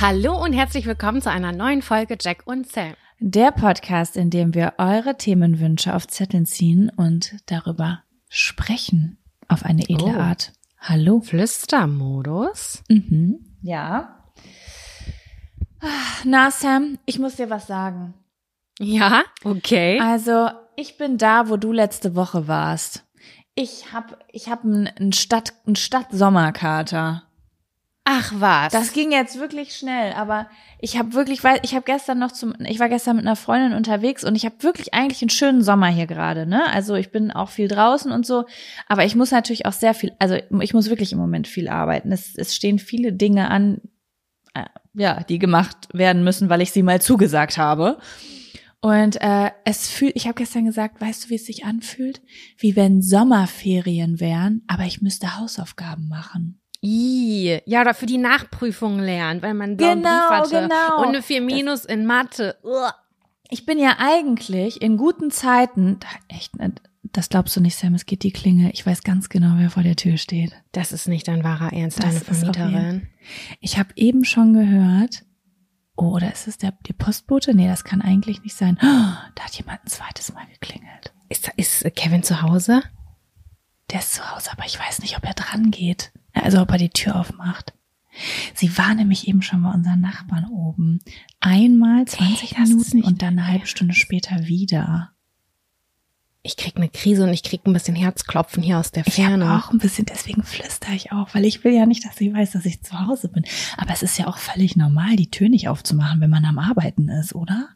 Hallo und herzlich willkommen zu einer neuen Folge Jack und Sam. Der Podcast, in dem wir eure Themenwünsche auf Zetteln ziehen und darüber sprechen auf eine edle Oh. Art. Hallo. Flüstermodus. Mhm. Ja. Na, Sam, ich muss dir was sagen. Ja, okay. Also, ich bin da, wo du letzte Woche warst. Ich hab, ich hab einen Stadt, einen Stadt-Sommerkater. Ach was. Das ging jetzt wirklich schnell, aber ich habe wirklich, ich habe gestern noch zum, ich war gestern mit einer Freundin unterwegs und ich habe wirklich eigentlich einen schönen Sommer hier gerade, ne? Also ich bin auch viel draußen und so, aber ich muss natürlich auch sehr viel, also ich muss wirklich im Moment viel arbeiten. Es, es stehen viele Dinge an, äh, ja, die gemacht werden müssen, weil ich sie mal zugesagt habe. Und äh, es fühlt, ich habe gestern gesagt, weißt du, wie es sich anfühlt? Wie wenn Sommerferien wären, aber ich müsste Hausaufgaben machen. I, ja, oder für die Nachprüfung lernen, weil man Genau, Brief hatte genau. und eine 4 Minus in Mathe. Ich bin ja eigentlich in guten Zeiten, echt, ne, das glaubst du nicht, Sam, es geht die Klingel. Ich weiß ganz genau, wer vor der Tür steht. Das ist nicht dein wahrer Ernst, Das deine Vermieterin. Ich habe eben schon gehört, oh, oder ist es der, der Postbote? Nee, das kann eigentlich nicht sein. Oh, da hat jemand ein zweites Mal geklingelt. Ist, ist Kevin zu Hause? Der ist zu Hause, aber ich weiß nicht, ob er dran geht. Also ob er die Tür aufmacht. Sie war nämlich eben schon bei unseren Nachbarn oben. Einmal 20 das ist Minuten und dann eine halbe Stunde später wieder. Ich krieg eine Krise und ich krieg ein bisschen Herzklopfen hier aus der Ich Ferne. auch ein bisschen, deswegen flüstere ich auch, weil ich will ja nicht, dass sie weiß, dass ich zu Hause bin. Aber es ist ja auch völlig normal, die Tür nicht aufzumachen, wenn man am Arbeiten ist, oder?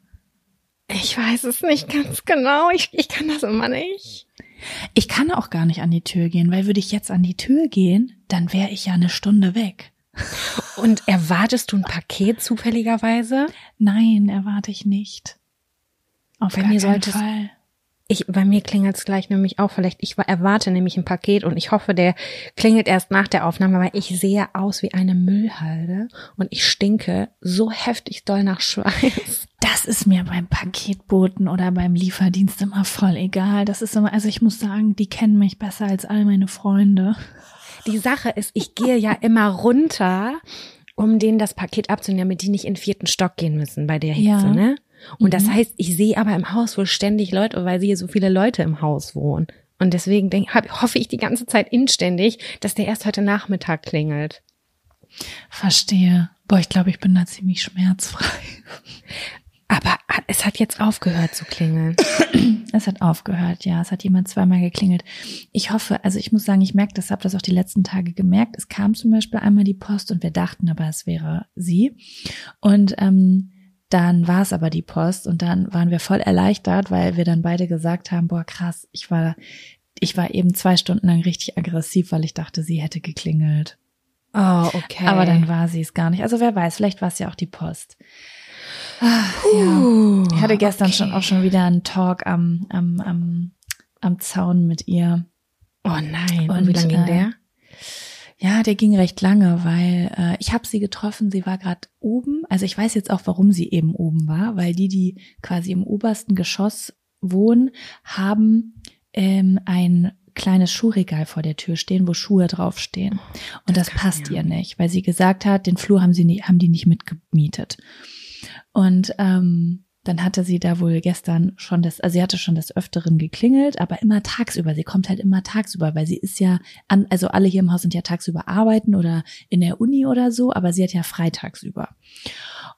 Ich weiß es nicht ganz genau. Ich, ich kann das immer nicht. Ich kann auch gar nicht an die Tür gehen, weil würde ich jetzt an die Tür gehen, dann wäre ich ja eine Stunde weg. Und erwartest du ein Paket zufälligerweise? Nein, erwarte ich nicht. Auf Bei gar mir keinen sollte es- Fall. Ich, bei mir klingelt es gleich nämlich auch vielleicht. Ich wa- erwarte nämlich ein Paket und ich hoffe, der klingelt erst nach der Aufnahme, weil ich sehe aus wie eine Müllhalde und ich stinke so heftig doll nach Schweiß. Das ist mir beim Paketboten oder beim Lieferdienst immer voll egal. Das ist immer, also ich muss sagen, die kennen mich besser als all meine Freunde. Die Sache ist, ich gehe ja immer runter, um denen das Paket abzunehmen, damit die nicht in den vierten Stock gehen müssen bei der Hitze, Ja. ne? Und das Mhm. heißt, ich sehe aber im Haus wohl ständig Leute, weil hier so viele Leute im Haus wohnen. Und deswegen denk, hab, hoffe ich die ganze Zeit inständig, dass der erst heute Nachmittag klingelt. Verstehe. Boah, ich glaube, ich bin da ziemlich schmerzfrei. Aber Es hat jetzt aufgehört zu klingeln. Es hat aufgehört, ja. Es hat jemand zweimal geklingelt. Ich hoffe, also ich muss sagen, ich merke das, habe das auch die letzten Tage gemerkt. Es kam zum Beispiel einmal die Post und wir dachten aber, es wäre sie. Und ähm, dann war es aber die Post und dann waren wir voll erleichtert, weil wir dann beide gesagt haben, boah, krass, ich war, ich war eben zwei Stunden lang richtig aggressiv, weil ich dachte, sie hätte geklingelt. Oh, okay. Aber dann war sie es gar nicht. Also wer weiß, vielleicht war es ja auch die Post. Ach, ja. Uh, Ich hatte gestern okay. schon auch schon wieder einen Talk am, am, am, am Zaun mit ihr. Oh nein. Und, Und, wie lange ging äh, der? Ja, der ging recht lange, weil äh, ich habe sie getroffen, sie war gerade oben. Also ich weiß jetzt auch, warum sie eben oben war, weil die, die quasi im obersten Geschoss wohnen, haben ähm, ein kleines Schuhregal vor der Tür stehen, wo Schuhe draufstehen. Und das, Das passt ja ihr nicht, weil sie gesagt hat, den Flur haben sie nie, haben die nicht mitgemietet. Und ähm, dann hatte sie da wohl gestern schon das, also sie hatte schon des Öfteren geklingelt, aber immer tagsüber. Sie kommt halt immer tagsüber, weil sie ist ja an, also alle hier im Haus sind ja tagsüber arbeiten oder in der Uni oder so, aber sie hat ja freitagsüber.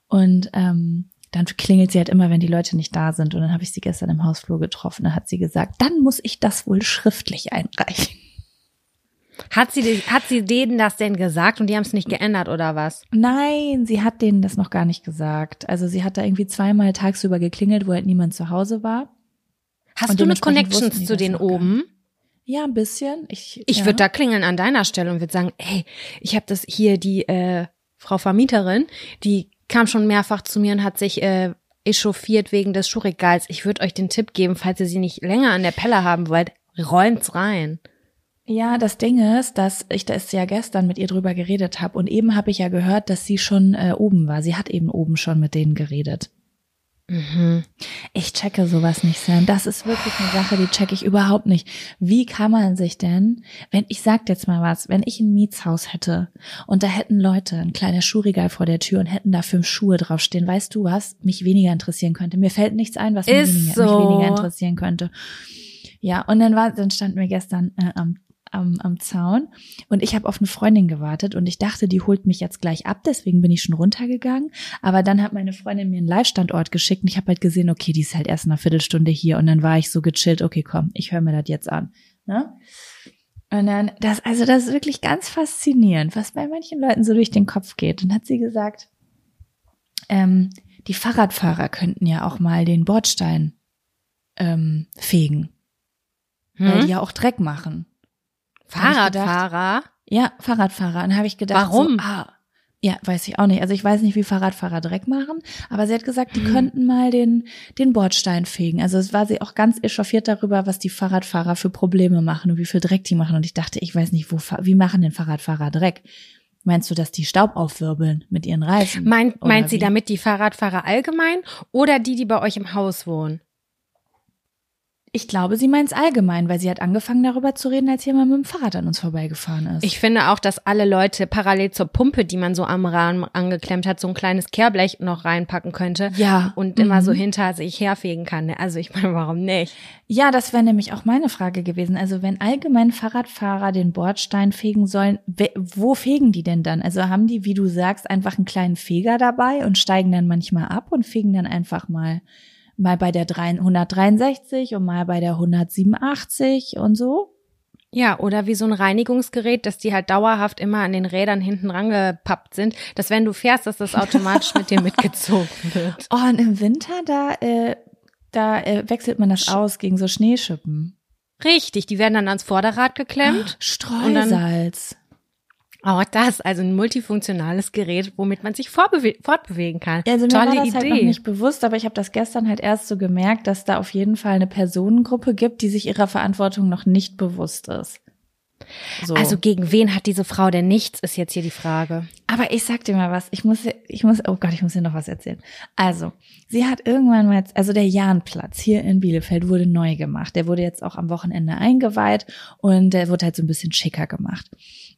Und ähm, dann klingelt sie halt immer, wenn die Leute nicht da sind. Und dann habe ich sie gestern im Hausflur getroffen. Da hat sie gesagt, dann muss ich das wohl schriftlich einreichen. Hat sie, hat sie denen das denn gesagt und die haben es nicht geändert oder was? Nein, sie hat denen das noch gar nicht gesagt. Also sie hat da irgendwie zweimal tagsüber geklingelt, wo halt niemand zu Hause war. Hast Und du eine Connections zu denen oben? Ja, ein bisschen. Ich, Ich ja. würde da klingeln an deiner Stelle und würde sagen, ey, ich habe das hier die äh, Frau Vermieterin, die kam schon mehrfach zu mir und hat sich äh, echauffiert wegen des Schuhregals. Ich würde euch den Tipp geben, falls ihr sie nicht länger an der Pelle haben wollt, räumt's rein. Ja, das Ding ist, dass ich das ja gestern mit ihr drüber geredet habe und eben habe ich ja gehört, dass sie schon äh, oben war. Sie hat eben oben schon mit denen geredet. Mhm. Ich checke sowas nicht, Sam. Das ist wirklich eine Sache, die checke ich überhaupt nicht. Wie kann man sich denn, wenn ich sag jetzt mal was, wenn ich ein Mietshaus hätte und da hätten Leute ein kleines Schuhregal vor der Tür und hätten da fünf Schuhe draufstehen, weißt du was, mich weniger interessieren könnte. Mir fällt nichts ein, was mich weniger, so. mich weniger interessieren könnte. Ja, und dann war, dann standen wir gestern äh, am am, am Zaun und ich habe auf eine Freundin gewartet und ich dachte, die holt mich jetzt gleich ab, deswegen bin ich schon runtergegangen. Aber dann hat meine Freundin mir einen Live-Standort geschickt und ich habe halt gesehen, okay, die ist halt erst in einer Viertelstunde hier und dann war ich so gechillt, okay, komm, ich höre mir das jetzt an. Ne? Und dann, das, also das ist wirklich ganz faszinierend, was bei manchen Leuten so durch den Kopf geht. Und hat sie gesagt, ähm, die Fahrradfahrer könnten ja auch mal den Bordstein ähm, fegen, weil die Hm? ja auch Dreck machen. Fahrradfahrer? Ja, Fahrradfahrer. Und dann habe ich gedacht, Warum? So, ah, ja, weiß ich auch nicht. Also ich weiß nicht, wie Fahrradfahrer Dreck machen, aber sie hat gesagt, die Hm. könnten mal den, den Bordstein fegen. Also es war sie auch ganz echauffiert darüber, was die Fahrradfahrer für Probleme machen und wie viel Dreck die machen. Und ich dachte, ich weiß nicht, wo, wie machen denn Fahrradfahrer Dreck? Meinst du, dass die Staub aufwirbeln mit ihren Reifen? Meint, meint sie damit die Fahrradfahrer allgemein oder die, die bei euch im Haus wohnen? Ich glaube, sie meint es allgemein, weil sie hat angefangen darüber zu reden, als jemand mit dem Fahrrad an uns vorbeigefahren ist. Ich finde auch, dass alle Leute parallel zur Pumpe, die man so am Rahmen angeklemmt hat, so ein kleines Kehrblech noch reinpacken könnte. ja. Und immer so mhm. hinter sich herfegen kann. Also ich meine, warum nicht? Ja, das wäre nämlich auch meine Frage gewesen. Also wenn allgemein Fahrradfahrer den Bordstein fegen sollen, wo fegen die denn dann? Also haben die, wie du sagst, einfach einen kleinen Feger dabei und steigen dann manchmal ab und fegen dann einfach mal mal bei der 3 163 und mal bei der 187 und so? Ja, oder wie so ein Reinigungsgerät, dass die halt dauerhaft immer an den Rädern hinten rangepappt sind, dass wenn du fährst, dass das automatisch mit dir mitgezogen wird. Oh, und im Winter, da, äh, da äh, wechselt man das aus gegen so Schneeschippen. Richtig, die werden dann ans Vorderrad geklemmt. Streusalz. Auch das, also ein multifunktionales Gerät, womit man sich fortbewegen kann. Also mir Tolle war das Idee. halt noch nicht bewusst, aber ich habe das gestern halt erst so gemerkt, dass da auf jeden Fall eine Personengruppe gibt, die sich ihrer Verantwortung noch nicht bewusst ist. So. Also gegen wen hat diese Frau denn nichts, ist jetzt hier die Frage. aber ich sag dir mal was, ich muss, ich muss, oh Gott, ich muss dir noch was erzählen. Also, sie hat irgendwann mal, also der Jahnplatz hier in Bielefeld wurde neu gemacht. Der wurde jetzt auch am Wochenende eingeweiht und der wurde halt so ein bisschen schicker gemacht.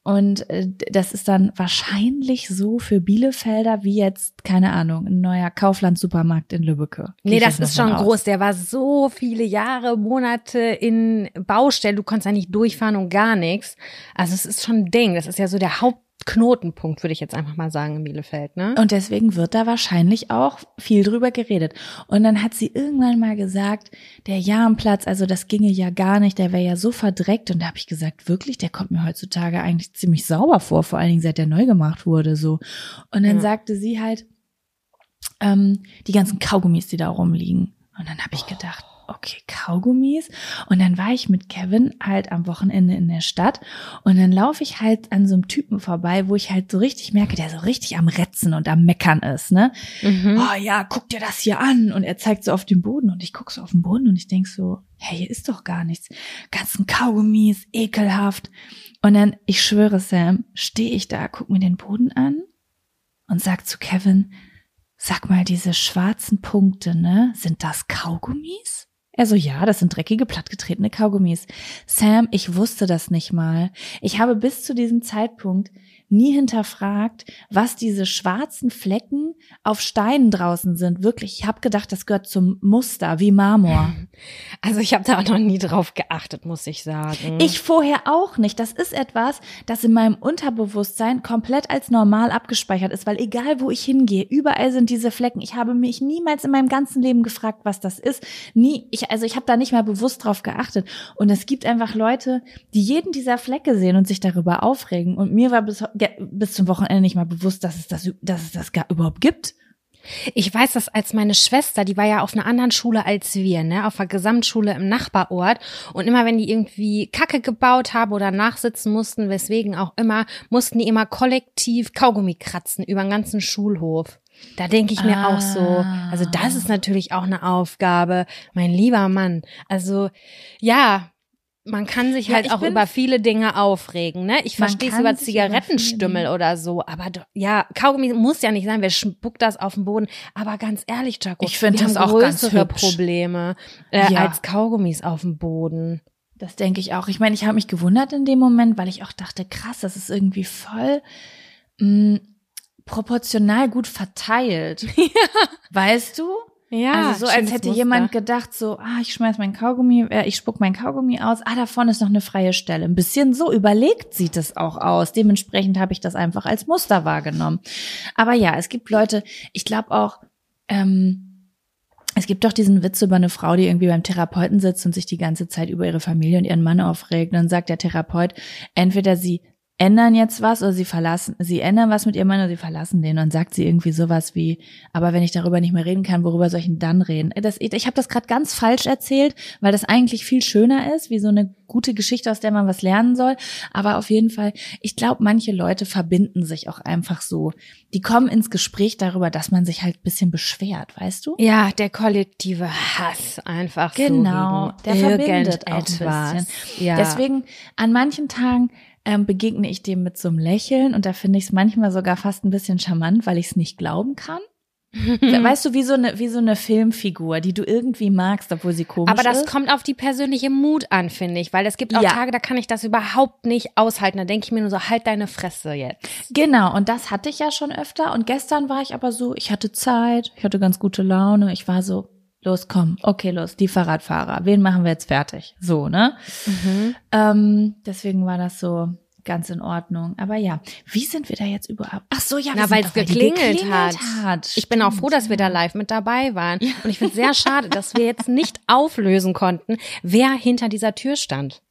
Und äh, das ist dann wahrscheinlich so für Bielefelder wie jetzt, keine Ahnung, ein neuer Kaufland-Supermarkt in Lübbecke. Nee, das ist schon aus. groß. Der war so viele Jahre, Monate in Baustelle. Du konntest ja nicht durchfahren und gar nichts. Also es ist schon ein Ding. Das ist ja so der Knotenpunkt, würde ich jetzt einfach mal sagen, in Bielefeld, ne? Und deswegen wird da wahrscheinlich auch viel drüber geredet. Und dann hat sie irgendwann mal gesagt, der Jahrenplatz, also das ginge ja gar nicht, der wäre ja so verdreckt. Und da habe ich gesagt, wirklich, der kommt mir heutzutage eigentlich ziemlich sauber vor, vor allen Dingen seit der neu gemacht wurde, so. Und dann ja. sagte sie halt, ähm, die ganzen Kaugummis, die da rumliegen. Und dann habe ich gedacht, okay, Kaugummis. Und dann war ich mit Kevin halt am Wochenende in der Stadt und dann laufe ich halt an so einem Typen vorbei, wo ich halt so richtig merke, der so richtig am Retzen und am Meckern ist, ne? Mhm. Oh ja, guck dir das hier an. Und er zeigt so auf den Boden und ich guck so auf den Boden und ich denk so, hey, hier ist doch gar nichts. Ganzen Kaugummis, ekelhaft. Und dann, ich schwöre, Sam, stehe ich da, guck mir den Boden an und sag zu Kevin, sag mal, diese schwarzen Punkte, ne, sind das Kaugummis? Er so, ja, das sind dreckige, plattgetretene Kaugummis. Sam, ich wusste das nicht mal. Ich habe bis zu diesem Zeitpunkt nie hinterfragt, was diese schwarzen Flecken auf Steinen draußen sind. Wirklich, ich habe gedacht, das gehört zum Muster, wie Marmor. Also ich habe da auch noch nie drauf geachtet, muss ich sagen. Ich vorher auch nicht. Das ist etwas, das in meinem Unterbewusstsein komplett als normal abgespeichert ist, weil egal wo ich hingehe, überall sind diese Flecken. Ich habe mich niemals in meinem ganzen Leben gefragt, was das ist. Nie, ich, also ich habe da nicht mal bewusst drauf geachtet. Und es gibt einfach Leute, die jeden dieser Flecke sehen und sich darüber aufregen. Und mir war bis bis zum Wochenende nicht mal bewusst, dass es das, dass es das gar überhaupt gibt. Ich weiß das als meine Schwester, die war ja auf einer anderen Schule als wir, ne, auf der Gesamtschule im Nachbarort. Und immer wenn die irgendwie Kacke gebaut haben oder nachsitzen mussten, weswegen auch immer, mussten die immer kollektiv Kaugummi kratzen über den ganzen Schulhof. Da denke ich mir ah. auch so, also das ist natürlich auch eine Aufgabe, mein lieber Mann. Also ja, man kann sich ja, halt auch über viele Dinge aufregen, ne? Ich verstehe es über Zigarettenstümmel oder so, aber ja, Kaugummi muss ja nicht sein, wer spuckt das auf den Boden? Aber ganz ehrlich, Jaco, ich finde das auch größere Probleme äh, ja. als Kaugummis auf dem Boden. Das denke ich auch. Ich meine, ich habe mich gewundert in dem Moment, weil ich auch dachte, krass, das ist irgendwie voll mh, mm, proportional gut verteilt. Ja. Weißt du? Ja, also so als hätte Muster. jemand gedacht, so, ah, ich schmeiß mein Kaugummi, äh, ich spuck mein Kaugummi aus, ah, da vorne ist noch eine freie Stelle. Ein bisschen so überlegt sieht es auch aus. Dementsprechend habe ich das einfach als Muster wahrgenommen. Aber ja, es gibt Leute, ich glaube auch, ähm, es gibt doch diesen Witz über eine Frau, die irgendwie beim Therapeuten sitzt und sich die ganze Zeit über ihre Familie und ihren Mann aufregt. Und dann sagt der Therapeut, entweder sie ändern jetzt was oder sie verlassen, sie ändern was mit ihrem Mann oder sie verlassen den und sagt sie irgendwie sowas wie, aber wenn ich darüber nicht mehr reden kann, worüber soll ich denn dann reden? Das, ich habe das gerade ganz falsch erzählt, weil das eigentlich viel schöner ist, wie so eine gute Geschichte, aus der man was lernen soll. Aber auf jeden Fall, ich glaube, manche Leute verbinden sich auch einfach so. Die kommen ins Gespräch darüber, dass man sich halt bisschen beschwert, weißt du? Ja, der kollektive Hass einfach genau, so. Genau, der verbindet auch ein bisschen. Ja. Deswegen an manchen Tagen ähm, begegne ich dem mit so einem Lächeln und da finde ich es manchmal sogar fast ein bisschen charmant, weil ich es nicht glauben kann. weißt du, wie so eine wie so eine Filmfigur, die du irgendwie magst, obwohl sie komisch ist. Aber das ist. kommt auf die persönliche Mut an, finde ich, weil es gibt auch ja. Tage, da kann ich das überhaupt nicht aushalten. Da denke ich mir nur so, halt deine Fresse jetzt. Genau, und das hatte ich ja schon öfter. Und gestern war ich aber so, ich hatte Zeit, ich hatte ganz gute Laune. Ich war so, los, komm, okay, los, die Fahrradfahrer, wen machen wir jetzt fertig? So, ne? Mhm. Ähm, deswegen war das so ganz in Ordnung. Aber ja, wie sind wir da jetzt überhaupt? Ach so, ja, Na, weil es geklingelt, geklingelt, hat. hat. Ich bin auch froh, dass wir da live mit dabei waren. Ja. Und ich finde es sehr schade, dass wir jetzt nicht auflösen konnten, wer hinter dieser Tür stand.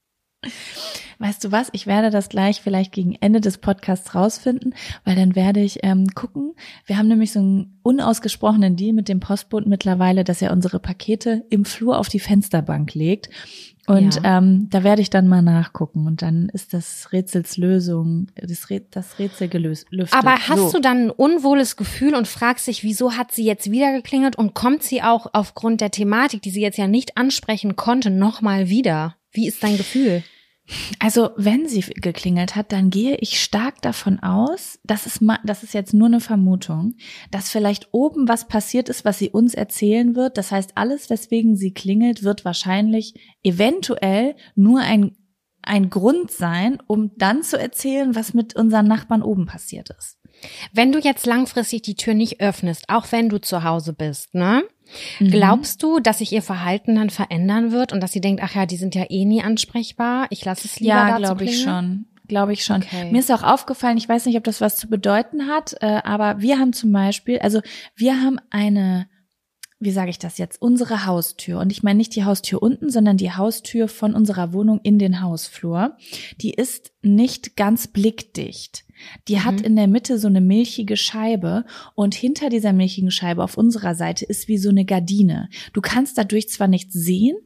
Weißt du was? Ich werde das gleich vielleicht gegen Ende des Podcasts rausfinden, weil dann werde ich ähm, gucken. Wir haben nämlich so einen unausgesprochenen Deal mit dem Postboten mittlerweile, dass er unsere Pakete im Flur auf die Fensterbank legt. Und ja. ähm, da werde ich dann mal nachgucken und dann ist das Rätsels Lösung, das, Rät, das Rätsel gelöst. Lüftet. Aber hast so. du dann ein unwohles Gefühl und fragst dich, wieso hat sie jetzt wieder geklingelt und kommt sie auch aufgrund der Thematik, die sie jetzt ja nicht ansprechen konnte, nochmal wieder? Wie ist dein Gefühl? Also, wenn sie geklingelt hat, dann gehe ich stark davon aus, das ist, das ist jetzt nur eine Vermutung, dass vielleicht oben was passiert ist, was sie uns erzählen wird. Das heißt, alles, weswegen sie klingelt, wird wahrscheinlich eventuell nur ein, ein Grund sein, um dann zu erzählen, was mit unseren Nachbarn oben passiert ist. Wenn du jetzt langfristig die Tür nicht öffnest, auch wenn du zu Hause bist, ne? Mhm. Glaubst du, dass sich ihr Verhalten dann verändern wird und dass sie denkt, ach ja, die sind ja eh nie ansprechbar, ich lasse es lieber Ja, glaube ich schon. glaube ich schon. Okay. Mir ist auch aufgefallen, ich weiß nicht, ob das was zu bedeuten hat, äh, aber wir haben zum Beispiel, also wir haben eine, wie sage ich das jetzt, unsere Haustür. Und ich meine nicht die Haustür unten, sondern die Haustür von unserer Wohnung in den Hausflur. Die ist nicht ganz blickdicht. Die hat Mhm. in der Mitte so eine milchige Scheibe und hinter dieser milchigen Scheibe auf unserer Seite ist wie so eine Gardine. Du kannst dadurch zwar nichts sehen,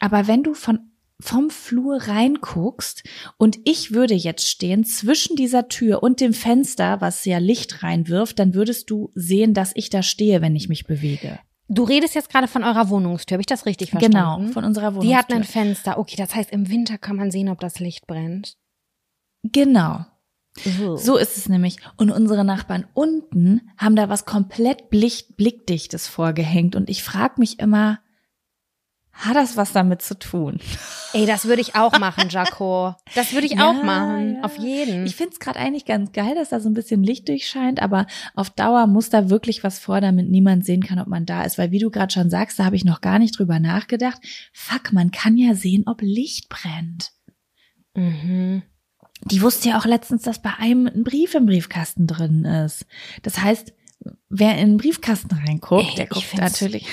aber wenn du von vom Flur reinguckst und ich würde jetzt stehen zwischen dieser Tür und dem Fenster, was ja Licht reinwirft, dann würdest du sehen, dass ich da stehe, wenn ich mich bewege. Du redest jetzt gerade von eurer Wohnungstür, habe ich das richtig Genau, verstanden? von unserer Wohnung. Die hat ein Fenster. Okay, das heißt, im Winter kann man sehen, ob das Licht brennt. Genau. So ist es nämlich. Und unsere Nachbarn unten haben da was komplett blick blickdichtes vorgehängt. Und ich frage mich immer, hat das was damit zu tun? Ey, das würde ich auch machen, Jaco. Das würde ich Ja, auch machen. ja. Auf jeden. Ich finde es gerade eigentlich ganz geil, dass da so ein bisschen Licht durchscheint, aber auf Dauer muss da wirklich was vor, damit niemand sehen kann, ob man da ist. Weil wie du gerade schon sagst, da habe ich noch gar nicht drüber nachgedacht. Fuck, man kann ja sehen, ob Licht brennt. mhm. Die wusste ja auch letztens, dass bei einem ein Brief im Briefkasten drin ist. Das heißt, wer in den Briefkasten reinguckt, Ey, der guckt natürlich.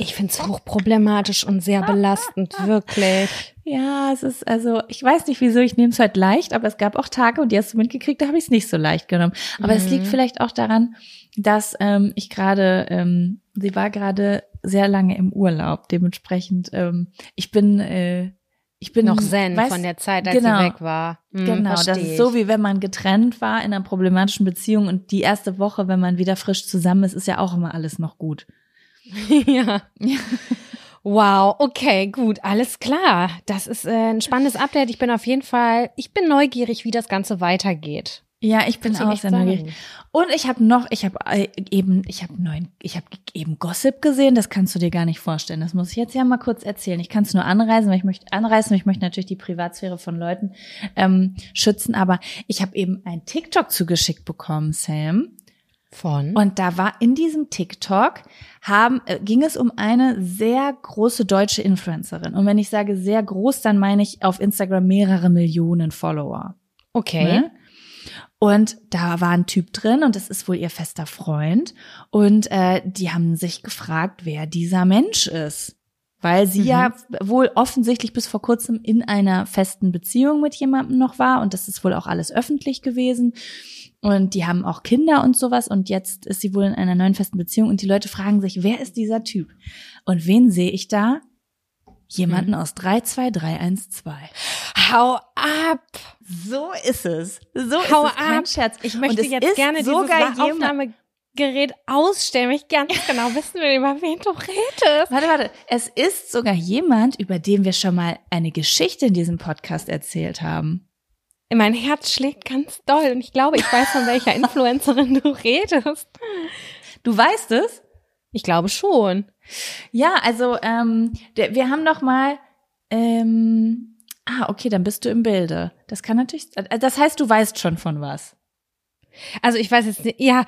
Ich find's hochproblematisch und sehr belastend, wirklich. Ja, es ist also, ich weiß nicht wieso, ich nehme es halt leicht, aber es gab auch Tage und die hast du mitgekriegt, da habe ich es nicht so leicht genommen. Aber es liegt Mhm. vielleicht auch daran, dass ähm, ich gerade, ähm, sie war gerade sehr lange im Urlaub. Dementsprechend, ähm, ich bin, äh, ich bin Noch Zen weißt- von der Zeit, als genau. sie weg war. Hm, Genau, das ist so, wie wenn man getrennt war in einer problematischen Beziehung und die erste Woche, wenn man wieder frisch zusammen ist, ist ja auch immer alles noch gut. ja. Wow, okay, gut, alles klar. Das ist äh, ein spannendes Update. Ich bin auf jeden Fall, ich bin neugierig, wie das Ganze weitergeht. Ja, ich bin auch sehr neugierig. Und ich habe noch, ich habe äh, eben, ich habe neuen, ich habe eben Gossip gesehen. Das kannst du dir gar nicht vorstellen. Das muss ich jetzt ja mal kurz erzählen. Ich kann es nur anreißen, weil ich möchte anreißen, weil ich möchte natürlich die Privatsphäre von Leuten ähm, schützen. Aber ich habe eben ein TikTok zugeschickt bekommen, Sam. Von? Und da war in diesem TikTok haben, äh, ging es um eine sehr große deutsche Influencerin. Und wenn ich sage sehr groß, dann meine ich auf Instagram mehrere Millionen Follower. okay. Ne? Und da war ein Typ drin und das ist wohl ihr fester Freund. Und äh, die haben sich gefragt, wer dieser Mensch ist. Weil sie Mhm. ja wohl offensichtlich bis vor kurzem in einer festen Beziehung mit jemandem noch war. Und das ist wohl auch alles öffentlich gewesen. Und die haben auch Kinder und sowas. Und jetzt ist sie wohl in einer neuen festen Beziehung. Und die Leute fragen sich, wer ist dieser Typ? Und wen sehe ich da? Jemanden aus 32312. Hau ab! So ist es. So Hau ist es kein ab. Scherz. Ich möchte es jetzt ist gerne sogar dieses jemand- Aufnahmegerät ausstellen, weil ich ganz genau wissen will, über wen du redest. Warte, warte. Es ist sogar jemand, über den wir schon mal eine Geschichte in diesem Podcast erzählt haben. Mein Herz schlägt ganz doll und ich glaube, ich weiß, von welcher Influencerin du redest. Du weißt es? Ich glaube schon. Ja, also ähm, wir haben noch mal. Ähm, ah, okay, dann bist du im Bilde. Das kann natürlich. äh, Das heißt, du weißt schon von was. Also ich weiß jetzt nicht, ja,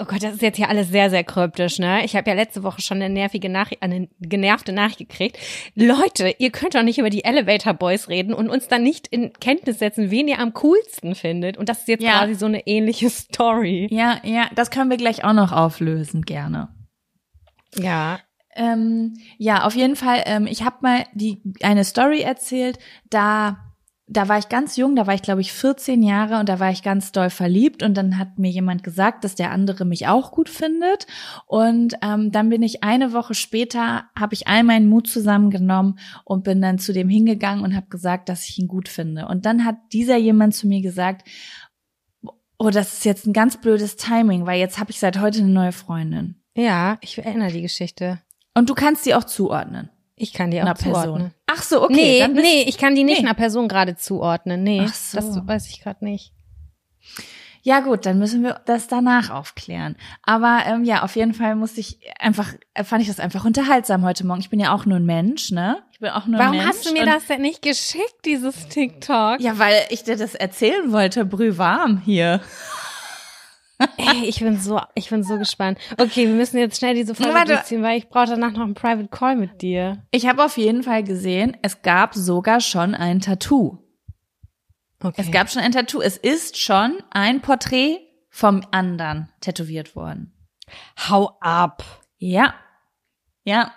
oh Gott, das ist jetzt hier alles sehr, sehr kryptisch, ne? Ich habe ja letzte Woche schon eine nervige Nachricht, eine genervte Nachricht gekriegt. Leute, ihr könnt doch nicht über die Elevator Boys reden und uns dann nicht in Kenntnis setzen, wen ihr am coolsten findet. Und das ist jetzt Ja. quasi so eine ähnliche Story. Ja, ja, das können wir gleich auch noch auflösen, gerne. Ja. Ähm, ja, auf jeden Fall. Ähm, ich habe mal die eine Story erzählt. Da da war ich ganz jung, da war ich glaube ich 14 Jahre und da war ich ganz doll verliebt und dann hat mir jemand gesagt, dass der andere mich auch gut findet. Und ähm, dann bin ich eine Woche später habe ich all meinen Mut zusammengenommen und bin dann zu dem hingegangen und habe gesagt, dass ich ihn gut finde. Und dann hat dieser jemand zu mir gesagt, oh, das ist jetzt ein ganz blödes Timing, weil jetzt habe ich seit heute eine neue Freundin. Ja, ich erinnere die Geschichte. und du kannst sie auch zuordnen Ich kann die auch einer zuordnen. Person. Ach so, okay. nee, nee, ich kann die nicht Nee. einer Person gerade zuordnen. Nee, Ach so. das weiß ich gerade nicht. Ja gut, dann müssen wir das danach aufklären. Aber ähm, ja, auf jeden Fall musste ich einfach, äh, fand ich das einfach unterhaltsam heute Morgen. Ich bin ja auch nur ein Mensch, ne? Ich bin auch nur ein Warum Mensch. hast du mir das denn nicht geschickt, dieses TikTok? Ja, weil ich dir das erzählen wollte, brühwarm hier. Ey, ich bin so, ich bin so gespannt. Okay, wir müssen jetzt schnell diese Folge Warte. durchziehen, weil ich brauche danach noch einen Private Call mit dir. Ich habe auf jeden Fall gesehen, es gab sogar schon ein Tattoo. Okay. Es gab schon ein Tattoo. Es ist schon ein Porträt vom anderen tätowiert worden. Hau ab. Ja. Ja.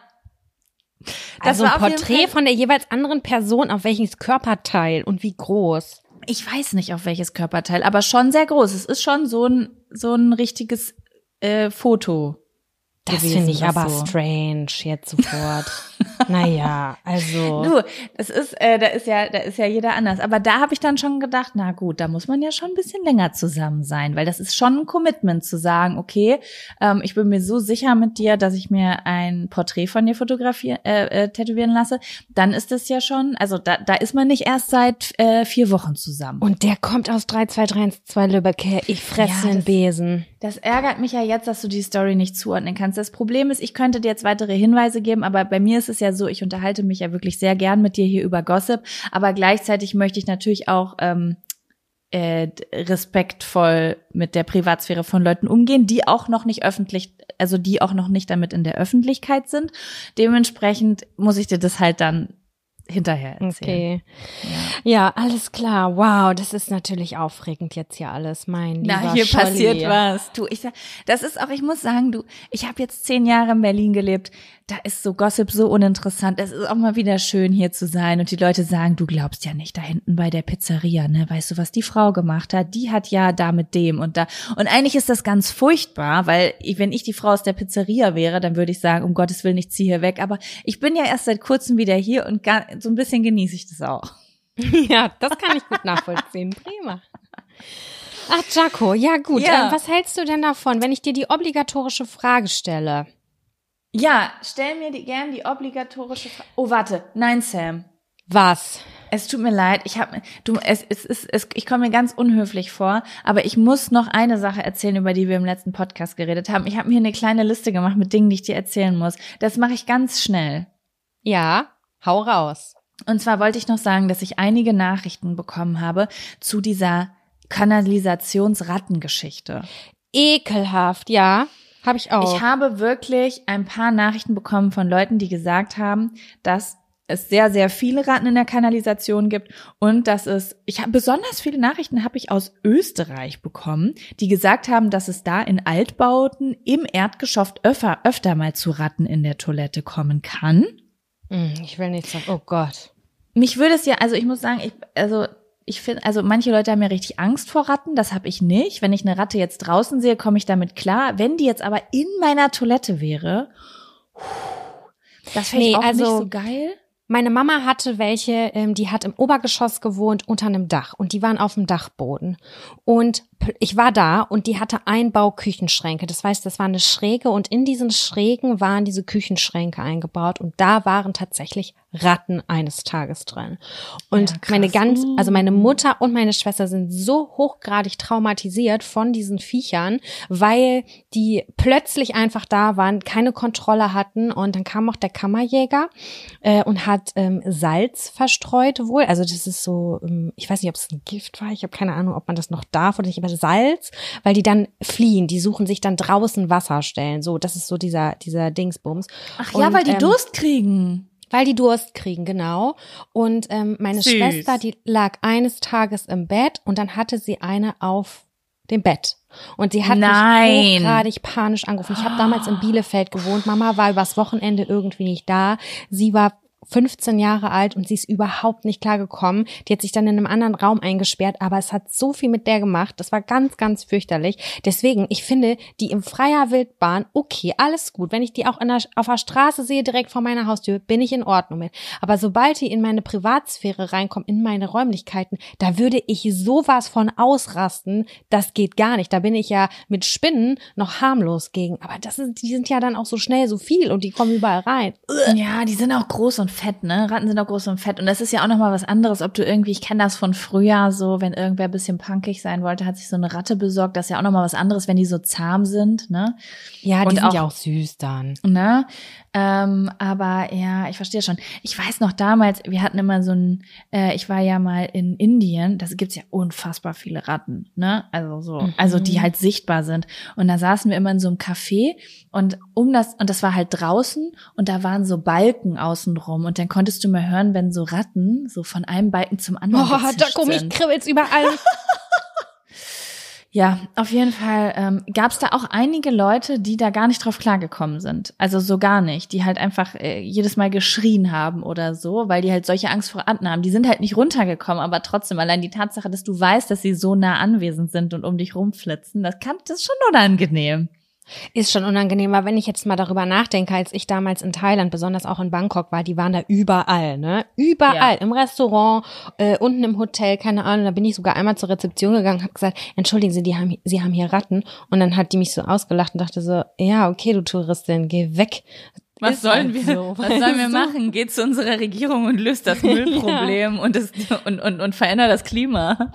also ein Porträt von der jeweils anderen Person auf welches Körperteil und wie groß. Ich weiß nicht auf welches Körperteil, aber schon sehr groß. Es ist schon so ein so ein richtiges äh, Foto. Das finde ich aber so. strange jetzt sofort. naja, also. Du, das ist, äh, da ist ja, da ist ja jeder anders. Aber da habe ich dann schon gedacht, na gut, da muss man ja schon ein bisschen länger zusammen sein, weil das ist schon ein Commitment zu sagen, okay, ähm, ich bin mir so sicher mit dir, dass ich mir ein Porträt von dir fotografieren, äh, äh, tätowieren lasse. Dann ist das ja schon, also da, da ist man nicht erst seit äh, vier Wochen zusammen. Und der kommt aus 3232 Lübeck her. Ich fresse Ja, den Besen. Das ärgert mich ja jetzt, dass du die Story nicht zuordnen kannst. Das Problem ist, ich könnte dir jetzt weitere Hinweise geben, aber bei mir ist es ja so, ich unterhalte mich ja wirklich sehr gern mit dir hier über Gossip, aber gleichzeitig möchte ich natürlich auch ähm, äh, respektvoll mit der Privatsphäre von Leuten umgehen, die auch noch nicht öffentlich, also die auch noch nicht damit in der Öffentlichkeit sind. Dementsprechend muss ich dir das halt dann hinterher erzählen. Okay. Ja. alles klar. Wow, das ist natürlich aufregend jetzt hier alles, mein lieber Na, hier Scholli. passiert was. Du, ich das ist auch, ich muss sagen, du, ich habe jetzt zehn Jahre in Berlin gelebt. Da ist so Gossip so uninteressant. Es ist auch mal wieder schön hier zu sein und die Leute sagen, du glaubst ja nicht da hinten bei der Pizzeria, ne? Weißt du, was die Frau gemacht hat? Die hat ja da mit dem und da. Und eigentlich ist das ganz furchtbar, weil ich, wenn ich die Frau aus der Pizzeria wäre, dann würde ich sagen, um Gottes Willen, ich ziehe hier weg. Aber ich bin ja erst seit kurzem wieder hier und gar, so ein bisschen genieße ich das auch. Ja, das kann ich gut nachvollziehen. Prima. Ach, Jaco, ja gut. Ja. Ähm, was hältst du denn davon, wenn ich dir die obligatorische Frage stelle? Ja, stell mir die, gern die obligatorische Frage. Oh, warte. Nein, Sam. Was? Es tut mir leid, ich habe du es es ist es, ich komme mir ganz unhöflich vor, aber ich muss noch eine Sache erzählen, über die wir im letzten Podcast geredet haben. Ich habe mir eine kleine Liste gemacht mit Dingen, die ich dir erzählen muss. Das mache ich ganz schnell. Ja, hau raus. Und zwar wollte ich noch sagen, dass ich einige Nachrichten bekommen habe zu dieser Kanalisationsrattengeschichte. Ekelhaft, ja. Habe ich auch. Ich habe wirklich ein paar Nachrichten bekommen von Leuten, die gesagt haben, dass es sehr, sehr viele Ratten in der Kanalisation gibt und dass es, ich habe besonders viele Nachrichten habe ich aus Österreich bekommen, die gesagt haben, dass es da in Altbauten im Erdgeschoss öfter, öfter mal zu Ratten in der Toilette kommen kann. Hm, ich will nicht sagen, oh Gott. Mich würde es ja, also ich muss sagen, ich, also ich finde, also manche Leute haben ja richtig Angst vor Ratten, das habe ich nicht. Wenn ich eine Ratte jetzt draußen sehe, komme ich damit klar. Wenn die jetzt aber in meiner Toilette wäre, das fände Nee, ich auch also- nicht so geil. Meine Mama hatte welche, ähm, die hat im Obergeschoss gewohnt unter einem Dach und die waren auf dem Dachboden. Und ich war da und die hatte Einbauküchenschränke. Das heißt, das war eine Schräge und in diesen Schrägen waren diese Küchenschränke eingebaut und da waren tatsächlich Ratten eines Tages drin. Und Ja, meine ganz, also meine Mutter und meine Schwester sind so hochgradig traumatisiert von diesen Viechern, weil die plötzlich einfach da waren, keine Kontrolle hatten und dann kam auch der Kammerjäger äh, und hat ähm, Salz verstreut wohl. Also das ist so, ähm, ich weiß nicht, ob es ein Gift war, ich habe keine Ahnung, ob man das noch darf oder nicht, aber Salz, weil die dann fliehen, die suchen sich dann draußen Wasserstellen. So, das ist so dieser dieser Dingsbums. Ach ja, Und, weil die ähm, Durst kriegen. Weil die Durst kriegen, genau. Und ähm, meine Süß. Schwester, die lag eines Tages im Bett und dann hatte sie eine auf dem Bett. Und sie hat Nein. mich hochgradig panisch angerufen. Ich habe damals in Bielefeld gewohnt. Mama war übers Wochenende irgendwie nicht da. Sie war 15 Jahre alt und sie ist überhaupt nicht klar gekommen. Die hat sich dann in einem anderen Raum eingesperrt, aber es hat so viel mit der gemacht. Das war ganz, ganz fürchterlich. Deswegen, ich finde, die im freier Wildbahn, okay, alles gut. Wenn ich die auch der, auf der Straße sehe, direkt vor meiner Haustür, bin ich in Ordnung mit. Aber sobald die in meine Privatsphäre reinkommen, in meine Räumlichkeiten, da würde ich sowas von ausrasten. Das geht gar nicht. Da bin ich ja mit Spinnen noch harmlos gegen. Aber das ist, die sind ja dann auch so schnell so viel und die kommen überall rein. Ja, die sind auch groß und fett, ne? Ratten sind auch groß und fett. Und das ist ja auch nochmal was anderes, ob du irgendwie, ich kenne das von früher so, wenn irgendwer ein bisschen punkig sein wollte, hat sich so eine Ratte besorgt. Das ist ja auch nochmal was anderes, wenn die so zahm sind, ne? Ja, die Und sind auch- ja auch süß dann. Ne? Ähm, aber ja, ich verstehe schon. Ich weiß noch damals, wir hatten immer so ein, äh, ich war ja mal in Indien, da gibt's ja unfassbar viele Ratten, ne? Also so, Mhm. also die halt sichtbar sind. Und da saßen wir immer in so einem Café und um das, und das war halt draußen und da waren so Balken außenrum und dann konntest du mal hören, wenn so Ratten so von einem Balken zum anderen Boah, da komm ich kribbelt's überall. Ja, auf jeden Fall ähm, gab es da auch einige Leute, die da gar nicht drauf klargekommen sind. Also so gar nicht, die halt einfach äh, jedes Mal geschrien haben oder so, weil die halt solche Angst vor Ratten haben. Die sind halt nicht runtergekommen, aber trotzdem allein die Tatsache, dass du weißt, dass sie so nah anwesend sind und um dich rumflitzen, das kann das ist schon unangenehm. Ist schon unangenehm, aber wenn ich jetzt mal darüber nachdenke, als ich damals in Thailand, besonders auch in Bangkok war, die waren da überall, ne? Überall, Ja. im Restaurant, äh, unten im Hotel, keine Ahnung. Da bin ich sogar einmal zur Rezeption gegangen, habe gesagt, entschuldigen Sie, die haben, Sie haben hier Ratten. Und dann hat die mich so ausgelacht und dachte so, ja, okay, du Touristin, geh weg. Was Ist sollen halt wir, so, was sollen wir machen? Geht zu unserer Regierung und löst das Müllproblem und, das, und, und, und verändert das Klima.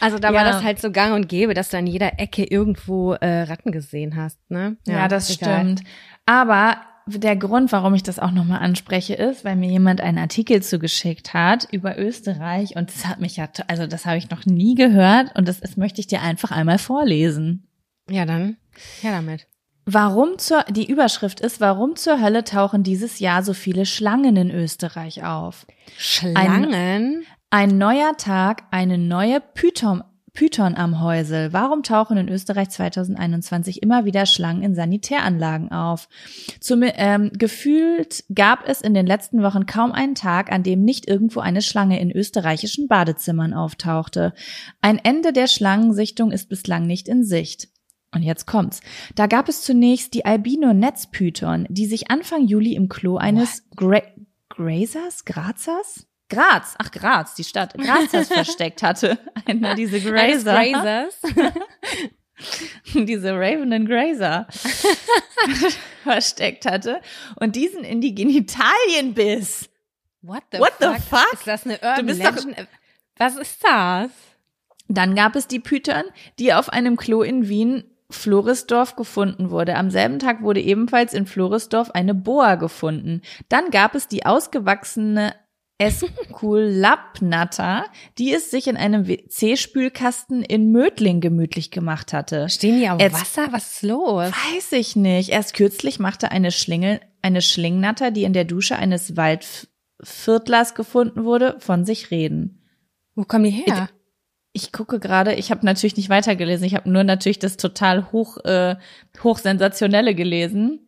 Also da Ja. war das halt so gang und gäbe, dass du an jeder Ecke irgendwo äh, Ratten gesehen hast, ne? Ja, das egal. stimmt. Aber der Grund, warum ich das auch nochmal anspreche, ist, weil mir jemand einen Artikel zugeschickt hat über Österreich und das hat mich ja, also das habe ich noch nie gehört und das ist, möchte ich dir einfach einmal vorlesen. Ja, dann, ja damit. Warum zur, die Überschrift ist, warum zur Hölle tauchen dieses Jahr so viele Schlangen in Österreich auf? Schlangen? Ein neuer Tag, eine neue Python, Python am Häusel. Warum tauchen in Österreich 2021 immer wieder Schlangen in Sanitäranlagen auf? Zum, ähm, gefühlt gab es in den letzten Wochen kaum einen Tag, an dem nicht irgendwo eine Schlange in österreichischen Badezimmern auftauchte. Ein Ende der Schlangensichtung ist bislang nicht in Sicht. Und jetzt kommt's. Da gab es zunächst die Albino-Netzpython, die sich Anfang Juli im Klo eines Gra Grazers? Grazers? Graz, ach Graz, die Stadt Grazers versteckt hatte. Einer diese Grazer, Grazers. diese Ravenen Grazer versteckt hatte und diesen in die Genitalien biss. What the, What the fuck? fuck? Ist das eine Urban bist doch- Legend? Was ist das? Dann gab es die Python, die auf einem Klo in Wien Florisdorf gefunden wurde. Am selben Tag wurde ebenfalls in Florisdorf eine Boa gefunden. Dann gab es die ausgewachsene Esculapnatter, die es sich in einem WC-Spülkasten in Mödling gemütlich gemacht hatte. Stehen die auf Jetzt- Wasser? Was ist los? Weiß ich nicht. Erst kürzlich machte eine Schlingel, eine Schlingnatter, die in der Dusche eines Waldviertlers gefunden wurde, von sich reden. Wo kommen die her? Ich gucke gerade, ich habe natürlich nicht weitergelesen, ich habe nur natürlich das total hoch, äh, hochsensationelle gelesen.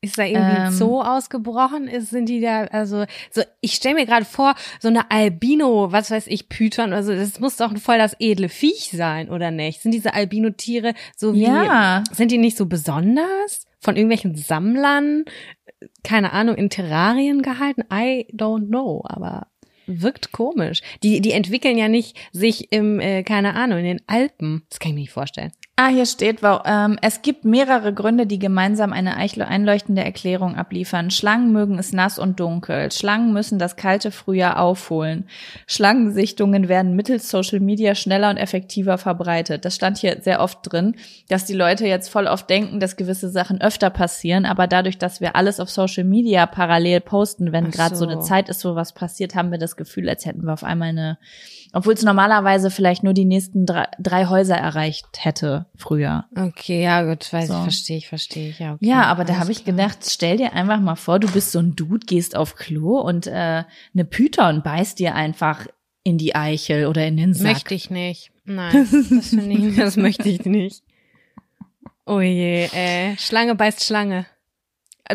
Ist da irgendwie ein Ähm. Zoo ausgebrochen? Ist, sind die da, also, so, ich stelle mir gerade vor, so eine Albino, was weiß ich, Python, also, das muss doch voll das edle Viech sein, oder nicht? Sind diese Albino-Tiere so wie, Ja. sind die nicht so besonders? Von irgendwelchen Sammlern, keine Ahnung, in Terrarien gehalten? I don't know, aber wirkt komisch. Die, die entwickeln ja nicht sich im, äh, keine Ahnung, in den Alpen. Das kann ich mir nicht vorstellen. Ah, hier steht, ähm, es gibt mehrere Gründe, die gemeinsam eine einleuchtende Erklärung abliefern. Schlangen mögen es nass und dunkel. Schlangen müssen das kalte Frühjahr aufholen. Schlangensichtungen werden mittels Social Media schneller und effektiver verbreitet. Das stand hier sehr oft drin, dass die Leute jetzt voll oft denken, dass gewisse Sachen öfter passieren, aber dadurch, dass wir alles auf Social Media parallel posten, wenn gerade so. so. eine Zeit ist, wo was passiert, haben wir das Gefühl, als hätten wir auf einmal eine obwohl es normalerweise vielleicht nur die nächsten drei, drei Häuser erreicht hätte früher. Okay, ja, gut, weiß So. ich, verstehe ich, verstehe ich. Ja, okay, Ja, aber da habe ich gedacht, stell dir einfach mal vor, du bist so ein Dude, gehst auf Klo und äh, eine Python beißt dir einfach in die Eichel oder in den Sack. Möchte ich nicht. Nein, das, finde ich, das möchte ich nicht. Oh je, äh, Schlange beißt Schlange.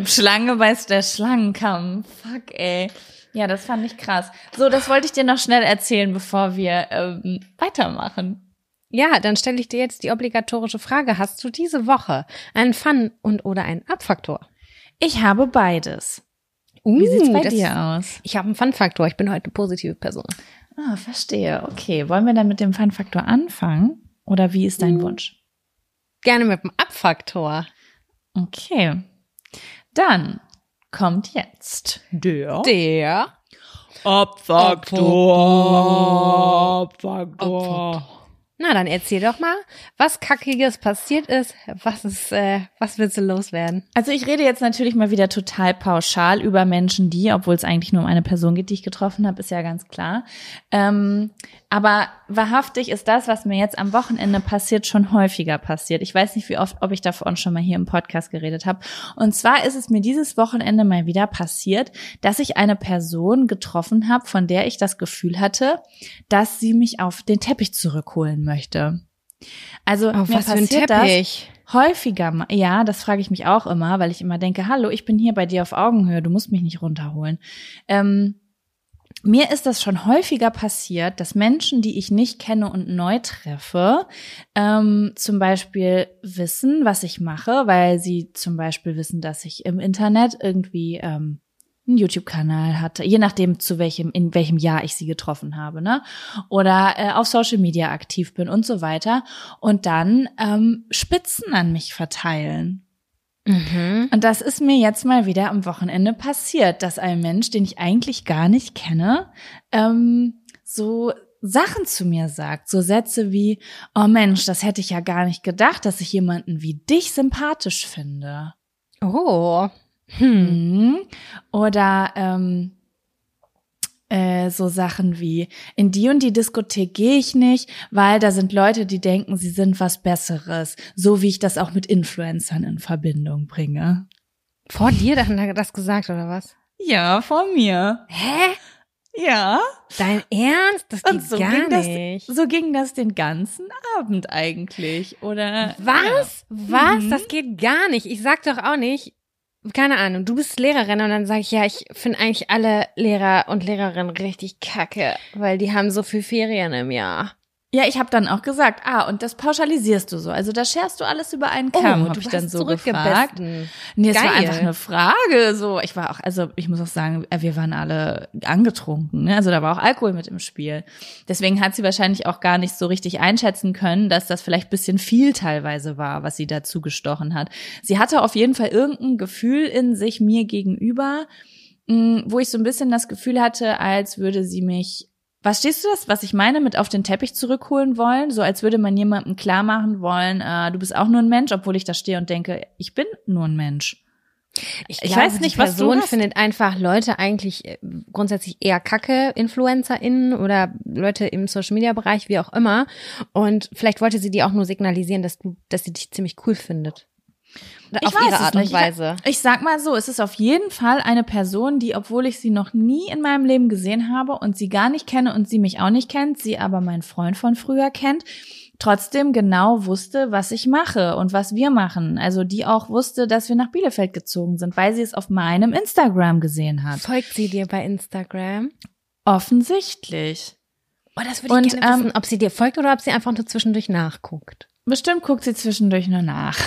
Schlange beißt der Schlangenkamm. Fuck, ey. Ja, das fand ich krass. So, das wollte ich dir noch schnell erzählen, bevor wir ähm, weitermachen. Ja, dann stelle ich dir jetzt die obligatorische Frage. Hast du diese Woche einen Fun- und oder einen Abfaktor? Ich habe beides. Uh, Wie sieht's bei das- dir aus? Ich habe einen Fun-Faktor. Ich bin heute eine positive Person. Ah, verstehe. Okay, wollen wir dann mit dem Fun-Faktor anfangen? Oder wie ist dein Hm. Wunsch? Gerne mit dem Abfaktor. Okay. Dann kommt jetzt der Der Abfaktor. Na, dann erzähl doch mal, was Kackiges passiert ist. Was ist, äh, was willst du loswerden? Also ich rede jetzt natürlich mal wieder total pauschal über Menschen, die, obwohl es eigentlich nur um eine Person geht, die ich getroffen habe, ist ja ganz klar. Ähm, aber wahrhaftig ist das, was mir jetzt am Wochenende passiert, schon häufiger passiert. Ich weiß nicht, wie oft, ob ich davon schon mal hier im Podcast geredet habe. Und zwar ist es mir dieses Wochenende mal wieder passiert, dass ich eine Person getroffen habe, von der ich das Gefühl hatte, dass sie mich auf den Teppich zurückholen möchte. Also Auf mir was passiert das häufiger. Ja, das frage ich mich auch immer, weil ich immer denke, hallo, ich bin hier bei dir auf Augenhöhe, du musst mich nicht runterholen. Ähm, mir ist das schon häufiger passiert, dass Menschen, die ich nicht kenne und neu treffe, ähm, zum Beispiel wissen, was ich mache, weil sie zum Beispiel wissen, dass ich im Internet irgendwie ähm, einen YouTube-Kanal hatte, je nachdem zu welchem, in welchem Jahr ich sie getroffen habe, ne? Oder äh, auf Social Media aktiv bin und so weiter. Und dann ähm, Spitzen an mich verteilen. Mhm. Und das ist mir jetzt mal wieder am Wochenende passiert, dass ein Mensch, den ich eigentlich gar nicht kenne, ähm, so Sachen zu mir sagt, so Sätze wie, oh Mensch, das hätte ich ja gar nicht gedacht, dass ich jemanden wie dich sympathisch finde. Oh. Hm. Mhm. Oder ähm, äh, so Sachen wie, in die und die Diskothek gehe ich nicht, weil da sind Leute, die denken, sie sind was Besseres, so wie ich das auch mit Influencern in Verbindung bringe. Vor dir hat er das gesagt, oder was? Ja, von mir. Hä? Ja. Dein Ernst? Das geht Und so gar ging das, nicht. so ging das den ganzen Abend eigentlich, oder? Was? Was? Mhm. Das geht gar nicht. Ich sag doch auch nicht, keine Ahnung, du bist Lehrerin und dann sage ich, ja, ich finde eigentlich alle Lehrer und Lehrerinnen richtig kacke, weil die haben so viel Ferien im Jahr. Ja, ich habe dann auch gesagt, ah, und das pauschalisierst du so. Also da scherst du alles über einen Kamm, oh, hab du ich dann so gefragt. Nee, es war Geil. einfach eine Frage. So, ich war auch, also ich muss auch sagen, äh, wir waren alle angetrunken. Ne? Also da war auch Alkohol mit im Spiel. Deswegen hat sie wahrscheinlich auch gar nicht so richtig einschätzen können, dass das vielleicht bisschen viel teilweise war, was sie dazu gestochen hat. Sie hatte auf jeden Fall irgendein Gefühl in sich mir gegenüber, mh, wo ich so ein bisschen das Gefühl hatte, als würde sie mich was stehst du das, was ich meine, mit auf den Teppich zurückholen wollen? So als würde man jemandem klar machen wollen, äh, du bist auch nur ein Mensch, obwohl ich da stehe und denke, ich bin nur ein Mensch. Ich, Ich glaube, weiß nicht, die was du Person findet einfach Leute eigentlich äh, grundsätzlich eher kacke, InfluencerInnen oder Leute im Social Media Bereich, wie auch immer. Und vielleicht wollte sie dir auch nur signalisieren, dass du, dass sie dich ziemlich cool findet. Ich Auf weiß ihre es Art nicht. und Weise. Ich, ich sag mal so, es ist auf jeden Fall eine Person, die, obwohl ich sie noch nie in meinem Leben gesehen habe und sie gar nicht kenne und sie mich auch nicht kennt, sie aber meinen Freund von früher kennt, trotzdem genau wusste, was ich mache und was wir machen. Also die auch wusste, dass wir nach Bielefeld gezogen sind, weil sie es auf meinem Instagram gesehen hat. Folgt sie dir bei Instagram? Offensichtlich. Oh, das würde Und, ich gerne ähm, wissen, ob sie dir folgt oder ob sie einfach nur zwischendurch nachguckt. Bestimmt guckt sie zwischendurch nur nach.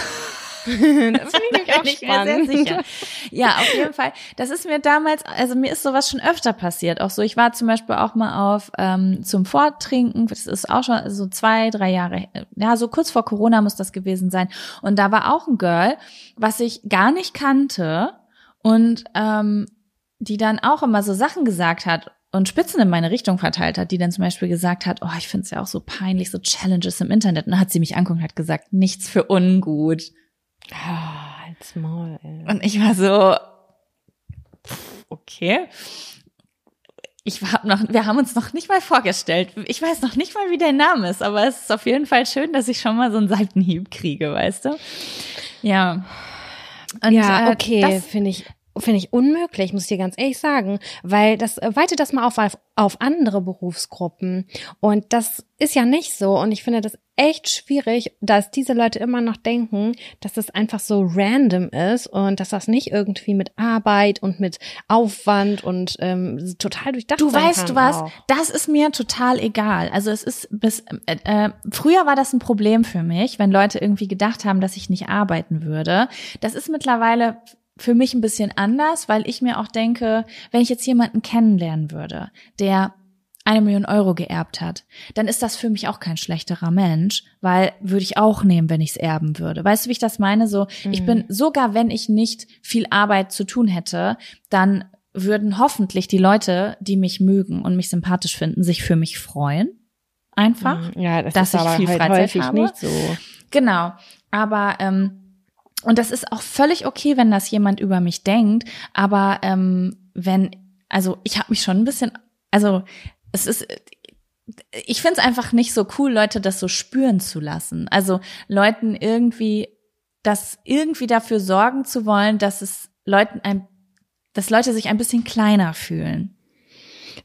das finde ich bin ich mir sehr sicher. Ja, auf jeden Fall. Das ist mir damals, also mir ist sowas schon öfter passiert. Auch so, ich war zum Beispiel auch mal auf ähm, zum Vortrinken. Das ist auch schon so zwei, drei Jahre, ja, so kurz vor Corona muss das gewesen sein. Und da war auch ein Girl, was ich gar nicht kannte und ähm, die dann auch immer so Sachen gesagt hat und Spitzen in meine Richtung verteilt hat, die dann zum Beispiel gesagt hat, oh, ich finde es ja auch so peinlich, so Challenges im Internet. Und dann hat sie mich angeguckt und hat gesagt, nichts für ungut. Ah, halt's Maul, ey. Und ich war so, okay. Ich war noch, wir haben uns noch nicht mal vorgestellt. Ich weiß noch nicht mal, wie der Name ist, aber es ist auf jeden Fall schön, dass ich schon mal so einen Seitenhieb kriege, weißt du? Ja. Und, ja, äh, okay, das- finde ich finde ich unmöglich, muss ich dir ganz ehrlich sagen, weil das äh, weitet das mal auf, auf auf andere Berufsgruppen und das ist ja nicht so und ich finde das echt schwierig, dass diese Leute immer noch denken, dass das einfach so random ist und dass das nicht irgendwie mit Arbeit und mit Aufwand und ähm, total durchdacht Du weißt du was, auch. das ist mir total egal. Also es ist bis äh, äh, früher war das ein Problem für mich, wenn Leute irgendwie gedacht haben, dass ich nicht arbeiten würde. Das ist mittlerweile für mich ein bisschen anders, weil ich mir auch denke, wenn ich jetzt jemanden kennenlernen würde, der eine Million Euro geerbt hat, dann ist das für mich auch kein schlechterer Mensch, weil würde ich auch nehmen, wenn ich es erben würde. Weißt du, wie ich das meine? So, ich Mhm. bin sogar, wenn ich nicht viel Arbeit zu tun hätte, dann würden hoffentlich die Leute, die mich mögen und mich sympathisch finden, sich für mich freuen. Einfach. Mhm. Ja, das dass ist ich aber viel halt Freizeit häufig habe. nicht so. Genau. Aber ähm, und das ist auch völlig okay, wenn das jemand über mich denkt. Aber ähm, wenn, also ich habe mich schon ein bisschen, also es ist, ich finde es einfach nicht so cool, Leute das so spüren zu lassen. Also Leuten irgendwie, das irgendwie dafür sorgen zu wollen, dass es Leuten ein, dass Leute sich ein bisschen kleiner fühlen.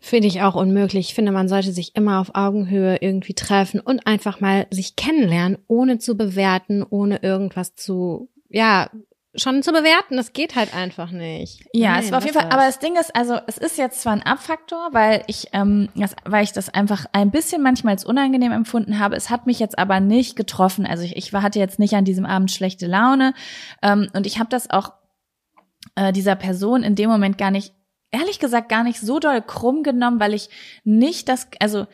Finde ich auch unmöglich. Ich finde, man sollte sich immer auf Augenhöhe irgendwie treffen und einfach mal sich kennenlernen, ohne zu bewerten, ohne irgendwas zu, ja, schon zu bewerten. Das geht halt einfach nicht. Ja, Nein, es war auf jeden Fall. Aber das Ding ist, also es ist jetzt zwar ein Abfaktor, weil ich, ähm, das, weil ich das einfach ein bisschen manchmal als unangenehm empfunden habe. Es hat mich jetzt aber nicht getroffen. Also ich, ich hatte jetzt nicht an diesem Abend schlechte Laune ähm, und ich habe das auch äh, dieser Person in dem Moment gar nicht, ehrlich gesagt, gar nicht so doll krumm genommen, weil ich nicht das, also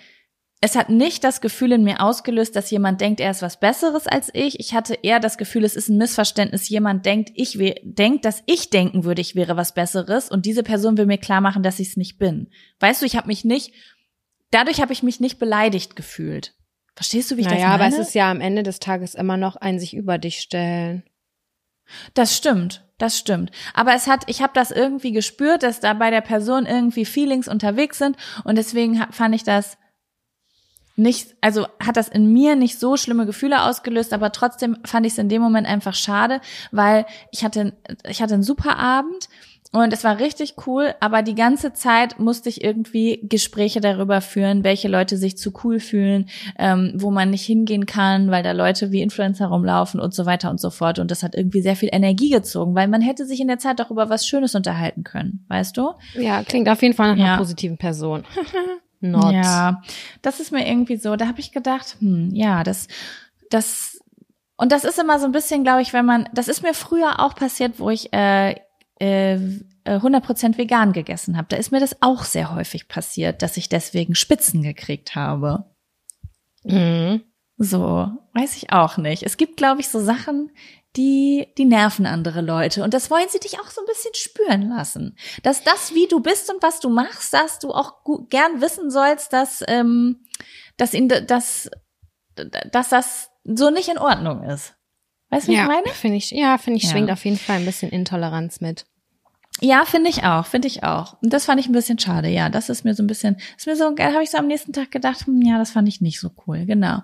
es hat nicht das Gefühl in mir ausgelöst, dass jemand denkt, er ist was Besseres als ich. Ich hatte eher das Gefühl, es ist ein Missverständnis. Jemand denkt, ich denkt, dass ich denken würde, ich wäre was Besseres und diese Person will mir klar machen, dass ich es nicht bin. Weißt du, ich habe mich nicht, dadurch habe ich mich nicht beleidigt gefühlt. Verstehst du, wie ich naja, das meine? Ja, aber es ist ja am Ende des Tages immer noch ein sich über dich stellen. Das stimmt, das stimmt. Aber es hat, ich habe das irgendwie gespürt, dass da bei der Person irgendwie Feelings unterwegs sind und deswegen fand ich das nicht, also hat das in mir nicht so schlimme Gefühle ausgelöst, aber trotzdem fand ich es in dem Moment einfach schade, weil ich hatte, ich hatte einen super Abend und es war richtig cool, aber die ganze Zeit musste ich irgendwie Gespräche darüber führen, welche Leute sich zu cool fühlen, ähm, wo man nicht hingehen kann, weil da Leute wie Influencer rumlaufen und so weiter und so fort. Und das hat irgendwie sehr viel Energie gezogen, weil man hätte sich in der Zeit auch über was Schönes unterhalten können, weißt du? Ja, klingt auf jeden Fall nach einer positiven Person. not. Ja, das ist mir irgendwie so, da habe ich gedacht, hm, ja, das, das, und das ist immer so ein bisschen, glaube ich, wenn man, das ist mir früher auch passiert, wo ich äh, äh, 100% vegan gegessen habe. Da ist mir das auch sehr häufig passiert, dass ich deswegen Spitzen gekriegt habe. Mhm. So, weiß ich auch nicht. Es gibt, glaube ich, so Sachen, die, die nerven andere Leute. Und das wollen sie dich auch so ein bisschen spüren lassen. Dass das, wie du bist und was du machst, dass du auch gern wissen sollst, dass, ähm, dass, ihn, dass, dass das so nicht in Ordnung ist. Weißt du, ja, ich meine? Finde ich, ja, finde ich, ja. schwingt auf jeden Fall ein bisschen Intoleranz mit. Ja, finde ich auch, finde ich auch. Und das fand ich ein bisschen schade, ja. Das ist mir so ein bisschen, ist mir so, habe ich so am nächsten Tag gedacht, hm, ja, das fand ich nicht so cool, genau.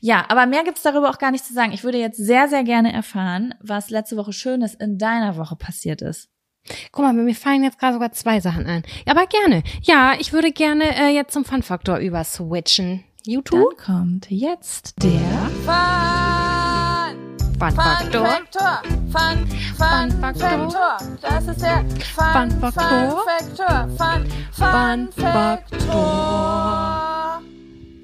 Ja, aber mehr gibt's darüber auch gar nicht zu sagen. Ich würde jetzt sehr, sehr gerne erfahren, was letzte Woche Schönes in deiner Woche passiert ist. Guck mal, mir fallen jetzt gerade sogar zwei Sachen ein. Aber gerne. Ja, ich würde gerne äh, jetzt zum Fun-Faktor überswitchen. YouTube? Dann kommt jetzt der Fun, Fun Faktor. Fun, Fun, Fun Faktor. Das ist der Fun, Fun Faktor.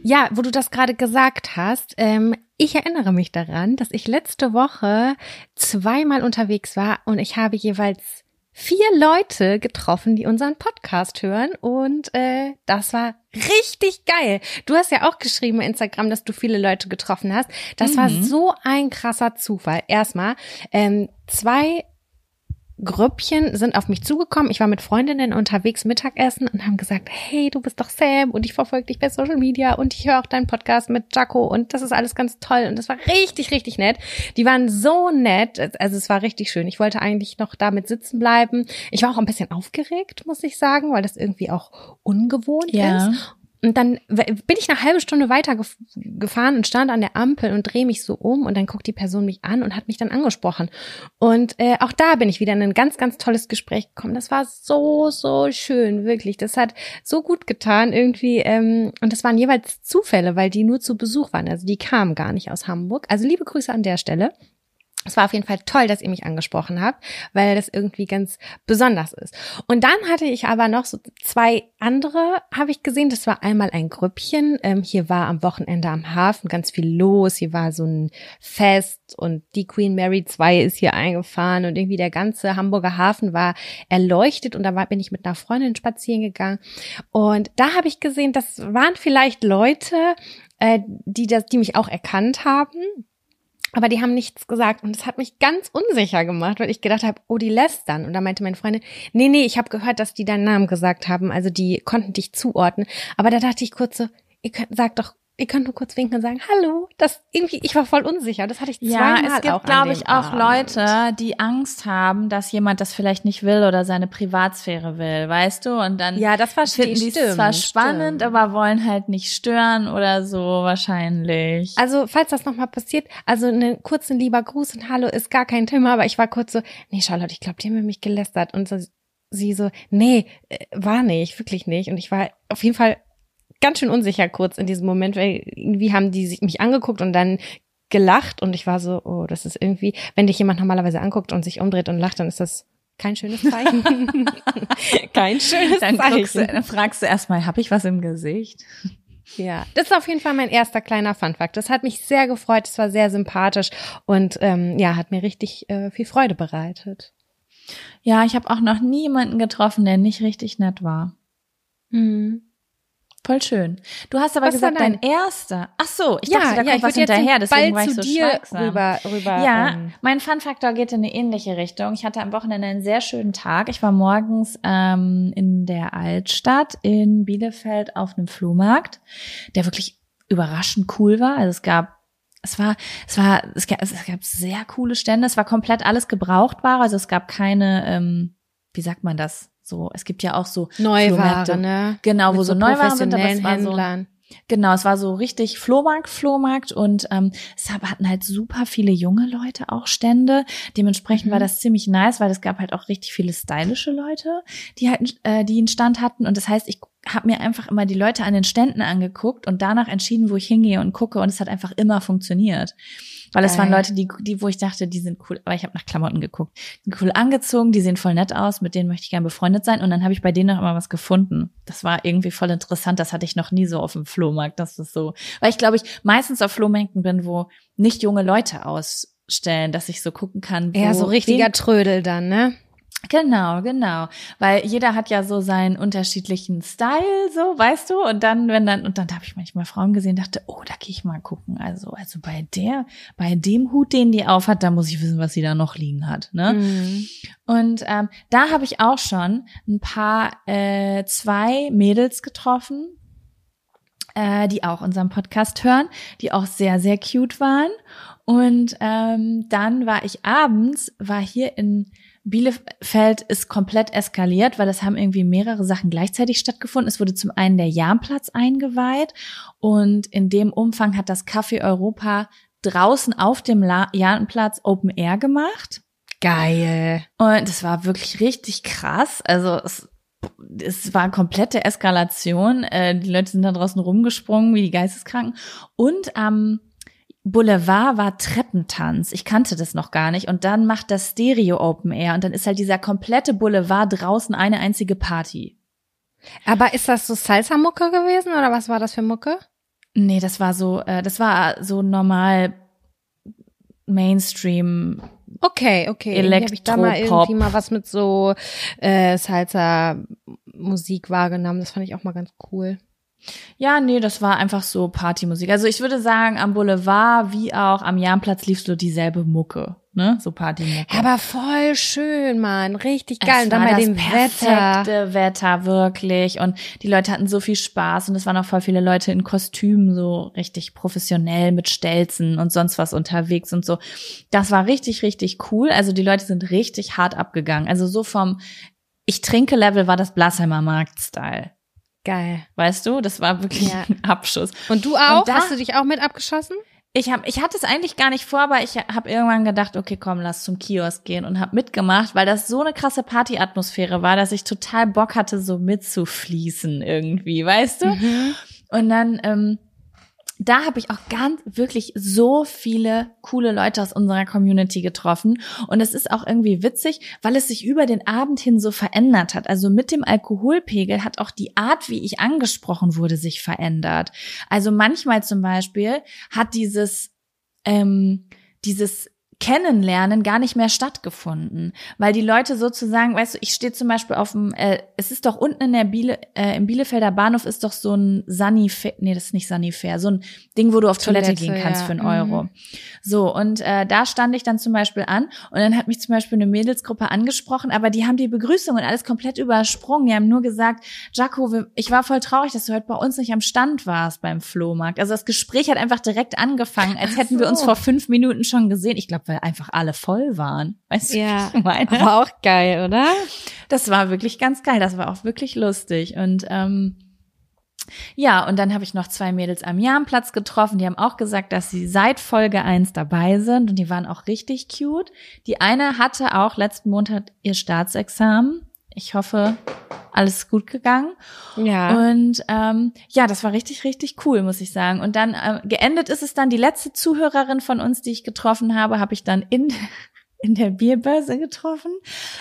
Ja, wo du das gerade gesagt hast, ähm, ich erinnere mich daran, dass ich letzte Woche zweimal unterwegs war und ich habe jeweils vier Leute getroffen, die unseren Podcast hören und äh, das war richtig geil. Du hast ja auch geschrieben bei Instagram, dass du viele Leute getroffen hast. Das mhm. war so ein krasser Zufall. Erstmal ähm, zwei Grüppchen sind auf mich zugekommen. Ich war mit Freundinnen unterwegs Mittagessen und haben gesagt, hey, du bist doch Sam und ich verfolge dich bei Social Media und ich höre auch deinen Podcast mit Jaco und das ist alles ganz toll und das war richtig, richtig nett. Die waren so nett, also es war richtig schön. Ich wollte eigentlich noch damit sitzen bleiben. Ich war auch ein bisschen aufgeregt, muss ich sagen, weil das irgendwie auch ungewohnt ja. ist. Und dann bin ich eine halbe Stunde weiter gefahren und stand an der Ampel und drehe mich so um und dann guckt die Person mich an und hat mich dann angesprochen. Und äh, auch da bin ich wieder in ein ganz, ganz tolles Gespräch gekommen. Das war so, so schön, wirklich. Das hat so gut getan irgendwie. Ähm, und das waren jeweils Zufälle, weil die nur zu Besuch waren. Also die kamen gar nicht aus Hamburg. Also liebe Grüße an der Stelle. Es war auf jeden Fall toll, dass ihr mich angesprochen habt, weil das irgendwie ganz besonders ist. Und dann hatte ich aber noch so zwei andere, habe ich gesehen. Das war einmal ein Grüppchen. Ähm, hier war am Wochenende am Hafen ganz viel los. Hier war so ein Fest und die Queen Mary 2 ist hier eingefahren und irgendwie der ganze Hamburger Hafen war erleuchtet und da war, bin ich mit einer Freundin spazieren gegangen. Und da habe ich gesehen, das waren vielleicht Leute, äh, die das, die mich auch erkannt haben aber die haben nichts gesagt und es hat mich ganz unsicher gemacht, weil ich gedacht habe, oh, die lästern. Und da meinte meine Freundin, nee, nee, ich habe gehört, dass die deinen Namen gesagt haben, also die konnten dich zuordnen. Aber da dachte ich kurz so, ihr könnt, sagt doch ihr könnt nur kurz winken und sagen, hallo. Das irgendwie, ich war voll unsicher. Das hatte ich zweimal Ja, es gibt, glaube ich, auch Abend. Leute, die Angst haben, dass jemand das vielleicht nicht will oder seine Privatsphäre will, weißt du? Und dann ja, das finden die es zwar spannend, stimmt. aber wollen halt nicht stören oder so wahrscheinlich. Also, falls das nochmal passiert, also einen kurzen lieber Gruß und Hallo ist gar kein Thema, aber ich war kurz so, nee, Charlotte, ich glaube, die haben mich gelästert. Und so, sie so, nee, äh, war nicht, wirklich nicht. Und ich war auf jeden Fall ganz schön unsicher kurz in diesem Moment, weil irgendwie haben die sich mich angeguckt und dann gelacht und ich war so, oh, das ist irgendwie, wenn dich jemand normalerweise anguckt und sich umdreht und lacht, dann ist das kein schönes Zeichen. kein schönes dann Zeichen. Du, dann fragst du erstmal, habe ich was im Gesicht? Ja, das ist auf jeden Fall mein erster kleiner Funfact. Das hat mich sehr gefreut, es war sehr sympathisch und ähm, ja, hat mir richtig äh, viel Freude bereitet. Ja, ich habe auch noch nie jemanden getroffen, der nicht richtig nett war. Mhm. Voll schön. Du hast aber was gesagt, dein, erster. Ach so, ich ja, dachte, da kommt ja, was hinterher, deswegen war ich so schweigsam. Rüber, rüber, ja, ähm. mein Fun-Faktor geht in eine ähnliche Richtung. Ich hatte am Wochenende einen sehr schönen Tag. Ich war morgens ähm, in der Altstadt in Bielefeld auf einem Flohmarkt, der wirklich überraschend cool war. Also es gab es war, es war, es gab, es gab sehr coole Stände. Es war komplett alles gebrauchtbar. Also es gab keine, ähm, wie sagt man das? So, es gibt ja auch so Neuware, ne? Genau, Mit wo so, so Neuware sind, aber es war Händlern. so Genau, es war so richtig Flohmarkt, Flohmarkt und ähm, es hatten halt super viele junge Leute auch Stände. Dementsprechend mhm. war das ziemlich nice, weil es gab halt auch richtig viele stylische Leute, die halt äh, die einen Stand hatten. Und das heißt, ich habe mir einfach immer die Leute an den Ständen angeguckt und danach entschieden, wo ich hingehe und gucke. Und es hat einfach immer funktioniert. Weil es waren Leute, die, die, wo ich dachte, die sind cool, aber ich habe nach Klamotten geguckt. Die sind cool angezogen, die sehen voll nett aus, mit denen möchte ich gerne befreundet sein. Und dann habe ich bei denen noch immer was gefunden. Das war irgendwie voll interessant. Das hatte ich noch nie so auf dem Flohmarkt. Das ist so. Weil ich glaube, ich meistens auf Flohmärkten bin, wo nicht junge Leute ausstellen, dass ich so gucken kann. Wo ja, so richtiger Trödel dann, ne? Genau, genau. Weil jeder hat ja so seinen unterschiedlichen Style, so, weißt du? Und dann, wenn dann, und dann habe ich manchmal Frauen gesehen, dachte, oh, da gehe ich mal gucken. Also, also bei der, bei dem Hut, den die auf hat, da muss ich wissen, was sie da noch liegen hat. Ne? Mhm. Und ähm, da habe ich auch schon ein paar, äh, zwei Mädels getroffen, äh, die auch unseren Podcast hören, die auch sehr, sehr cute waren. Und ähm, dann war ich abends, war hier in Bielefeld ist komplett eskaliert, weil es haben irgendwie mehrere Sachen gleichzeitig stattgefunden. Es wurde zum einen der Jahnplatz eingeweiht und in dem Umfang hat das Café Europa draußen auf dem Jahnplatz Open Air gemacht. Geil. Und es war wirklich richtig krass. Also es, es war komplette Eskalation. Äh, die Leute sind da draußen rumgesprungen wie die Geisteskranken. Und am ähm, Boulevard war Treppentanz. Ich kannte das noch gar nicht. Und dann macht das Stereo Open Air. Und dann ist halt dieser komplette Boulevard draußen eine einzige Party. Aber ist das so Salsa-Mucke gewesen oder was war das für Mucke? Nee, das war so, äh, das war so normal Mainstream. Okay, okay. Elektro habe ich da mal irgendwie mal was mit so äh, Salsa-Musik wahrgenommen. Das fand ich auch mal ganz cool. Ja, nee, das war einfach so Partymusik. Also ich würde sagen, am Boulevard wie auch am Jahnplatz lief so dieselbe Mucke. ne, so Party. Aber voll schön, Mann, richtig geil. Es und dann war bei das dem Wetter. perfekte Wetter, wirklich. Und die Leute hatten so viel Spaß und es waren auch voll viele Leute in Kostümen, so richtig professionell mit Stelzen und sonst was unterwegs und so. Das war richtig, richtig cool. Also die Leute sind richtig hart abgegangen. Also so vom Ich trinke Level war das Blasheimer Markt-Style. Geil. Weißt du, das war wirklich Ja. ein Abschuss. Und du auch? Und da- Hast du dich auch mit abgeschossen? Ich hab, ich hatte es eigentlich gar nicht vor, aber ich habe irgendwann gedacht, okay, komm, lass zum Kiosk gehen und habe mitgemacht, weil das so eine krasse Partyatmosphäre war, dass ich total Bock hatte, so mitzufließen irgendwie, weißt du? Und dann ähm, da habe ich auch ganz wirklich so viele coole Leute aus unserer Community getroffen und es ist auch irgendwie witzig, weil es sich über den Abend hin so verändert hat. Also mit dem Alkoholpegel hat auch die Art, wie ich angesprochen wurde, sich verändert. Also manchmal zum Beispiel hat dieses ähm, dieses Kennenlernen gar nicht mehr stattgefunden, weil die Leute sozusagen, weißt du, ich stehe zum Beispiel auf dem, äh, es ist doch unten in der Biele, äh, im Bielefelder Bahnhof ist doch so ein Sanifair, nee, das ist nicht Sanifair, so ein Ding, wo du auf Toilette, Toilette, gehen kannst ja. für einen Mhm. Euro. So, und äh, da stand ich dann zum Beispiel an und dann hat mich zum Beispiel eine Mädelsgruppe angesprochen, aber die haben die Begrüßung und alles komplett übersprungen. Die haben nur gesagt, Jaco, ich war voll traurig, dass du heute bei uns nicht am Stand warst beim Flohmarkt. Also das Gespräch hat einfach direkt angefangen, als hätten wir uns so. vor fünf Minuten schon gesehen. Ich glaube, weil einfach alle voll waren. Weißt du, Ja. wie ich meine? Aber auch geil, oder? Das war wirklich ganz geil. Das war auch wirklich lustig. Und ähm, ja, und dann habe ich noch zwei Mädels am Jahrenplatz getroffen. Die haben auch gesagt, dass sie seit Folge eins dabei sind und die waren auch richtig cute. Die eine hatte auch letzten Montag ihr Staatsexamen. Ich hoffe, alles ist gut gegangen. Ja. Und ähm, ja, das war richtig, richtig cool, muss ich sagen. Und dann ähm, geendet ist es dann, die letzte Zuhörerin von uns, die ich getroffen habe, habe ich dann in, in der Bierbörse getroffen.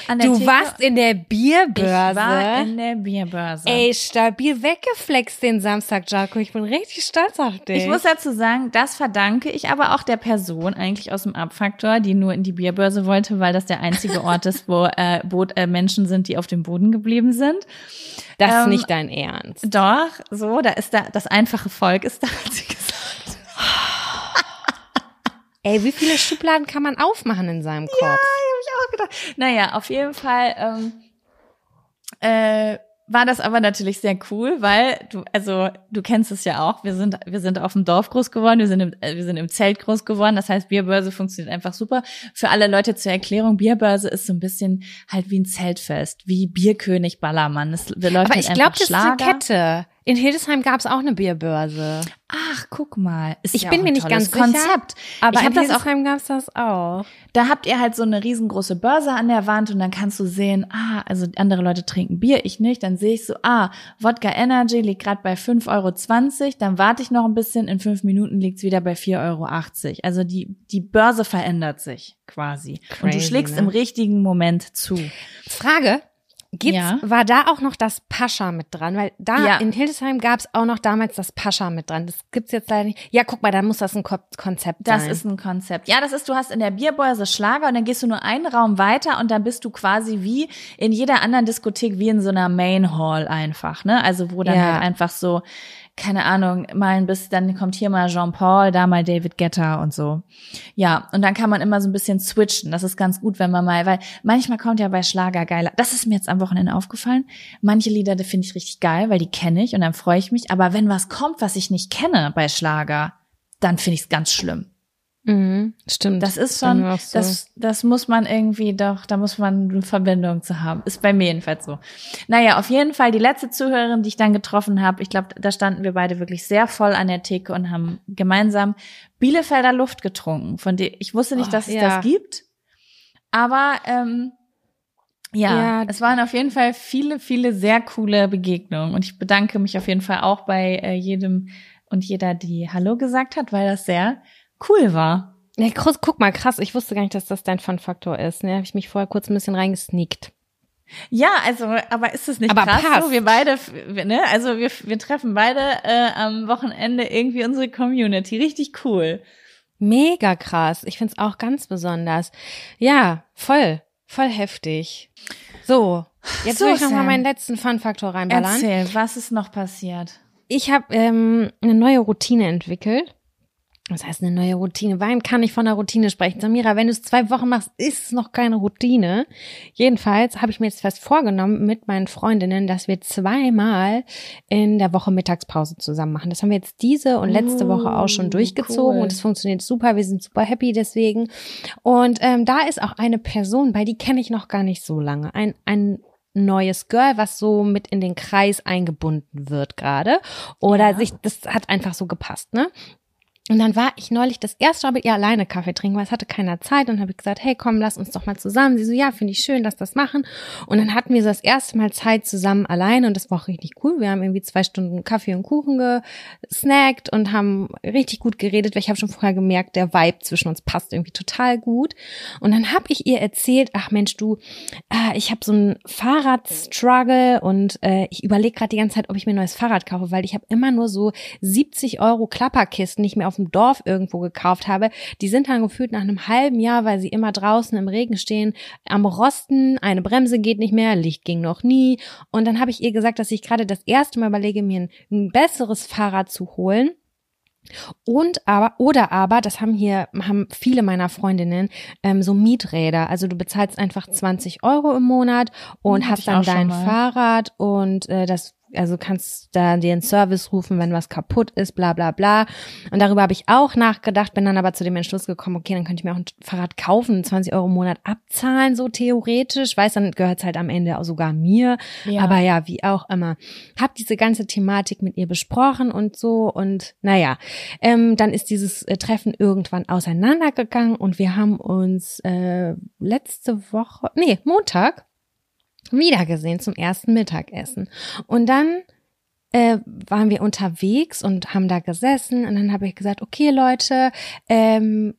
Der Du Theke. warst in der Bierbörse. Ich war in der Bierbörse. Ey, stabil weggeflext den Samstag, Jaco. Ich bin richtig stolz auf dich. ich muss dazu sagen, das verdanke ich aber auch der Person eigentlich aus dem Abfaktor, die nur in die Bierbörse wollte, weil das der einzige Ort ist, wo äh, Boot, äh, Menschen sind, die auf dem Boden geblieben sind. das ist ähm, nicht dein Ernst. Doch, so, da ist da das einfache Volk ist da, hat sie gesagt. Ey, wie viele Schubladen kann man aufmachen in seinem Kopf? hab ich auch gedacht. Naja, auf jeden Fall ähm, äh, war das aber natürlich sehr cool, weil du, also du kennst es ja auch, wir sind, wir sind auf dem Dorf groß geworden, wir sind im, äh, wir sind im Zelt groß geworden, das heißt Bierbörse funktioniert einfach super. Für alle Leute zur Erklärung, Bierbörse ist so ein bisschen halt wie ein Zeltfest, wie Bierkönig Ballermann. Es läuft Aber halt ich glaube, einfach das ist eine. Kette. In Hildesheim gab es auch eine Bierbörse. Ach, guck mal. Ist Ich ja bin mir nicht ganz sicher, Konzept. Aber ich in Hildesheim gab's das auch. Da habt ihr halt so eine riesengroße Börse an der Wand und dann kannst du sehen, ah, also andere Leute trinken Bier, ich nicht. Dann sehe ich so, ah, Wodka Energy liegt gerade bei 5,20 Euro. Dann warte ich noch ein bisschen, in fünf Minuten liegt's wieder bei 4,80 Euro. Also die, die Börse verändert sich quasi. und du Crazy, schlägst ne? im richtigen Moment zu. Frage. Gibt's, Ja. War da auch noch das Pascha mit dran? Weil da Ja. in Hildesheim gab's auch noch damals das Pascha mit dran. Das gibt's jetzt leider nicht. Ja, guck mal, da muss das ein Ko Konzept Das sein. ist ein Konzept. Ja, das ist, du hast in der Bierbörse Schlager und dann gehst du nur einen Raum weiter und dann bist du quasi wie in jeder anderen Diskothek, wie in so einer Main Hall einfach, ne? Also wo dann Ja. halt einfach so, keine Ahnung, mal ein bisschen, dann kommt hier mal Jean-Paul, da mal David Guetta und so. Ja, und dann kann man immer so ein bisschen switchen. Das ist ganz gut, wenn man mal, weil manchmal kommt ja bei Schlager geiler. Das ist mir jetzt am Wochenende aufgefallen. Manche Lieder, die finde ich richtig geil, weil die kenne ich und dann freue ich mich. Aber wenn was kommt, was ich nicht kenne bei Schlager, dann finde ich es ganz schlimm. Mhm, stimmt. Das ist schon, so. das, das muss man irgendwie doch, da muss man eine Verbindung zu haben. Ist bei mir jedenfalls so. Naja, auf jeden Fall die letzte Zuhörerin, die ich dann getroffen habe, ich glaube, da standen wir beide wirklich sehr voll an der Theke und haben gemeinsam Bielefelder Luft getrunken. Von der ich wusste nicht, Oh, dass es ja. das gibt, aber ähm, ja, Ja. es waren auf jeden Fall viele, viele sehr coole Begegnungen und ich bedanke mich auf jeden Fall auch bei äh, jedem und jeder, die Hallo gesagt hat, weil das sehr cool war. Ja, krass, guck mal, krass. Ich wusste gar nicht, dass das dein Fun-Faktor ist. Ne, habe ich mich vorher kurz ein bisschen reingesneakt. Ja, also, aber ist es nicht Aber krass passt. so? Wir beide, ne, also wir, wir treffen beide äh, am Wochenende irgendwie unsere Community. Richtig cool. Mega krass. Ich find's auch ganz besonders. Ja, voll, voll heftig. So, jetzt So, will ich noch mal Sam. meinen letzten Fun-Faktor reinballern. Erzähl, was ist noch passiert? Ich habe ähm, eine neue Routine entwickelt. Das heißt eine neue Routine. Wann kann ich von einer Routine sprechen? Samira, wenn du es zwei Wochen machst, ist es noch keine Routine. Jedenfalls habe ich mir jetzt fest vorgenommen mit meinen Freundinnen, dass wir zweimal in der Woche Mittagspause zusammen machen. Das haben wir jetzt diese und letzte Woche auch schon durchgezogen cool. und es funktioniert super. Wir sind super happy deswegen. Und ähm, da ist auch eine Person bei, die kenne ich noch gar nicht so lange. Ein, ein neues Girl, was so mit in den Kreis eingebunden wird gerade. Oder Ja. sich, das hat einfach so gepasst, ne? Und dann war ich neulich das erste Mal mit ihr alleine Kaffee trinken, weil es hatte keiner Zeit. Und habe ich gesagt, hey, komm, lass uns doch mal zusammen. Sie so, ja, finde ich schön, dass das machen. Und dann hatten wir so das erste Mal Zeit zusammen alleine und das war auch richtig cool. Wir haben irgendwie zwei Stunden Kaffee und Kuchen gesnackt und haben richtig gut geredet, weil ich habe schon vorher gemerkt, der Vibe zwischen uns passt irgendwie total gut. Und dann habe ich ihr erzählt, ach Mensch, du, äh, ich habe so einen Fahrradstruggle und äh, ich überlege gerade die ganze Zeit, ob ich mir ein neues Fahrrad kaufe, weil ich habe immer nur so 70 Euro Klapperkisten, ich mir auf dem Dorf irgendwo gekauft habe. Die sind dann gefühlt nach einem halben Jahr, weil sie immer draußen im Regen stehen, am Rosten, eine Bremse geht nicht mehr, Licht ging noch nie. Und dann habe ich ihr gesagt, dass ich gerade das erste Mal überlege, mir ein, ein besseres Fahrrad zu holen. Und aber, oder aber, das haben hier, haben viele meiner Freundinnen, ähm, so Mieträder. Also du bezahlst einfach 20 Euro im Monat und Hm, hatte hast dann dein. Fahrrad und äh, das also kannst da dir einen Service rufen, wenn was kaputt ist, bla bla bla. Und darüber habe ich auch nachgedacht, bin dann aber zu dem Entschluss gekommen, okay, dann könnte ich mir auch ein Fahrrad kaufen, 20 Euro im Monat abzahlen, so theoretisch. Weiß, dann gehört es halt am Ende auch sogar mir. Ja. Aber ja, wie auch immer. Hab diese ganze Thematik mit ihr besprochen und so. Und naja, ähm, dann ist dieses äh, Treffen irgendwann auseinandergegangen und wir haben uns äh, letzte Woche, nee, Montag wiedergesehen zum ersten Mittagessen. Und dann äh, waren wir unterwegs und haben da gesessen und dann habe ich gesagt, okay Leute, ähm,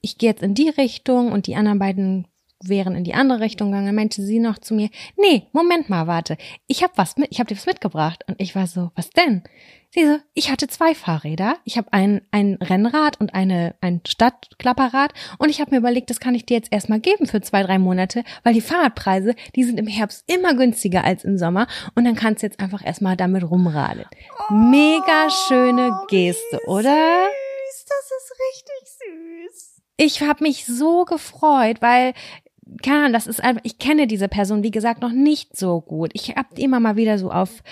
ich gehe jetzt in die Richtung und die anderen beiden wären in die andere Richtung gegangen. Dann meinte sie noch zu mir, nee, Moment mal, warte, ich habe was mit, ich habe dir was mitgebracht. Und ich war so, was denn? Sie so, ich hatte zwei Fahrräder. Ich habe ein, ein Rennrad und eine, ein Stadtklapperrad. Und ich habe mir überlegt, das kann ich dir jetzt erstmal geben für zwei, drei Monate, weil die Fahrradpreise, die sind im Herbst immer günstiger als im Sommer. Und dann kannst du jetzt einfach erstmal damit rumradeln. Mega schöne Geste, oder? Süß, das ist richtig süß. Ich habe mich so gefreut, weil keine Ahnung, das ist einfach, ich kenne diese Person, wie gesagt, noch nicht so gut. Ich habe die immer mal wieder so auf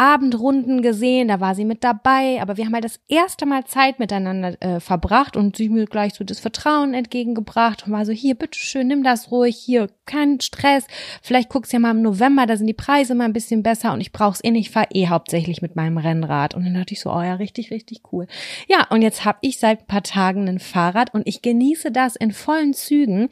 Abendrunden gesehen, da war sie mit dabei, aber wir haben halt das erste Mal Zeit miteinander äh, verbracht und sie mir gleich so das Vertrauen entgegengebracht und war so, hier, bitteschön, nimm das ruhig, hier, kein Stress, vielleicht guckst du ja mal im November, da sind die Preise mal ein bisschen besser und ich brauch's eh nicht, ich fahr eh hauptsächlich mit meinem Rennrad. Und dann dachte ich so, oh ja, richtig, richtig cool. Ja, und jetzt habe ich seit ein paar Tagen ein Fahrrad und ich genieße das in vollen Zügen.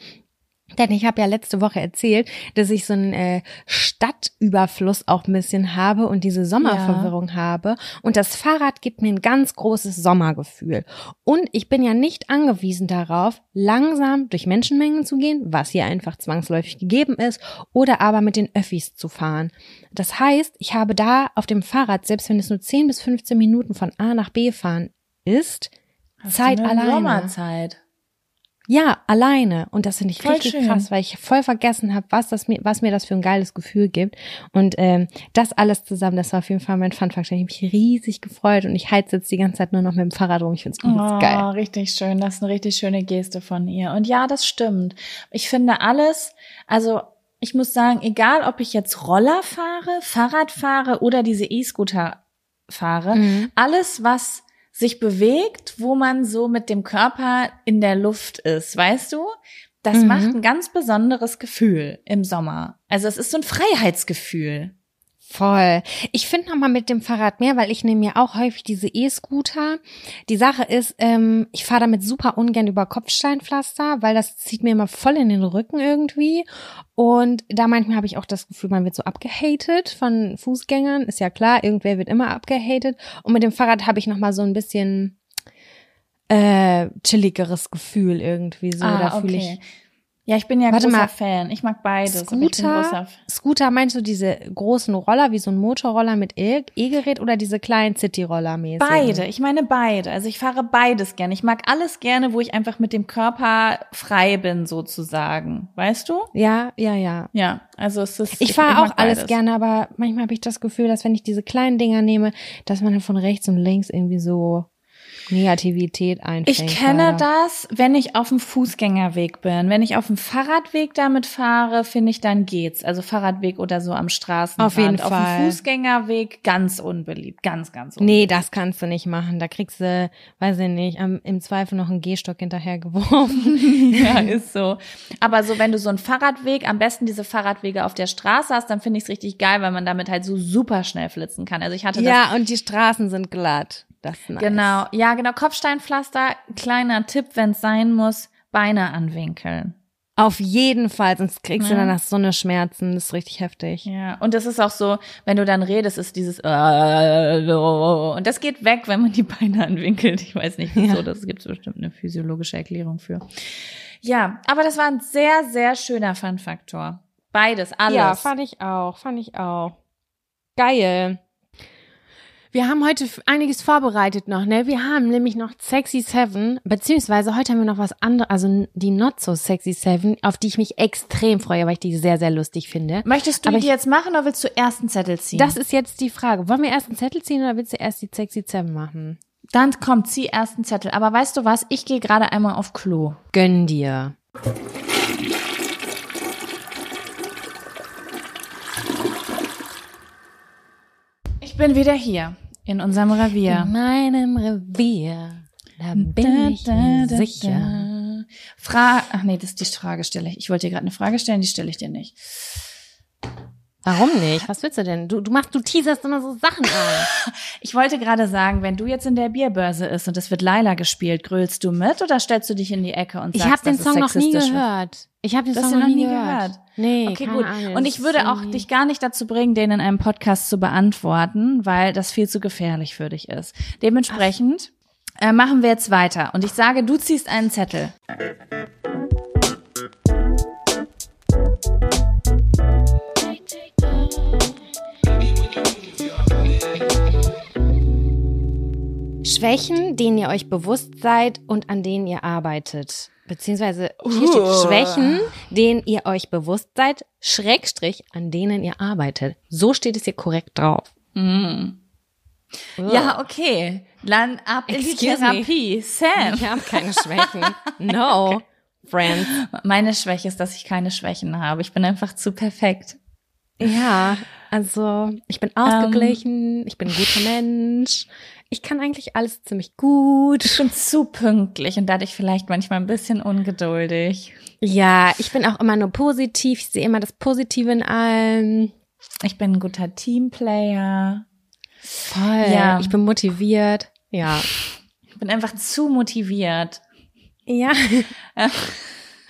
Denn ich habe ja letzte Woche erzählt, dass ich so einen äh, Stadtüberfluss auch ein bisschen habe und diese Sommerverwirrung habe. Und das Fahrrad gibt mir ein ganz großes Sommergefühl. Und ich bin ja nicht angewiesen darauf, langsam durch Menschenmengen zu gehen, was hier einfach zwangsläufig gegeben ist, oder aber mit den Öffis zu fahren. Das heißt, ich habe da auf dem Fahrrad, selbst wenn es nur 10 bis 15 Minuten von A nach B fahren ist, Zeit Hast eine alleine. Sommerzeit. Ja, alleine. Und das finde ich Voll richtig schön. krass, weil ich voll vergessen habe, was, das mir, was mir das für ein geiles Gefühl gibt. Und ähm, das alles zusammen, das war auf jeden Fall mein Fun-Faktor. Ich habe mich riesig gefreut und ich heiz jetzt die ganze Zeit nur noch mit dem Fahrrad rum. Ich finde es Oh, geil. richtig schön. Das ist eine richtig schöne Geste von ihr. Und ja, das stimmt. Ich finde alles, also ich muss sagen, egal ob ich jetzt Roller fahre, Fahrrad fahre oder diese E-Scooter fahre, Mhm. alles, was sich bewegt, wo man so mit dem Körper in der Luft ist, weißt du? Das Mhm. macht ein ganz besonderes Gefühl im Sommer. Also es ist so ein Freiheitsgefühl. Voll. Ich finde nochmal mit dem Fahrrad mehr, weil ich nehme ja auch häufig diese E-Scooter. Die Sache ist, ähm, ich fahre damit super ungern über Kopfsteinpflaster, weil das zieht mir immer voll in den Rücken irgendwie. Und da manchmal habe ich auch das Gefühl, man wird so abgehatet von Fußgängern. Ist ja klar, irgendwer wird immer abgehatet. Und mit dem Fahrrad habe ich nochmal so ein bisschen äh, chilligeres Gefühl irgendwie. So, da fühle ich. Ja, ich bin ja Warte großer mal. Fan. Ich mag beides. ich Scooter, Scooter meinst du diese großen Roller wie so ein Motorroller mit E- E-Gerät oder diese kleinen City-Roller mäßig? Beide, ich meine beide. Also ich fahre beides gerne. Ich mag alles gerne, wo ich einfach mit dem Körper frei bin, sozusagen. Weißt du? Ja, ja, ja. Ja, also es ist. Ich fahre mag auch alles beides. gerne, aber manchmal habe ich das Gefühl, dass wenn ich diese kleinen Dinger nehme, dass man dann von rechts und links irgendwie so Negativität einfängt. Ich kenne leider. das, wenn ich auf dem Fußgängerweg bin. Wenn ich auf dem Fahrradweg damit fahre, finde ich, dann geht's. Also Fahrradweg oder so am Straßenrand. Auf jeden Auf Fall. dem Fußgängerweg ganz unbeliebt. Ganz, ganz unbeliebt. Nee, das kannst du nicht machen. Da kriegst du, weiß ich nicht, im Zweifel noch einen Gehstock hinterhergeworfen. ja, ist so. Aber so, wenn du so einen Fahrradweg, am besten diese Fahrradwege auf der Straße hast, dann finde ich es richtig geil, weil man damit halt so super schnell flitzen kann. Also ich hatte das ja, und die Straßen sind glatt. Das ist nice. Genau, ja, genau. Kopfsteinpflaster, kleiner Tipp, wenn es sein muss, Beine anwinkeln. Auf jeden Fall, sonst kriegst du Ja. danach so eine Schmerzen. Das ist richtig heftig. Ja, und das ist auch so, wenn du dann redest, ist dieses äh, und das geht weg, wenn man die Beine anwinkelt. Ich weiß nicht wieso, Ja. das gibt bestimmt eine physiologische Erklärung für. Ja, aber das war ein sehr, sehr schöner Fun-Faktor. Beides, alles. Ja, fand ich auch, fand ich auch. Geil. Wir haben heute einiges vorbereitet noch, ne? Wir haben nämlich noch Sexy Seven, beziehungsweise heute haben wir noch was anderes, also die Not So Sexy Seven, auf die ich mich extrem freue, weil ich die sehr, sehr lustig finde. Möchtest du Aber die ich- jetzt machen oder willst du erst einen Zettel ziehen? Das ist jetzt die Frage. Wollen wir erst einen Zettel ziehen oder willst du erst die Sexy Seven machen? dann komm, zieh erst einen Zettel. Aber weißt du was? Ich gehe gerade einmal auf Klo. Gönn dir. Ich bin wieder hier in unserem Revier. In meinem Revier, da bin ich mir sicher. Fra Ach nee, das ist die Fragestelle. Ich wollte dir gerade eine Frage stellen, die stelle ich dir nicht. Warum nicht? Was willst du denn? Du, du machst, du teaserst immer so Sachen an. Ich wollte gerade sagen, wenn du jetzt in der Bierbörse ist und es wird Laila gespielt, grölst du mit oder stellst du dich in die Ecke und Ich sagst, habe den Song noch nie gehört. Ich habe Das du noch nie gehört. Nee, Okay, gut. Ahnung. Und ich würde auch dich gar nicht dazu bringen, den in einem Podcast zu beantworten, weil das viel zu gefährlich für dich ist. Dementsprechend äh, machen wir jetzt weiter. Und ich sage, du ziehst einen Zettel. Schwächen, denen ihr euch bewusst seid und an denen ihr arbeitet. Beziehungsweise hier steht Uh. Schwächen, denen ihr euch bewusst seid, Schrägstrich, an denen ihr arbeitet. So steht es hier korrekt drauf. Ja, okay. Dann ab in die Excuse me. Therapie. Sam. Ich habe keine Schwächen. No, friends. Meine Schwäche ist, dass ich keine Schwächen habe. Ich bin einfach zu perfekt. Ja, also ich bin ausgeglichen, ich bin ein guter Mensch. Ich kann eigentlich alles ziemlich gut. Ich bin zu pünktlich und dadurch vielleicht manchmal ein bisschen ungeduldig. Ja, ich bin auch immer nur positiv. Ich sehe immer das Positive in allem. Ich bin ein guter Teamplayer. Voll. Ja. Ich bin motiviert. Ja. Ich bin einfach zu motiviert. Ja.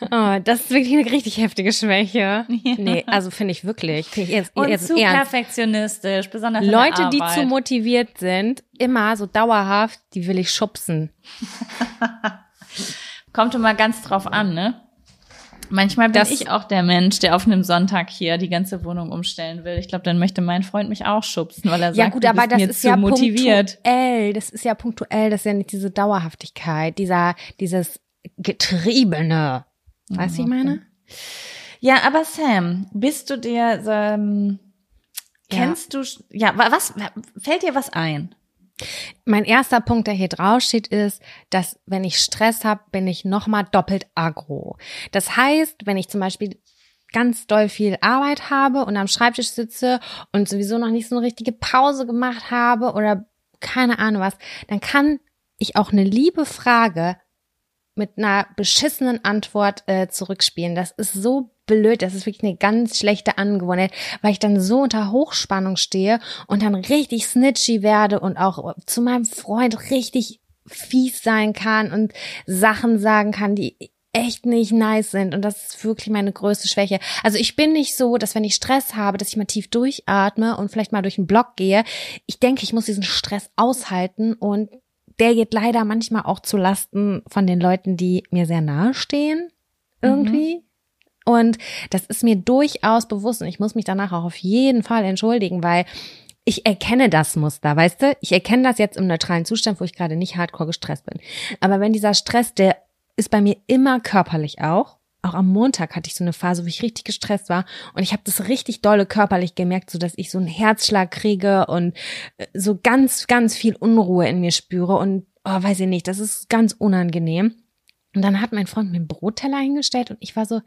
Oh, das ist wirklich eine richtig heftige Schwäche. Nee, also finde ich wirklich. Finde ich jetzt, Und jetzt zu ernst. perfektionistisch, besonders Leute, die zu motiviert sind, immer so dauerhaft, die will ich schubsen. Kommt immer ganz drauf an, ne? Manchmal bin Das- ich auch der Mensch, der auf einem Sonntag hier die ganze Wohnung umstellen will. Ich glaube, dann möchte mein Freund mich auch schubsen, weil er Ja sagt, gut, du aber bist das mir ist zu ja motiviert. punktuell. Das ist ja punktuell. Das ist ja nicht diese Dauerhaftigkeit, dieser, dieses Getriebene. Weißt du, ich meine? Ja, aber Sam, bist du dir, ähm, Ja. kennst du, ja, wa- was, fällt dir was ein? Mein erster Punkt, der hier draufsteht, ist, dass wenn ich Stress habe, bin ich nochmal doppelt aggro. Das heißt, wenn ich zum Beispiel ganz doll viel Arbeit habe und am Schreibtisch sitze und sowieso noch nicht so eine richtige Pause gemacht habe oder keine Ahnung was, dann kann ich auch eine liebe Frage mit einer beschissenen Antwort äh, zurückspielen. Das ist so blöd, das ist wirklich eine ganz schlechte Angewohnheit, weil ich dann so unter Hochspannung stehe und dann richtig snitchy werde und auch zu meinem Freund richtig fies sein kann und Sachen sagen kann, die echt nicht nice sind und das ist wirklich meine größte Schwäche. Also ich bin nicht so, dass wenn ich Stress habe, dass ich mal tief durchatme und vielleicht mal durch den Block gehe. Ich denke, ich muss diesen Stress aushalten und der geht leider manchmal auch zu Lasten von den Leuten, die mir sehr nahe stehen, irgendwie. Und das ist mir durchaus bewusst und ich muss mich danach auch auf jeden Fall entschuldigen, weil ich erkenne das Muster, weißt du? Ich erkenne das jetzt im neutralen Zustand, wo ich gerade nicht hardcore gestresst bin. Aber wenn dieser Stress, der ist bei mir immer körperlich auch. Auch am Montag hatte ich so eine Phase, wo ich richtig gestresst war und ich habe das richtig dolle körperlich gemerkt, so dass ich so einen Herzschlag kriege und äh, so ganz, ganz viel Unruhe in mir spüre und oh, weiß ich nicht, das ist ganz unangenehm. Und dann hat mein Freund mir einen Brotteller hingestellt und ich war so,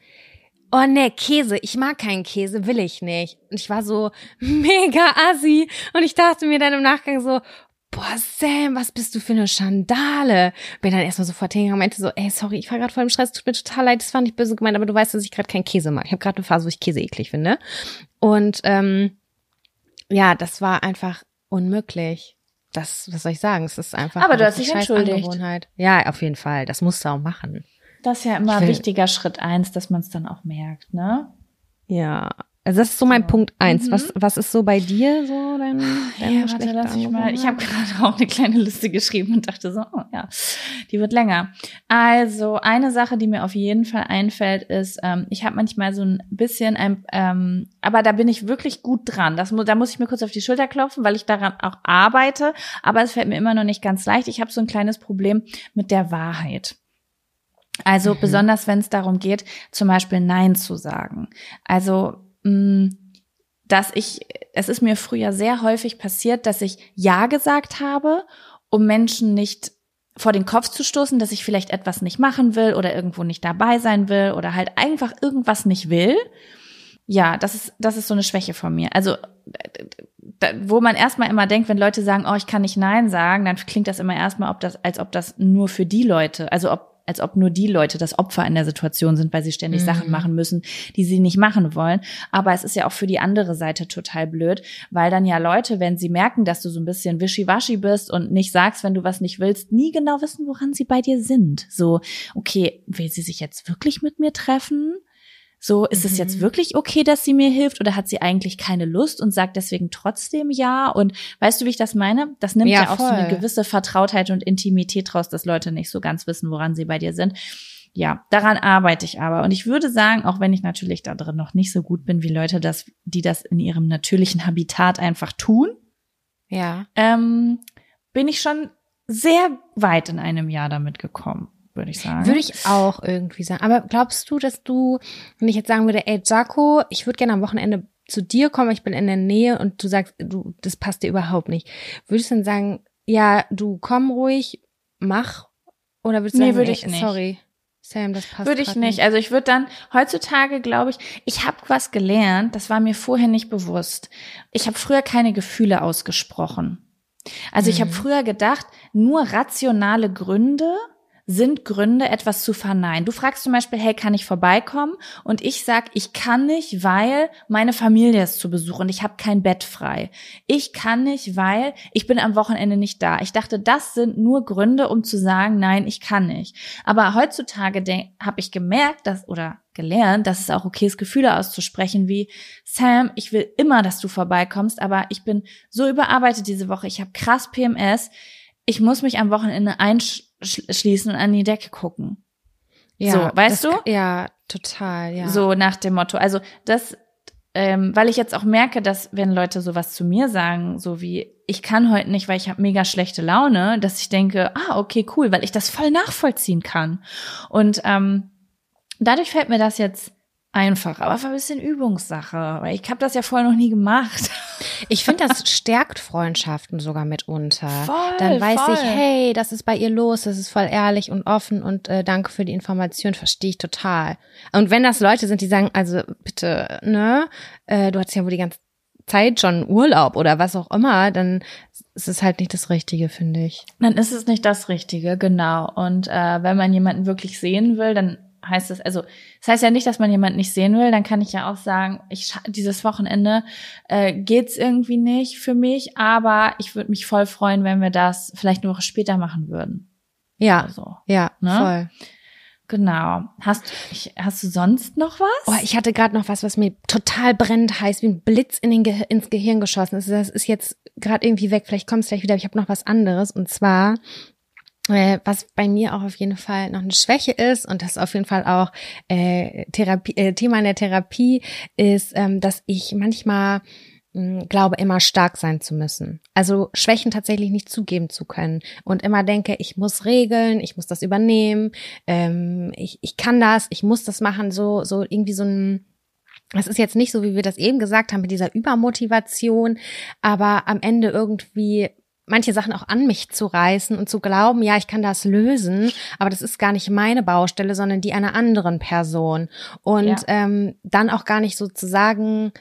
oh nee, Käse, ich mag keinen Käse, will ich nicht. Und ich war so mega assi und ich dachte mir dann im Nachgang so, boah, Sam, was bist du für eine Schandale? Bin dann erstmal sofort hingegangen und meinte so, ey, sorry, ich war gerade voll im Stress, tut mir total leid, das war nicht böse gemeint, aber du weißt, dass ich gerade keinen Käse mag. Ich habe gerade eine Phase, wo ich Käse eklig finde. Und ähm, ja, das war einfach unmöglich. Das, was soll ich sagen? Es ist einfach. Aber du hast dich entschuldigt. Ja, auf jeden Fall. Das musst du auch machen. Das ist ja immer ein wichtiger Schritt eins, dass man es dann auch merkt, ne? Ja, also das ist so mein so. Punkt eins. Mhm. Was, was ist so bei dir so dein, dein ja, warte, lass ich mal. Ich habe gerade auch eine kleine Liste geschrieben und dachte so, oh, ja, die wird länger. Also eine Sache, die mir auf jeden Fall einfällt, ist, ähm, ich habe manchmal so ein bisschen ein, ähm, aber da bin ich wirklich gut dran. Das, da muss ich mir kurz auf die Schulter klopfen, weil ich daran auch arbeite. Aber es fällt mir immer noch nicht ganz leicht. Ich habe so ein kleines Problem mit der Wahrheit. Also mhm. besonders wenn es darum geht, zum Beispiel Nein zu sagen. Also dass ich, es ist mir früher sehr häufig passiert, dass ich Ja gesagt habe, um Menschen nicht vor den Kopf zu stoßen, dass ich vielleicht etwas nicht machen will oder irgendwo nicht dabei sein will oder halt einfach irgendwas nicht will. Ja, das ist, das ist so eine Schwäche von mir. Also, wo man erstmal immer denkt, wenn Leute sagen, oh, ich kann nicht Nein sagen, dann klingt das immer erstmal, ob das, als ob das nur für die Leute, also ob als ob nur die Leute das Opfer in der Situation sind, weil sie ständig mhm. Sachen machen müssen, die sie nicht machen wollen. Aber es ist ja auch für die andere Seite total blöd, weil dann ja Leute, wenn sie merken, dass du so ein bisschen wischiwaschi bist und nicht sagst, wenn du was nicht willst, nie genau wissen, woran sie bei dir sind. So, okay, will sie sich jetzt wirklich mit mir treffen? So, ist es jetzt mhm. wirklich okay, dass sie mir hilft oder hat sie eigentlich keine Lust und sagt deswegen trotzdem ja? Und weißt du, wie ich das meine? Das nimmt ja, ja auch voll. so eine gewisse Vertrautheit und Intimität raus, dass Leute nicht so ganz wissen, woran sie bei dir sind. Ja, daran arbeite ich aber. Und ich würde sagen, auch wenn ich natürlich da drin noch nicht so gut bin, wie Leute das, die das in ihrem natürlichen Habitat einfach tun, ja, ähm, bin ich schon sehr weit in einem Jahr damit gekommen würde ich sagen. Würde ich auch irgendwie sagen. Aber glaubst du, dass du, wenn ich jetzt sagen würde, ey Jaco, ich würde gerne am Wochenende zu dir kommen, ich bin in der Nähe und du sagst, du, das passt dir überhaupt nicht. Würdest du dann sagen, ja, du komm ruhig, mach? Oder würdest du nee, sagen, würde ich ey, nicht. sorry, Sam, das passt Würde ich nicht. nicht. Also ich würde dann, heutzutage glaube ich, ich habe was gelernt, das war mir vorher nicht bewusst. Ich habe früher keine Gefühle ausgesprochen. Also mhm. ich habe früher gedacht, nur rationale Gründe sind Gründe, etwas zu verneinen. Du fragst zum Beispiel, hey, kann ich vorbeikommen? Und ich sag, ich kann nicht, weil meine Familie ist zu Besuch und ich habe kein Bett frei. Ich kann nicht, weil ich bin am Wochenende nicht da. Ich dachte, das sind nur Gründe, um zu sagen, nein, ich kann nicht. Aber heutzutage habe ich gemerkt, dass oder gelernt, dass es auch okay ist, Gefühle auszusprechen wie Sam, ich will immer, dass du vorbeikommst, aber ich bin so überarbeitet diese Woche. Ich habe krass PMS. Ich muss mich am Wochenende einsch schließen und an die Decke gucken. Ja, so, weißt das, du? Ja, total, ja. So nach dem Motto. Also das, ähm, weil ich jetzt auch merke, dass wenn Leute sowas zu mir sagen, so wie ich kann heute nicht, weil ich habe mega schlechte Laune, dass ich denke, ah, okay, cool, weil ich das voll nachvollziehen kann. Und ähm, dadurch fällt mir das jetzt einfach, aber war ein bisschen Übungssache, weil ich habe das ja vorher noch nie gemacht. Ich finde, das stärkt Freundschaften sogar mitunter. Voll, Dann weiß voll. ich, hey, das ist bei ihr los, das ist voll ehrlich und offen und äh, danke für die Information, verstehe ich total. Und wenn das Leute sind, die sagen, also bitte, ne, äh, du hattest ja wohl die ganze Zeit schon Urlaub oder was auch immer, dann ist es halt nicht das Richtige, finde ich. Dann ist es nicht das Richtige, genau. Und äh, wenn man jemanden wirklich sehen will, dann heißt es, also das heißt ja nicht, dass man jemanden nicht sehen will, dann kann ich ja auch sagen, ich dieses Wochenende äh, geht's irgendwie nicht für mich, aber ich würde mich voll freuen, wenn wir das vielleicht eine Woche später machen würden. Ja, so. ja, ne? voll. Genau. Hast, ich, hast du sonst noch was? Oh, ich hatte gerade noch was, was mir total brennend heißt, wie ein Blitz in den Ge ins Gehirn geschossen ist. Das ist jetzt gerade irgendwie weg. Vielleicht kommt es gleich wieder. Ich habe noch was anderes. Und zwar äh, was bei mir auch auf jeden Fall noch eine Schwäche ist und das auf jeden Fall auch äh, Therapie, äh, Thema in der Therapie ist, ähm, dass ich manchmal mh, hm, glaube, immer stark sein zu müssen. Also Schwächen tatsächlich nicht zugeben zu können und immer denke, ich muss regeln, ich muss das übernehmen, ähm, ich, ich kann das, ich muss das machen, so, so irgendwie so ein das ist jetzt nicht so, wie wir das eben gesagt haben, mit dieser Übermotivation, aber am Ende irgendwie manche Sachen auch an mich zu reißen und zu glauben, ja, ich kann das lösen, aber das ist gar nicht meine Baustelle, sondern die einer anderen Person. Und ja. ähm, dann auch gar nicht so zu sagen,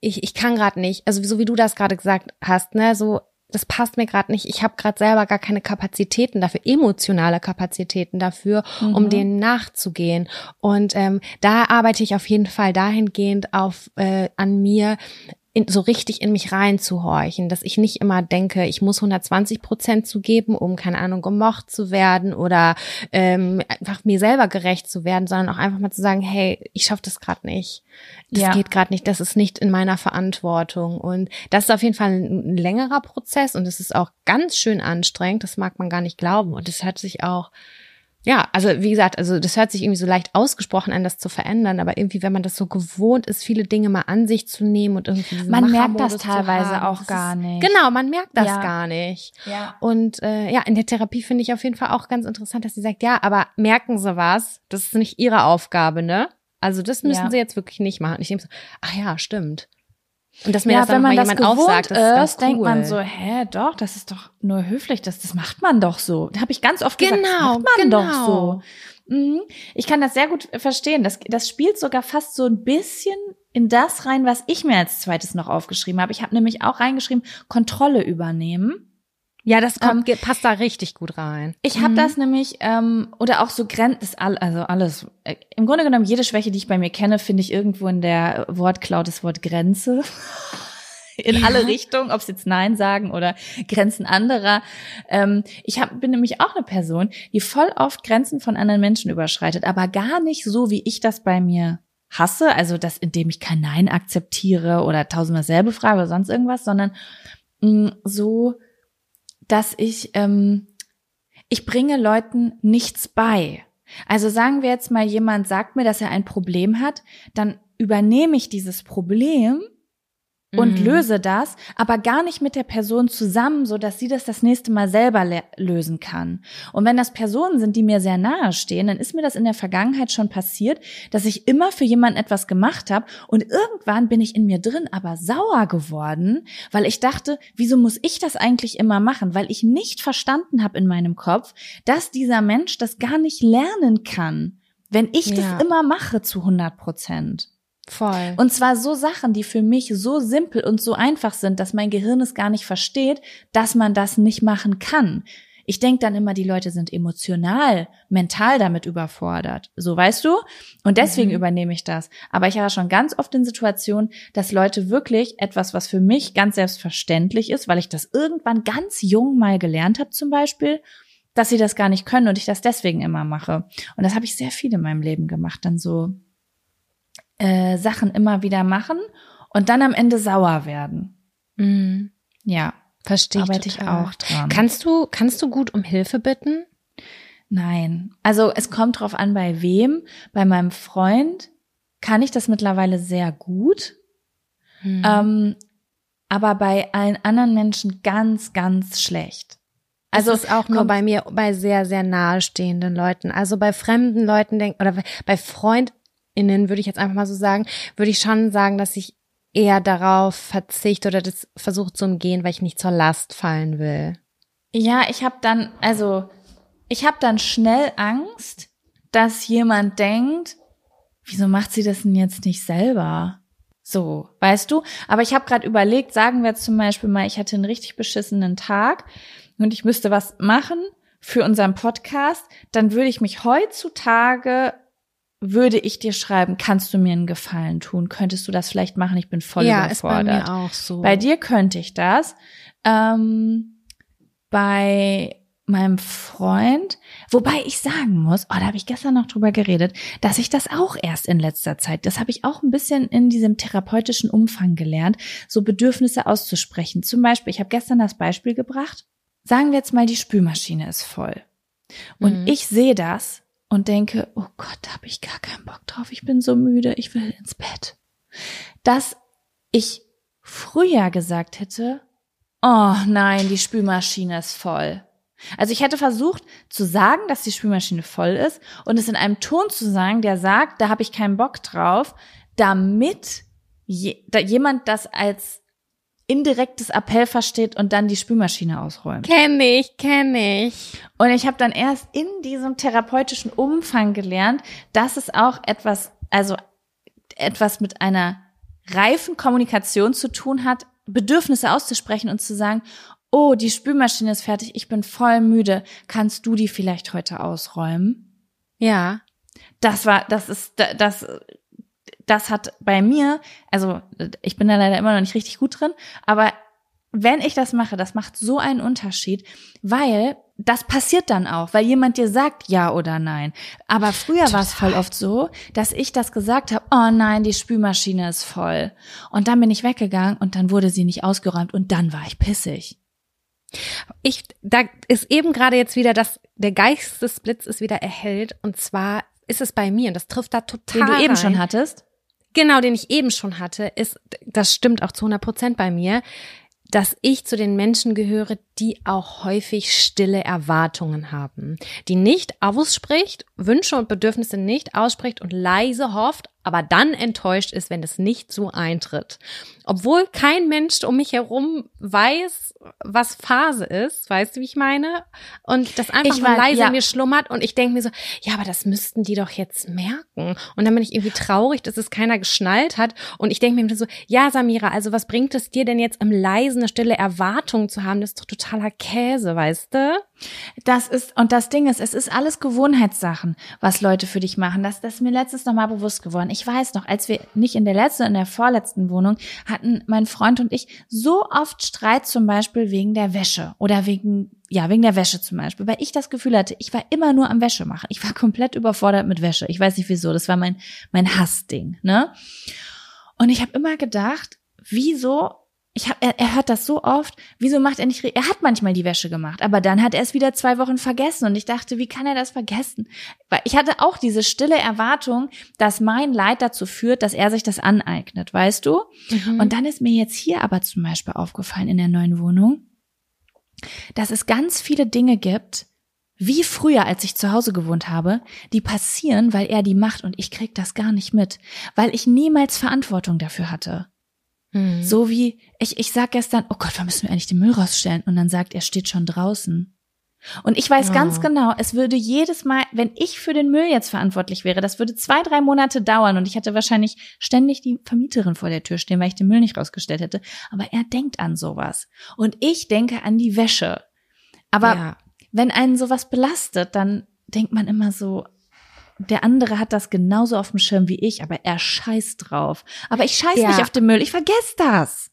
ich, ich kann gerade nicht, also so wie du das gerade gesagt hast, ne, so das passt mir gerade nicht. Ich habe gerade selber gar keine Kapazitäten dafür, emotionale Kapazitäten dafür, mhm. um denen nachzugehen. Und ähm, da arbeite ich auf jeden Fall dahingehend auf äh, an mir, in, so richtig in mich reinzuhorchen, dass ich nicht immer denke, ich muss 120 Prozent zugeben, um keine Ahnung gemocht zu werden oder ähm, einfach mir selber gerecht zu werden, sondern auch einfach mal zu sagen, hey, ich schaffe das gerade nicht, das ja. geht gerade nicht, das ist nicht in meiner Verantwortung. Und das ist auf jeden Fall ein, ein längerer Prozess und es ist auch ganz schön anstrengend, das mag man gar nicht glauben. Und es hat sich auch ja, also wie gesagt, also das hört sich irgendwie so leicht ausgesprochen an, das zu verändern, aber irgendwie, wenn man das so gewohnt ist, viele Dinge mal an sich zu nehmen und irgendwie man merkt das teilweise auch gar nicht. Genau, man merkt das ja. gar nicht. Ja. Und äh, ja, in der Therapie finde ich auf jeden Fall auch ganz interessant, dass sie sagt, ja, aber merken Sie was? Das ist nicht Ihre Aufgabe, ne? Also das müssen ja. Sie jetzt wirklich nicht machen. Ich denke so, ach ja, stimmt. Und dass mir ja, das dann wenn man das jemand aufsagt, das ist, ist cool. denkt man so, hä, doch, das ist doch nur höflich, das, das macht man doch so. Da habe ich ganz oft genau, gesagt, das macht man genau. doch so. Mhm. Ich kann das sehr gut verstehen. Das, das spielt sogar fast so ein bisschen in das rein, was ich mir als zweites noch aufgeschrieben habe. Ich habe nämlich auch reingeschrieben, Kontrolle übernehmen. Ja, das kommt, ähm, passt da richtig gut rein. Ich habe mhm. das nämlich, ähm, oder auch so Grenzen, also alles, äh, im Grunde genommen jede Schwäche, die ich bei mir kenne, finde ich irgendwo in der Wortcloud das Wort Grenze. in ja. alle Richtungen, ob es jetzt Nein sagen oder Grenzen anderer. Ähm, ich hab, bin nämlich auch eine Person, die voll oft Grenzen von anderen Menschen überschreitet, aber gar nicht so, wie ich das bei mir hasse, also das, indem ich kein Nein akzeptiere oder tausendmal selbe frage oder sonst irgendwas, sondern mh, mm, so, dass ich, ähm, ich bringe Leuten nichts bei. Also sagen wir jetzt mal, jemand sagt mir, dass er ein Problem hat, dann übernehme ich dieses Problem und mhm. löse das, aber gar nicht mit der Person zusammen, so dass sie das das nächste Mal selber lösen kann. Und wenn das Personen sind, die mir sehr nahe stehen, dann ist mir das in der Vergangenheit schon passiert, dass ich immer für jemanden etwas gemacht habe und irgendwann bin ich in mir drin aber sauer geworden, weil ich dachte, wieso muss ich das eigentlich immer machen? Weil ich nicht verstanden habe in meinem Kopf, dass dieser Mensch das gar nicht lernen kann, wenn ich ja. das immer mache zu 100 Prozent. Voll. Und zwar so Sachen, die für mich so simpel und so einfach sind, dass mein Gehirn es gar nicht versteht, dass man das nicht machen kann. Ich denke dann immer, die Leute sind emotional, mental damit überfordert. So weißt du? Und deswegen mhm. übernehme ich das. Aber ich war schon ganz oft in Situationen, dass Leute wirklich etwas, was für mich ganz selbstverständlich ist, weil ich das irgendwann ganz jung mal gelernt habe zum Beispiel, dass sie das gar nicht können und ich das deswegen immer mache. Und das habe ich sehr viel in meinem Leben gemacht, dann so äh, Sachen immer wieder machen und dann am Ende sauer werden. Mhm. Ja, verstehe arbeite ich auch dran. Kannst du kannst du gut um Hilfe bitten? Nein, also es kommt drauf an, bei wem. Bei meinem Freund kann ich das mittlerweile sehr gut. Mhm. Ähm, aber bei allen anderen Menschen ganz, ganz schlecht. Also es ist auch nur bei mir bei sehr sehr nahestehenden Leuten. Also bei fremden Leuten denk oder bei Freund innen, würde ich jetzt einfach mal so sagen, würde ich schon sagen, dass ich eher darauf verzichte oder das versuche zu umgehen, weil ich nicht zur Last fallen will. Ja, ich habe dann, also ich habe dann schnell Angst, dass jemand denkt, wieso macht sie das denn jetzt nicht selber? So, weißt du? Aber ich habe gerade überlegt, sagen wir zum Beispiel mal, ich hatte einen richtig beschissenen Tag und ich müsste was machen für unseren Podcast, dann würde ich mich heutzutage würde ich dir schreiben, kannst du mir einen Gefallen tun? Könntest du das vielleicht machen? Ich bin voll ja, überfordert. Ja, ist bei mir auch so. Bei dir könnte ich das. Ähm, bei meinem Freund, wobei ich sagen muss, oh, da habe ich gestern noch drüber geredet, dass ich das auch erst in letzter Zeit, das habe ich auch ein bisschen in diesem therapeutischen Umfang gelernt, so Bedürfnisse auszusprechen. Zum Beispiel, ich habe gestern das Beispiel gebracht, sagen wir jetzt mal, die Spülmaschine ist voll. Und mhm. ich sehe das und denke, oh Gott, da habe ich gar keinen Bock drauf, ich bin so müde, ich will ins Bett. Dass ich früher gesagt hätte, oh nein, die Spülmaschine ist voll. Also ich hätte versucht zu sagen, dass die Spülmaschine voll ist und es in einem Ton zu sagen, der sagt, da habe ich keinen Bock drauf, damit je, da jemand das als indirektes Appell versteht und dann die Spülmaschine ausräumt. Kenn ich, kenn ich. Und ich habe dann erst in diesem therapeutischen Umfang gelernt, dass es auch etwas, also etwas mit einer reifen Kommunikation zu tun hat, Bedürfnisse auszusprechen und zu sagen, oh, die Spülmaschine ist fertig, ich bin voll müde, kannst du die vielleicht heute ausräumen? Ja. Das war, das ist, das, das hat bei mir, also ich bin da leider immer noch nicht richtig gut drin, aber wenn ich das mache, das macht so einen Unterschied, weil das passiert dann auch, weil jemand dir sagt ja oder nein. Aber früher war es voll oft so, dass ich das gesagt habe, oh nein, die Spülmaschine ist voll. Und dann bin ich weggegangen und dann wurde sie nicht ausgeräumt und dann war ich pissig. Ich, da ist eben gerade jetzt wieder das, der Geistesblitz ist wieder erhellt und zwar ist es bei mir und das trifft da total. Den du eben rein. schon hattest? Genau, den ich eben schon hatte, ist, das stimmt auch zu 100 Prozent bei mir, dass ich zu den Menschen gehöre, die auch häufig stille Erwartungen haben, die nicht ausspricht, Wünsche und Bedürfnisse nicht ausspricht und leise hofft, aber dann enttäuscht ist, wenn es nicht so eintritt. Obwohl kein Mensch um mich herum weiß, was Phase ist, weißt du, wie ich meine? Und das einfach Ich weiß, leise ja. mir schlummert und ich denke mir so, ja, aber das müssten die doch jetzt merken. Und dann bin ich irgendwie traurig, dass es keiner geschnallt hat. Und ich denke mir so, ja, Samira, also was bringt es dir denn jetzt im Leisen eine stille Erwartung zu haben? Das ist doch totaler Käse, weißt du? Das ist, und das Ding ist, es ist alles Gewohnheitssachen, was Leute für dich machen. Das, das ist mir letztens nochmal bewusst geworden. Ich weiß noch, als wir nicht in der letzten, in der vorletzten Wohnung hatten mein Freund und ich so oft Streit zum Beispiel wegen der Wäsche oder wegen, ja, wegen der Wäsche zum Beispiel, weil ich das Gefühl hatte, ich war immer nur am Wäsche machen. Ich war komplett überfordert mit Wäsche. Ich weiß nicht wieso. Das war mein, mein Hassding, ne? Und ich habe immer gedacht, wieso ich hab, er, er hört das so oft. Wieso macht er nicht? Er hat manchmal die Wäsche gemacht, aber dann hat er es wieder zwei Wochen vergessen und ich dachte, wie kann er das vergessen? Weil ich hatte auch diese stille Erwartung, dass mein Leid dazu führt, dass er sich das aneignet, weißt du? Und dann ist mir jetzt hier aber zum Beispiel aufgefallen in der neuen Wohnung, dass es ganz viele Dinge gibt, wie früher, als ich zu Hause gewohnt habe, die passieren, weil er die macht und ich krieg das gar nicht mit, weil ich niemals Verantwortung dafür hatte. Mhm. So wie, ich, ich sag gestern, oh Gott, wann müssen wir eigentlich den Müll rausstellen? Und dann sagt er, steht schon draußen. Und ich weiß Oh. ganz genau, es würde jedes Mal, wenn ich für den Müll jetzt verantwortlich wäre, das würde zwei, drei Monate dauern und ich hätte wahrscheinlich ständig die Vermieterin vor der Tür stehen, weil ich den Müll nicht rausgestellt hätte. Aber er denkt an sowas. Und ich denke an die Wäsche. Aber ja. wenn einen sowas belastet, dann denkt man immer so, der andere hat das genauso auf dem Schirm wie ich, aber er scheißt drauf. Aber ich scheiß Ja. nicht auf den Müll, ich vergesse das.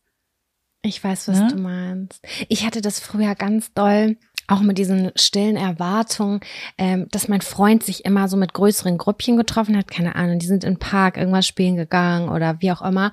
Ich weiß, was Ne? du meinst. Ich hatte das früher ganz doll, auch mit diesen stillen Erwartungen, ähm, dass mein Freund sich immer so mit größeren Grüppchen getroffen hat, keine Ahnung, die sind im Park irgendwas spielen gegangen oder wie auch immer.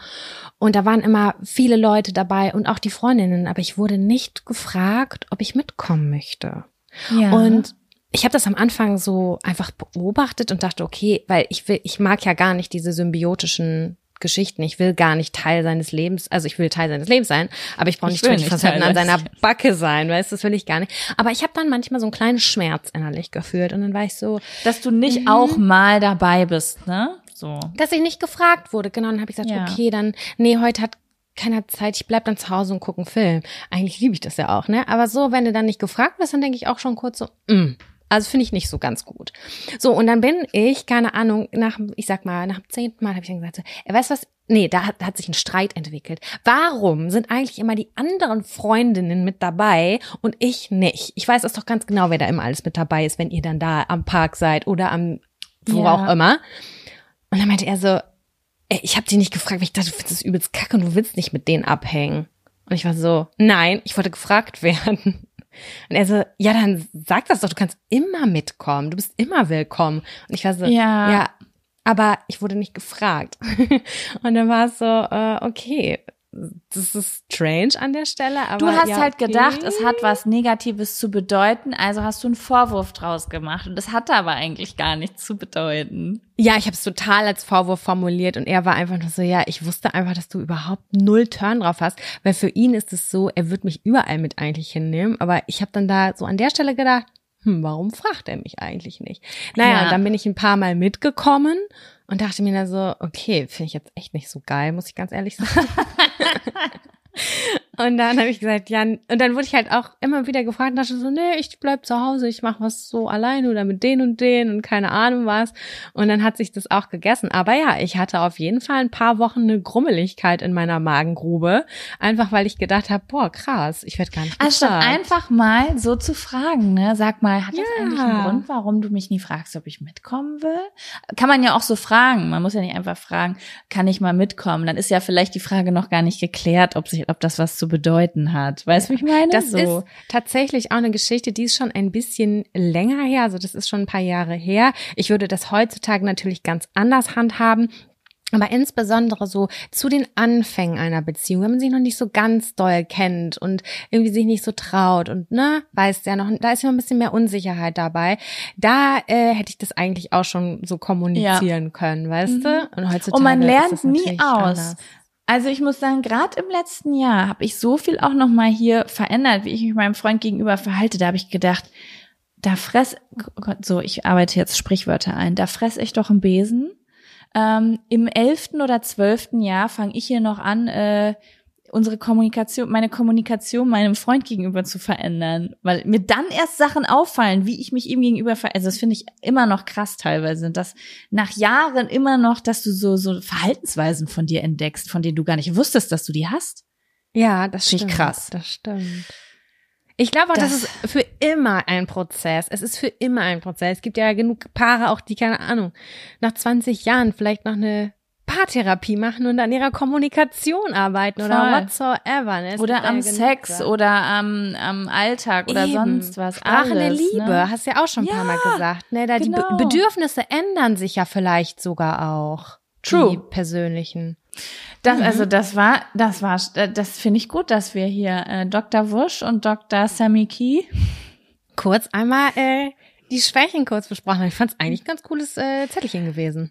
Und da waren immer viele Leute dabei und auch die Freundinnen, aber ich wurde nicht gefragt, ob ich mitkommen möchte. Ja. Und ich habe das am Anfang so einfach beobachtet und dachte, okay, weil ich will, ich mag ja gar nicht diese symbiotischen Geschichten. Ich will gar nicht Teil seines Lebens, also ich will Teil seines Lebens sein, aber ich brauche Ich nicht will nicht 24 Teil an seiner Backe sein, weißt du, das will ich gar nicht. Aber ich habe dann manchmal so einen kleinen Schmerz innerlich gefühlt und dann war ich so, dass du nicht Mhm. auch mal dabei bist, ne? So. dass ich nicht gefragt wurde. Genau, dann habe ich gesagt, Ja. okay, dann, nee, heute hat keiner Zeit, ich bleib dann zu Hause und gucke einen Film. Eigentlich liebe ich das ja auch, ne? Aber so, wenn du dann nicht gefragt wirst, dann denke ich auch schon kurz so, mm. Also finde ich nicht so ganz gut. So, und dann bin ich, keine Ahnung, nach, ich sag mal, nach dem zehnten Mal habe ich dann gesagt, so, ey, weißt du was? Nee, da hat, hat sich ein Streit entwickelt. Warum sind eigentlich immer die anderen Freundinnen mit dabei und ich nicht? Ich weiß es doch ganz genau, wer da immer alles mit dabei ist, wenn ihr dann da am Park seid oder am, wo Ja. auch immer. Und dann meinte er so, ey, ich habe dich nicht gefragt, weil ich dachte, du findest es übelst kacke und du willst nicht mit denen abhängen. Und ich war so, nein, ich wollte gefragt werden. Und er so, ja, dann sag das doch, du kannst immer mitkommen, du bist immer willkommen. Und ich war so, Ja. ja, aber ich wurde nicht gefragt. Und dann war es so, äh, okay, das ist strange an der Stelle, aber Du hast ja, halt okay. gedacht, es hat was Negatives zu bedeuten, also hast du einen Vorwurf draus gemacht. Und es hatte aber eigentlich gar nichts zu bedeuten. Ja, ich habe es total als Vorwurf formuliert und er war einfach nur so, ja, ich wusste einfach, dass du überhaupt null Turn drauf hast, weil für ihn ist es so, er wird mich überall mit eigentlich hinnehmen, aber ich habe dann da so an der Stelle gedacht, hm, warum fragt er mich eigentlich nicht? Naja, Ja. dann bin ich ein paar Mal mitgekommen und dachte mir dann so, okay, finde ich jetzt echt nicht so geil, muss ich ganz ehrlich sagen. Und dann habe ich gesagt, ja, und dann wurde ich halt auch immer wieder gefragt und dachte so, nee, ich bleib zu Hause, ich mache was so alleine oder mit denen und denen und keine Ahnung was. Und dann hat sich das auch gegessen. Aber ja, ich hatte auf jeden Fall ein paar Wochen eine Grummeligkeit in meiner Magengrube, einfach weil ich gedacht habe, boah, krass, ich werde gar nicht Anstatt einfach mal so zu fragen, ne? Sag mal, hat das ja. eigentlich einen Grund, warum du mich nie fragst, ob ich mitkommen will? Kann man ja auch so fragen. Man muss ja nicht einfach fragen, kann ich mal mitkommen? Dann ist ja vielleicht die Frage noch gar nicht geklärt, ob sich, ob das was zu bedeuten hat. Weißt du, wie ich meine? Das so. ist tatsächlich auch eine Geschichte, die ist schon ein bisschen länger her. Also das ist schon ein paar Jahre her. Ich würde das heutzutage natürlich ganz anders handhaben. Aber insbesondere so zu den Anfängen einer Beziehung, wenn man sich noch nicht so ganz doll kennt und irgendwie sich nicht so traut und ne, weiß ja noch, da ist ja noch ein bisschen mehr Unsicherheit dabei. Da äh, hätte ich das eigentlich auch schon so kommunizieren ja. können, weißt mhm. du? Und heutzutage und man lernt nie aus. Anders. Also ich muss sagen, gerade im letzten Jahr habe ich so viel auch noch mal hier verändert, wie ich mich meinem Freund gegenüber verhalte. Da habe ich gedacht, da fress so, ich arbeite jetzt Sprichwörter ein. Da fress ich doch einen Besen. Ähm, Im elften oder zwölften Jahr fange ich hier noch an, äh, unsere Kommunikation, meine Kommunikation meinem Freund gegenüber zu verändern, weil mir dann erst Sachen auffallen, wie ich mich ihm gegenüber ver also das finde ich immer noch krass teilweise, dass nach Jahren immer noch, dass du so so Verhaltensweisen von dir entdeckst, von denen du gar nicht wusstest, dass du die hast. Ja, das finde ich krass. Das stimmt. Ich glaube auch, das, das, ist für immer ein Prozess. Es ist für immer ein Prozess. Es gibt ja genug Paare auch, die, keine Ahnung, nach 20 Jahren vielleicht noch eine Paartherapie machen und an ihrer Kommunikation arbeiten Voll. oder whatsoever. Ne? Oder am Sex oder am, am Alltag oder Eben. sonst was. Sprache der Liebe, ne? hast du ja auch schon ein ja, paar Mal gesagt. Ne? Da genau. Die Be Bedürfnisse ändern sich ja vielleicht sogar auch. True. Die persönlichen. Das, also mhm. das war, das war, das finde ich gut, dass wir hier äh, Dr. Wusch und Dr. Sammy Key kurz einmal äh, die Schwächen kurz besprochen haben. Ich fand es eigentlich ein ganz cooles äh, Zettelchen gewesen.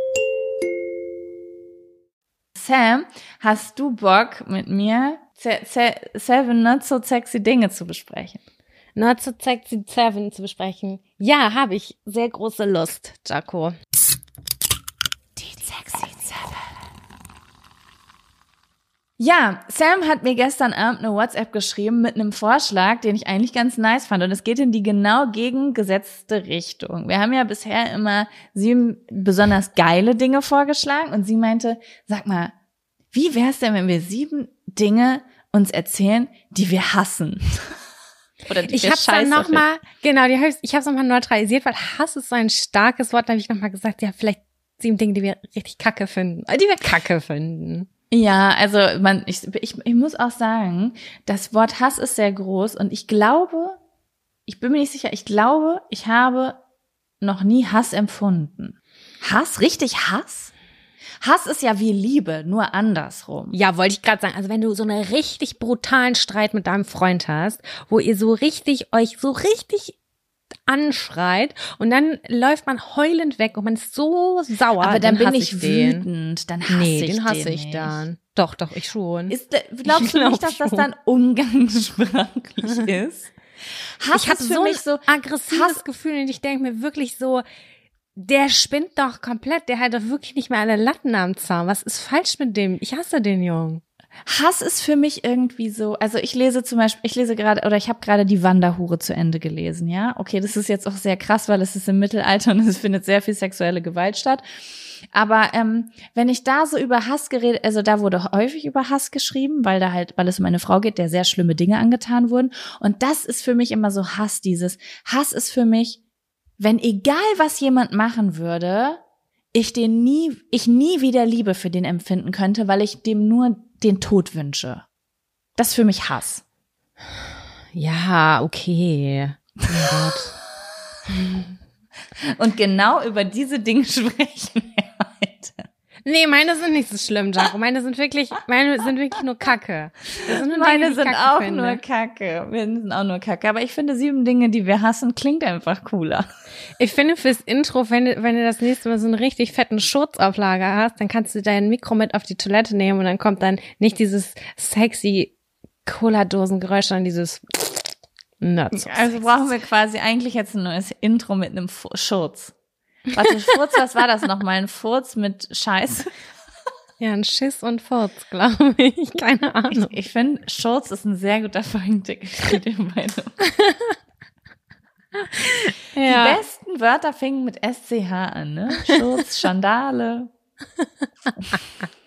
Sam, hast du Bock mit mir Seven Not So Sexy Dinge zu besprechen? Not So Sexy Seven zu besprechen? Ja, habe ich sehr große Lust, Jaco. Die Sexy Seven. Ja, Sam hat mir gestern Abend eine WhatsApp geschrieben mit einem Vorschlag, den ich eigentlich ganz nice fand. Und es geht in die genau gegengesetzte Richtung. Wir haben ja bisher immer sieben besonders geile Dinge vorgeschlagen und sie meinte, sag mal, wie wär's denn, wenn wir sieben Dinge uns erzählen, die wir hassen? Oder die ich habe dann noch mal, genau, die hab ich, ich habe es nochmal neutralisiert, weil Hass ist so ein starkes Wort. Da habe ich nochmal gesagt, ja, vielleicht sieben Dinge, die wir richtig kacke finden, die wir kacke finden. Ja, also man, ich, ich, ich muss auch sagen, das Wort Hass ist sehr groß und ich glaube, ich bin mir nicht sicher, ich glaube, ich habe noch nie Hass empfunden. Hass? Richtig Hass? Hass ist ja wie Liebe, nur andersrum. Ja, wollte ich gerade sagen. Also wenn du so einen richtig brutalen Streit mit deinem Freund hast, wo ihr so richtig euch so richtig anschreit und dann läuft man heulend weg und man ist so sauer. Aber dann, bin hasse ich den. wütend. Dann hasse Nee, ich den hasse den ich nicht. dann. Doch, doch, ich schon. Ist, der- glaubst Ich du glaub nicht, dass das schon. dann umgangssprachlich ist? Hass ich habe so mich ein so aggressives Hass- Gefühl und ich denke mir wirklich so, der spinnt doch komplett, der hat doch wirklich nicht mehr alle Latten am Zaun. Was ist falsch mit dem? Ich hasse den Jungen. Hass ist für mich irgendwie so, also ich lese zum Beispiel, ich lese gerade, oder ich habe gerade die Wanderhure zu Ende gelesen, ja. Okay, das ist jetzt auch sehr krass, weil es ist im Mittelalter und es findet sehr viel sexuelle Gewalt statt. Aber ähm, wenn ich da so über Hass geredet, also da wurde häufig über Hass geschrieben, weil da halt, weil es um eine Frau geht, der sehr schlimme Dinge angetan wurden. Und das ist für mich immer so Hass, dieses Hass ist für mich, wenn egal was jemand machen würde, ich den nie, ich nie wieder Liebe für den empfinden könnte, weil ich dem nur den Tod wünsche. Das ist für mich Hass. Ja, okay. Oh Gott. Und genau über diese Dinge sprechen wir heute. Nee, meine sind nicht so schlimm, Jaco. Meine sind wirklich, meine sind wirklich nur Kacke. Sind nur Dinge, Meine ich sind Kacke auch finde. nur Kacke. Wir sind auch nur Kacke. Aber ich finde, sieben Dinge, die wir hassen, klingt einfach cooler. Ich finde fürs Intro, wenn du, wenn du das nächste Mal so einen richtig fetten Schurzauflager hast, dann kannst du dein Mikro mit auf die Toilette nehmen und dann kommt dann nicht dieses sexy Cola-Dosengeräusch, sondern dieses Not so Also brauchen wir quasi eigentlich jetzt ein neues Intro mit einem Schurz. Warte, Furz, was war das nochmal? Ein Furz mit Scheiß? Ja, ein Schiss und Furz, glaube ich. Keine Ich, Ahnung. ich finde, Schurz ist ein sehr guter Folgentitel für den beiden. Die ja. besten Wörter fingen mit SCH an, ne? Schurz, Schandale.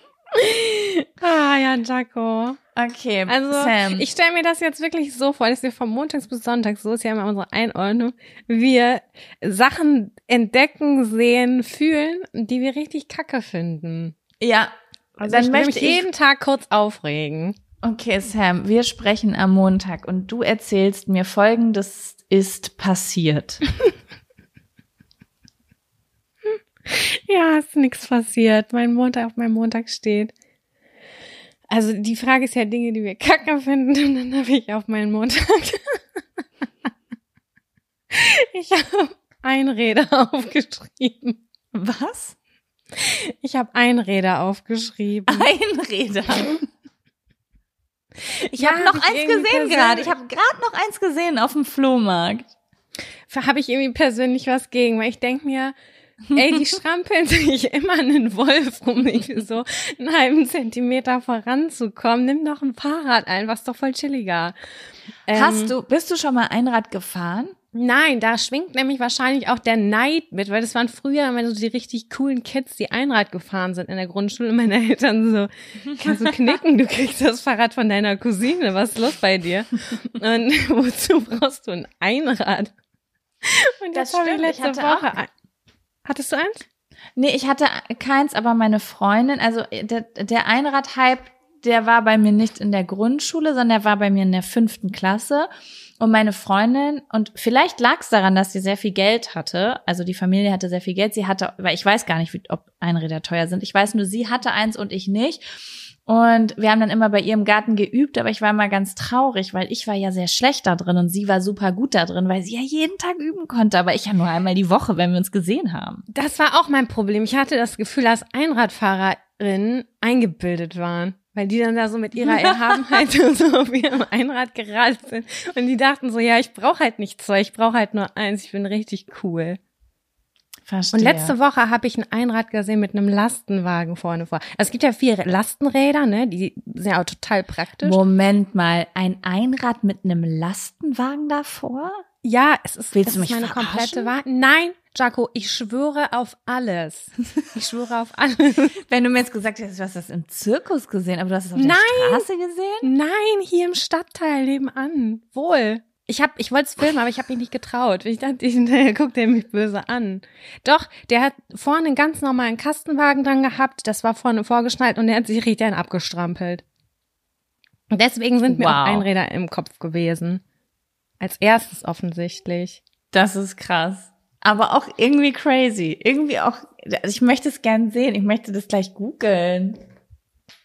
Ah, ja, Jaco. Okay, Also, Sam. ich stelle mir das jetzt wirklich so vor, dass wir von Montags bis Sonntags, so ist ja immer unsere Einordnung, wir Sachen entdecken, sehen, fühlen, die wir richtig kacke finden. ja, Also dann ich möchte mich ich jeden Tag kurz aufregen. Okay, Sam, wir sprechen am Montag und du erzählst mir folgendes ist passiert. Ja, ist nichts passiert. Mein Montag auf meinem Montag steht. Also die Frage ist ja Dinge, die wir kacke finden und dann habe ich auf meinen Montag. ich habe Einräder aufgeschrieben. Was? Ich habe Einräder aufgeschrieben. Einräder. Ich Ja, habe noch hab eins gesehen gerade. Ich habe gerade noch eins gesehen auf dem Flohmarkt. habe ich irgendwie persönlich was gegen, weil ich denk mir, ey, die strampeln sich immer einen Wolf, um irgendwie so einen halben Zentimeter voranzukommen. Nimm doch ein Fahrrad einfach, ist doch voll chilliger. Ähm, Hast du, bist du schon mal Einrad gefahren? Nein, da schwingt nämlich wahrscheinlich auch der Neid mit, weil das waren früher immer so die richtig coolen Kids, die Einrad gefahren sind in der Grundschule. Und meine Eltern so, kannst du knicken, du kriegst das Fahrrad von deiner Cousine, was ist los bei dir? Und wozu brauchst du ein Einrad? Und Das das ich stimmt, ich letzte hatte Woche. Hattest du eins? Nee, ich hatte keins, aber meine Freundin, also der, der Einrad-Hype, der war bei mir nicht in der Grundschule, sondern der war bei mir in der fünften Klasse. Und meine Freundin, und vielleicht lag es daran, dass sie sehr viel Geld hatte, also die Familie hatte sehr viel Geld, sie hatte, weil ich weiß gar nicht, wie, ob Einräder teuer sind. Ich weiß nur, sie hatte eins und ich nicht. Und wir haben dann immer bei ihr im Garten geübt, aber ich war immer ganz traurig, weil ich war ja sehr schlecht da drin und sie war super gut da drin, weil sie ja jeden Tag üben konnte, aber ich ja nur einmal die Woche, wenn wir uns gesehen haben. Das war auch mein Problem. Ich hatte das Gefühl, dass Einradfahrerinnen eingebildet waren. Weil die dann da so mit ihrer Erhabenheit so auf ihrem Einrad geradelt sind. Und die dachten so, ja, ich brauche halt nicht zwei, ich brauche halt nur eins, ich bin richtig cool. Verstehe. Und letzte Woche habe ich ein Einrad gesehen mit einem Lastenwagen vorne vor. Also es gibt ja vier Lastenräder, ne? Die sind ja auch total praktisch. Moment mal, ein Einrad mit einem Lastenwagen davor? Ja, es ist, Willst es du ist mich meine verarschen? komplette Wahrheit. Nein, Jaco, ich schwöre auf alles. Ich schwöre auf alles. Wenn du mir jetzt gesagt hättest, du hast das im Zirkus gesehen, aber du hast es auf Nein. der Straße gesehen? Nein, hier im Stadtteil nebenan. Wohl. Ich hab, ich wollte es filmen, aber ich habe mich nicht getraut. Ich dachte, ich, der guckt der mich böse an. Doch, der hat vorne einen ganz normalen Kastenwagen dran gehabt. Das war vorne vorgeschnallt und der hat sich richtig einen abgestrampelt. Und deswegen sind mir Wow. auch Einräder im Kopf gewesen. Als erstes offensichtlich. Das ist krass. Aber auch irgendwie crazy. Irgendwie auch, also ich möchte es gern sehen. Ich möchte das gleich googeln.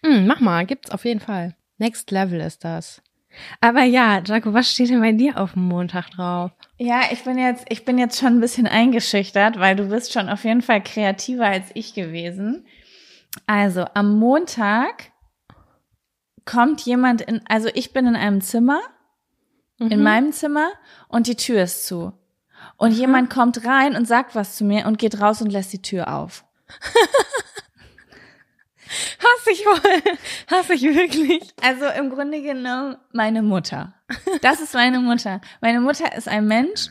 Hm, mach mal, gibt's auf jeden Fall. Next Level ist das. Aber ja, Jaco, was steht denn bei dir auf dem Montag drauf? Ja, ich bin jetzt, ich bin jetzt schon ein bisschen eingeschüchtert, weil du bist schon auf jeden Fall kreativer als ich gewesen. Also, am Montag kommt jemand in, also ich bin in einem Zimmer, mhm. in meinem Zimmer und die Tür ist zu. Und Aha. jemand kommt rein und sagt was zu mir und geht raus und lässt die Tür auf. Hasse ich voll. Hasse ich wirklich. Also im Grunde genommen meine Mutter. Das ist meine Mutter. Meine Mutter ist ein Mensch.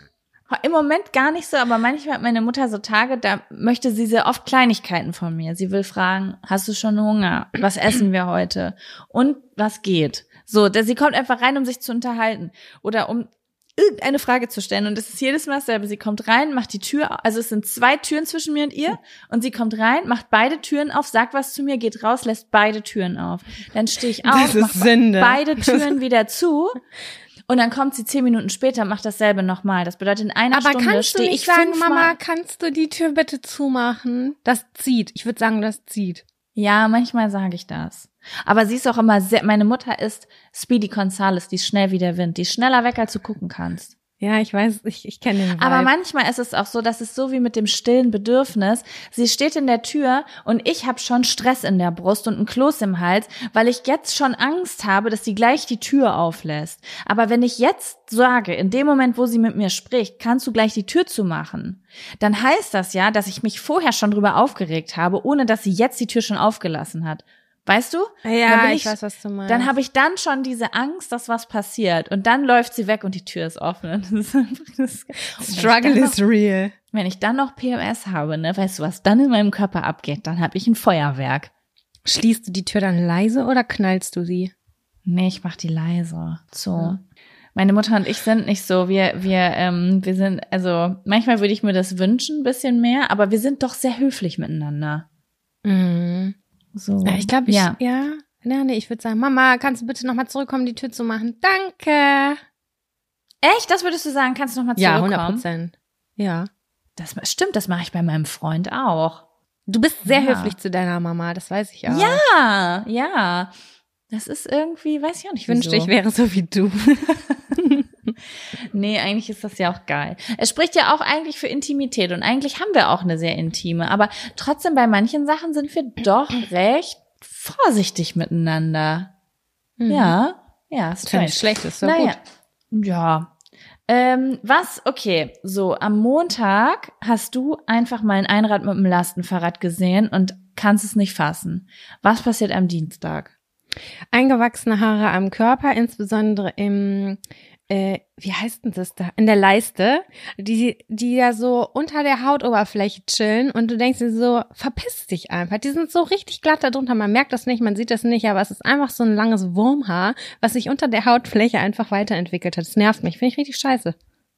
Im Moment gar nicht so, aber manchmal hat meine Mutter so Tage, da möchte sie sehr oft Kleinigkeiten von mir. Sie will fragen, hast du schon Hunger? Was essen wir heute? Und was geht? So, sie kommt einfach rein, um sich zu unterhalten oder um irgendeine Frage zu stellen. Und es ist jedes Mal dasselbe. Sie kommt rein, macht die Tür, also es sind zwei Türen zwischen mir und ihr. Und sie kommt rein, macht beide Türen auf, sagt was zu mir, geht raus, lässt beide Türen auf. Dann stehe ich auf, mache beide Türen wieder zu. Und dann kommt sie zehn Minuten später, macht dasselbe nochmal. Das bedeutet, in einer Aber Stunde stehe ich sagen, Mama, kannst du die Tür bitte zumachen? Das zieht. Ich würde sagen, das zieht. Ja, manchmal sage ich das. Aber sie ist auch immer sehr, meine Mutter ist Speedy Gonzales, die ist schnell wie der Wind, die ist schneller weg, als du gucken kannst. Ja, ich weiß, ich, ich kenne den Vibe. Aber manchmal ist es auch so, dass es so wie mit dem stillen Bedürfnis. Sie steht in der Tür und ich habe schon Stress in der Brust und ein Kloß im Hals, weil ich jetzt schon Angst habe, dass sie gleich die Tür auflässt. Aber wenn ich jetzt sage, in dem Moment, wo sie mit mir spricht, kannst du gleich die Tür zumachen, dann heißt das ja, dass ich mich vorher schon drüber aufgeregt habe, ohne dass sie jetzt die Tür schon aufgelassen hat. Weißt du? Ja, ich, ich, weiß, was du meinst. Dann habe ich dann schon diese Angst, dass was passiert. Und dann läuft sie weg und die Tür ist offen. Struggle is noch, real. Wenn ich dann noch PMS habe, ne, weißt du, was dann in meinem Körper abgeht, dann habe ich ein Feuerwerk. Schließt du die Tür dann leise oder knallst du sie? Nee, ich mach die leise. So. Ja. Meine Mutter und ich sind nicht so. Wir, wir, ähm, wir sind, also manchmal würde ich mir das wünschen, ein bisschen mehr, aber wir sind doch sehr höflich miteinander. Mhm. So. Ja, ich glaube, ich, ja. ja. Ja, nee, ich würde sagen, Mama, kannst du bitte nochmal zurückkommen, die Tür zu machen? Danke. Echt? Das würdest du sagen, kannst du nochmal zurückkommen? Ja, 100 Prozent. Ja. Das stimmt, das mache ich bei meinem Freund auch. Du bist sehr ja. höflich zu deiner Mama, das weiß ich auch. Ja, ja. Das ist irgendwie, weiß ich auch nicht. Ich wünschte, ich wäre so wie du. nee, eigentlich ist das ja auch geil. Es spricht ja auch eigentlich für Intimität und eigentlich haben wir auch eine sehr intime, aber trotzdem bei manchen Sachen sind wir doch recht vorsichtig miteinander. Mhm. Ja, ja, ist Finde schlecht, ist so naja. gut. Ja. Ähm, was? Okay, so am Montag hast du einfach mal ein Einrad mit dem Lastenfahrrad gesehen und kannst es nicht fassen. Was passiert am Dienstag? Eingewachsene Haare am Körper, insbesondere im äh, wie heißt denn das da? In der Leiste, die, die ja so unter der Hautoberfläche chillen und du denkst dir so, verpiss dich einfach. Die sind so richtig glatt darunter. Man merkt das nicht, man sieht das nicht, aber es ist einfach so ein langes Wurmhaar, was sich unter der Hautfläche einfach weiterentwickelt hat. Das nervt mich. Finde ich richtig scheiße.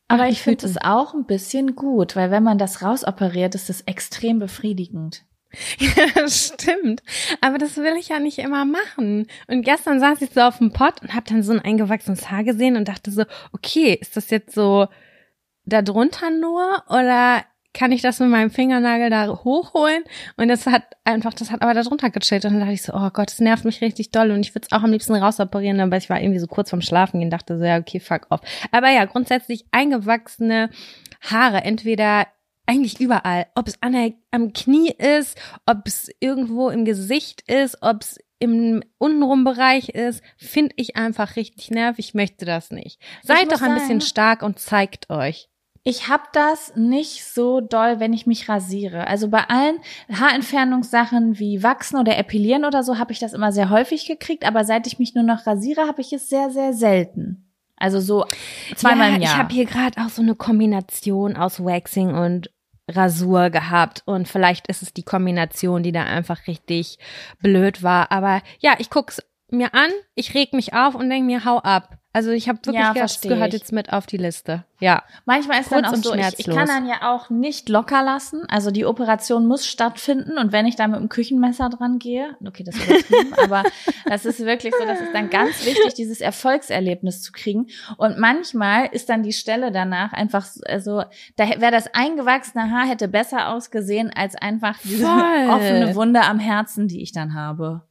Aber ich finde es auch ein bisschen gut, weil wenn man das rausoperiert, ist es extrem befriedigend. Ja, stimmt. Aber das will ich ja nicht immer machen. Und gestern saß ich so auf dem Pott und habe dann so ein eingewachsenes Haar gesehen und dachte so, okay, ist das jetzt so da drunter nur oder kann ich das mit meinem Fingernagel da hochholen? Und das hat einfach, das hat aber da drunter gechillt. Und dann dachte ich so, oh Gott, das nervt mich richtig doll. Und ich würde es auch am liebsten rausoperieren, aber ich war irgendwie so kurz vorm Schlafen gehen, dachte so, ja, okay, fuck off. Aber ja, grundsätzlich eingewachsene Haare, entweder eigentlich überall. Ob es an der, am Knie ist, ob es irgendwo im Gesicht ist, ob es im Untenrum-Bereich ist, finde ich einfach richtig nervig. Ich möchte das nicht. Seid doch ein sagen, bisschen stark und zeigt euch. Ich habe das nicht so doll, wenn ich mich rasiere. Also bei allen Haarentfernungssachen wie Wachsen oder Epilieren oder so habe ich das immer sehr häufig gekriegt, aber seit ich mich nur noch rasiere, habe ich es sehr, sehr selten. Also so zweimal ja, im Jahr. Ich habe hier gerade auch so eine Kombination aus Waxing und Rasur gehabt und vielleicht ist es die Kombination, die da einfach richtig blöd war. Aber ja, ich guck's mir an, ich reg mich auf und denk mir, hau ab. Also ich habe wirklich ja, das gehört jetzt mit auf die Liste. Ja. Manchmal ist Kurz dann auch so, ich, ich, kann dann ja auch nicht locker lassen. Also die Operation muss stattfinden und wenn ich da mit dem Küchenmesser dran gehe, okay, das ist aber das ist wirklich so, das ist dann ganz wichtig, dieses Erfolgserlebnis zu kriegen. Und manchmal ist dann die Stelle danach einfach, also da wäre das eingewachsene Haar hätte besser ausgesehen als einfach diese Voll. offene Wunde am Herzen, die ich dann habe.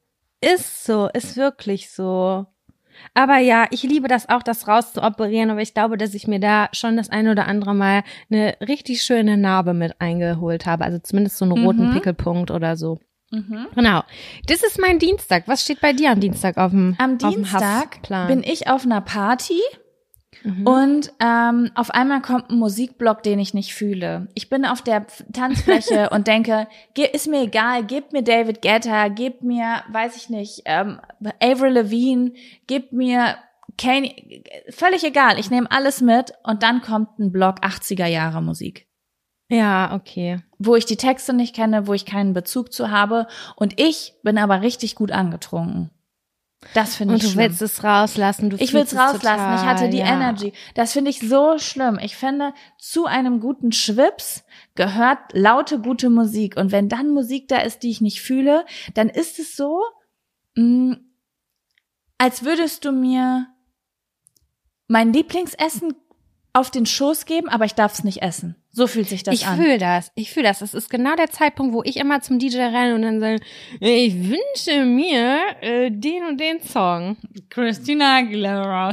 Ist so, ist wirklich so. Aber ja, ich liebe das auch, das rauszuoperieren, aber ich glaube, dass ich mir da schon das ein oder andere Mal eine richtig schöne Narbe mit eingeholt habe. Also zumindest so einen roten Mhm. Pickelpunkt oder so. Mhm. Genau. Das ist mein Dienstag. Was steht bei dir am Dienstag auf dem Am auf dem Dienstag bin ich auf einer Party Mhm. und ähm, auf einmal kommt ein Musikblock, den ich nicht fühle. Ich bin auf der Tanzfläche und denke, ist mir egal, gebt mir David Guetta, gebt mir, weiß ich nicht, ähm, Avril Lavigne, gebt mir Kanye, völlig egal, ich nehme alles mit und dann kommt ein Block 80er Jahre Musik. ja, okay. wo ich die Texte nicht kenne, wo ich keinen Bezug zu habe. Und ich bin aber richtig gut angetrunken. Das finde Und ich du schlimm. willst es rauslassen. Du ich will es rauslassen. Ich hatte die ja. Energy. Das finde ich so schlimm. Ich finde, zu einem guten Schwips gehört laute, gute Musik. Und wenn dann Musik da ist, die ich nicht fühle, dann ist es so, mh, als würdest du mir mein Lieblingsessen auf den Schoß geben, aber ich darf es nicht essen. So fühlt sich das Ich an. fühle das. Ich fühle das. Das ist genau der Zeitpunkt, wo ich immer zum DJ renne und dann sage, ich wünsche mir äh, den und den Song. Christina Aguilera.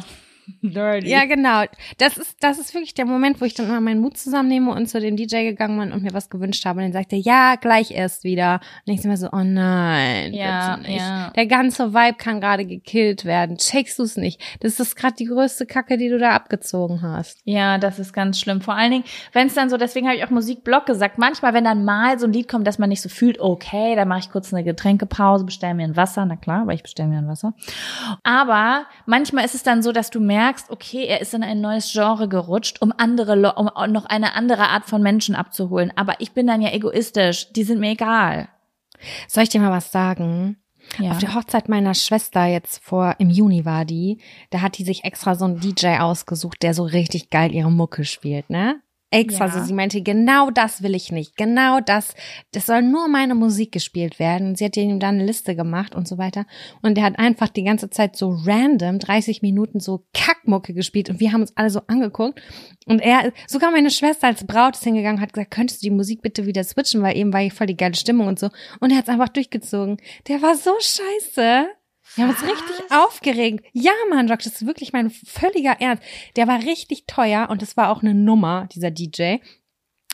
Dirty. Ja, genau. Das ist, das ist wirklich der Moment, wo ich dann immer meinen Mut zusammennehme und zu dem DJ gegangen bin und mir was gewünscht habe. Und dann sagt er, ja, gleich erst wieder. Und ich mir so, oh nein. Ja, ja. Der ganze Vibe kann gerade gekillt werden. Checkst du es nicht? Das ist gerade die größte Kacke, die du da abgezogen hast. Ja, das ist ganz schlimm. Vor allen Dingen, wenn es dann so, deswegen habe ich auch Musikblock gesagt, manchmal, wenn dann mal so ein Lied kommt, dass man nicht so fühlt, okay, dann mache ich kurz eine Getränkepause, bestelle mir ein Wasser, na klar, aber ich bestelle mir ein Wasser. Aber manchmal ist es dann so, dass du merkst, okay, er ist in ein neues Genre gerutscht, um andere, um noch eine andere Art von Menschen abzuholen. Aber ich bin dann ja egoistisch, die sind mir egal. Soll ich dir mal was sagen? Ja. Auf der Hochzeit meiner Schwester jetzt vor, im Juni war die, da hat die sich extra so einen DJ ausgesucht, der so richtig geil ihre Mucke spielt, ne? Extra, Ja. so sie meinte, genau das will ich nicht, genau das, das soll nur meine Musik gespielt werden. Und sie hat ihm dann eine Liste gemacht und so weiter. Und der hat einfach die ganze Zeit so random 30 Minuten so Kackmucke gespielt und wir haben uns alle so angeguckt. Und er, sogar meine Schwester als Braut ist hingegangen, hat gesagt, könntest du die Musik bitte wieder switchen, weil eben war hier voll die geile Stimmung und so. Und er hat es einfach durchgezogen. Der war so scheiße. Wir haben uns richtig aufgeregt. Ja, Mann, Rock, das ist wirklich mein völliger Ernst. Der war richtig teuer und das war auch eine Nummer, dieser DJ.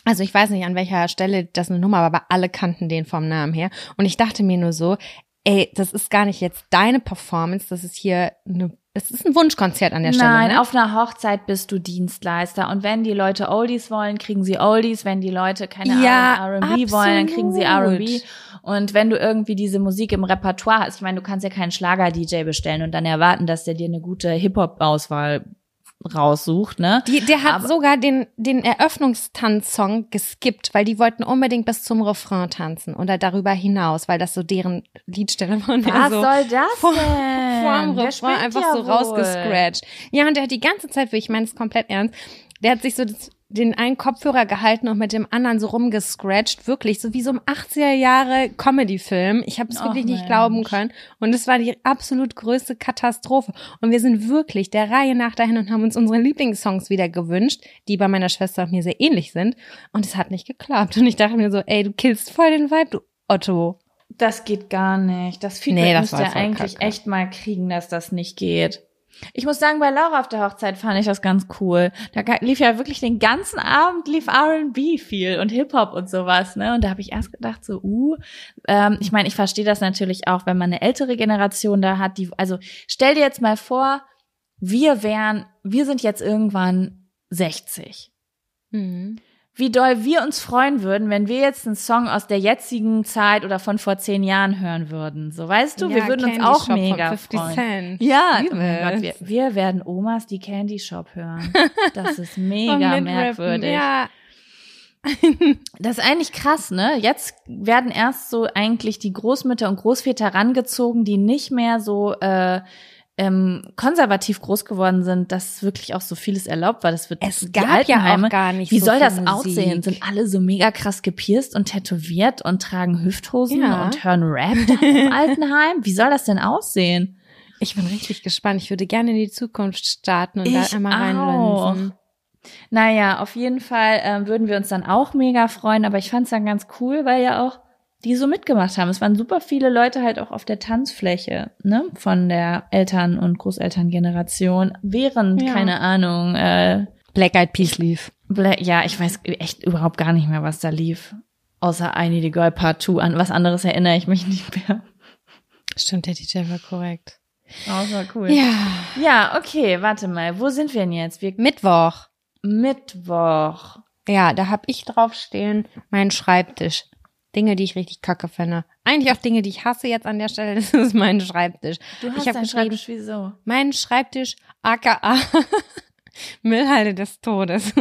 Also ich weiß nicht, an welcher Stelle das eine Nummer war, aber alle kannten den vom Namen her. Und ich dachte mir nur so, ey, das ist gar nicht jetzt deine Performance, das ist hier eine, es ist ein Wunschkonzert an der Stelle. Nein, ne? auf einer Hochzeit bist du Dienstleister. Und wenn die Leute Oldies wollen, kriegen sie Oldies. Wenn die Leute keine Ja, R&B wollen, dann kriegen sie. R&B. Und wenn du irgendwie diese Musik im Repertoire hast, ich meine, du kannst ja keinen Schlager-DJ bestellen und dann erwarten, dass der dir eine gute Hip-Hop-Auswahl raussucht, ne? Die, der hat Aber- sogar den, den Eröffnungstanzsong geskippt, weil die wollten unbedingt bis zum Refrain tanzen oder darüber hinaus, weil das so deren Liedstelle war. Was so soll das vor, denn? vor dem Der Refrain einfach ja so wohl. rausgescratcht. Ja, und der hat die ganze Zeit, ich meine es komplett ernst, der hat sich so das, den einen Kopfhörer gehalten und mit dem anderen so rumgescratcht, wirklich, so wie so ein 80er Jahre Comedy-Film. Ich habe es wirklich nicht glauben können. Und es war die absolut größte Katastrophe. Und wir sind wirklich der Reihe nach dahin und haben uns unsere Lieblingssongs wieder gewünscht, die bei meiner Schwester und mir sehr ähnlich sind. Und es hat nicht geklappt. Und ich dachte mir so, ey, du killst voll den Vibe, du Otto. Das geht gar nicht. Das Feedback Nee, das müsst ihr eigentlich kacke. echt mal kriegen, dass das nicht geht. Ich muss sagen, bei Laura auf der Hochzeit fand ich das ganz cool. Da lief ja wirklich den ganzen Abend lief R&B viel und Hip-Hop und sowas, ne? Und da habe ich erst gedacht so, uh, ähm, ich meine, ich verstehe das natürlich auch, wenn man eine ältere Generation da hat, die, also stell dir jetzt mal vor, wir wären, wir sind jetzt irgendwann 60 Mhm. Wie doll wir uns freuen würden, wenn wir jetzt einen Song aus der jetzigen Zeit oder von vor zehn Jahren hören würden. So weißt du, wir Ja, würden uns Candy auch Shop von mega 50 freuen. Cent. Ja, oh Gott, wir, wir werden Omas, die Candy Shop hören. Das ist mega merkwürdig. Ja, Das ist eigentlich krass, ne? Jetzt werden erst so eigentlich die Großmütter und Großväter rangezogen, die nicht mehr so äh, ähm, konservativ groß geworden sind, dass wirklich auch so vieles erlaubt war. Das wird Es gab ja auch gar nicht Wie so soll das Musik. aussehen? Sind alle so mega krass gepierst und tätowiert und tragen Hüfthosen Ja. und hören Rap im Altenheim? Wie soll das denn aussehen? Ich bin richtig gespannt. Ich würde gerne in die Zukunft starten und Ich da einmal auch. reinlinsen. Naja, auf jeden Fall ähm, würden wir uns dann auch mega freuen, aber ich fand's dann ganz cool, weil ja auch die so mitgemacht haben. Es waren super viele Leute halt auch auf der Tanzfläche, ne, von der Eltern- und Großelterngeneration, während, Ja. keine Ahnung, äh, Black Eyed Peas lief. Bla ja, ich weiß echt überhaupt gar nicht mehr, was da lief. Außer I Need a Girl Part 2. An was anderes erinnere ich mich nicht mehr. Stimmt, der DJ war korrekt. Außer cool. Ja. Ja, okay, warte mal. Wo sind wir denn jetzt? Wir Mittwoch. Mittwoch. Ja, da hab ich draufstehen, mein Schreibtisch. Dinge, die ich richtig kacke finde. Eigentlich auch Dinge, die ich hasse jetzt an der Stelle. Das ist mein Schreibtisch. Du hast ich geschrieben, Schreibtisch wieso? mein Schreibtisch, aka Müllhalde des Todes.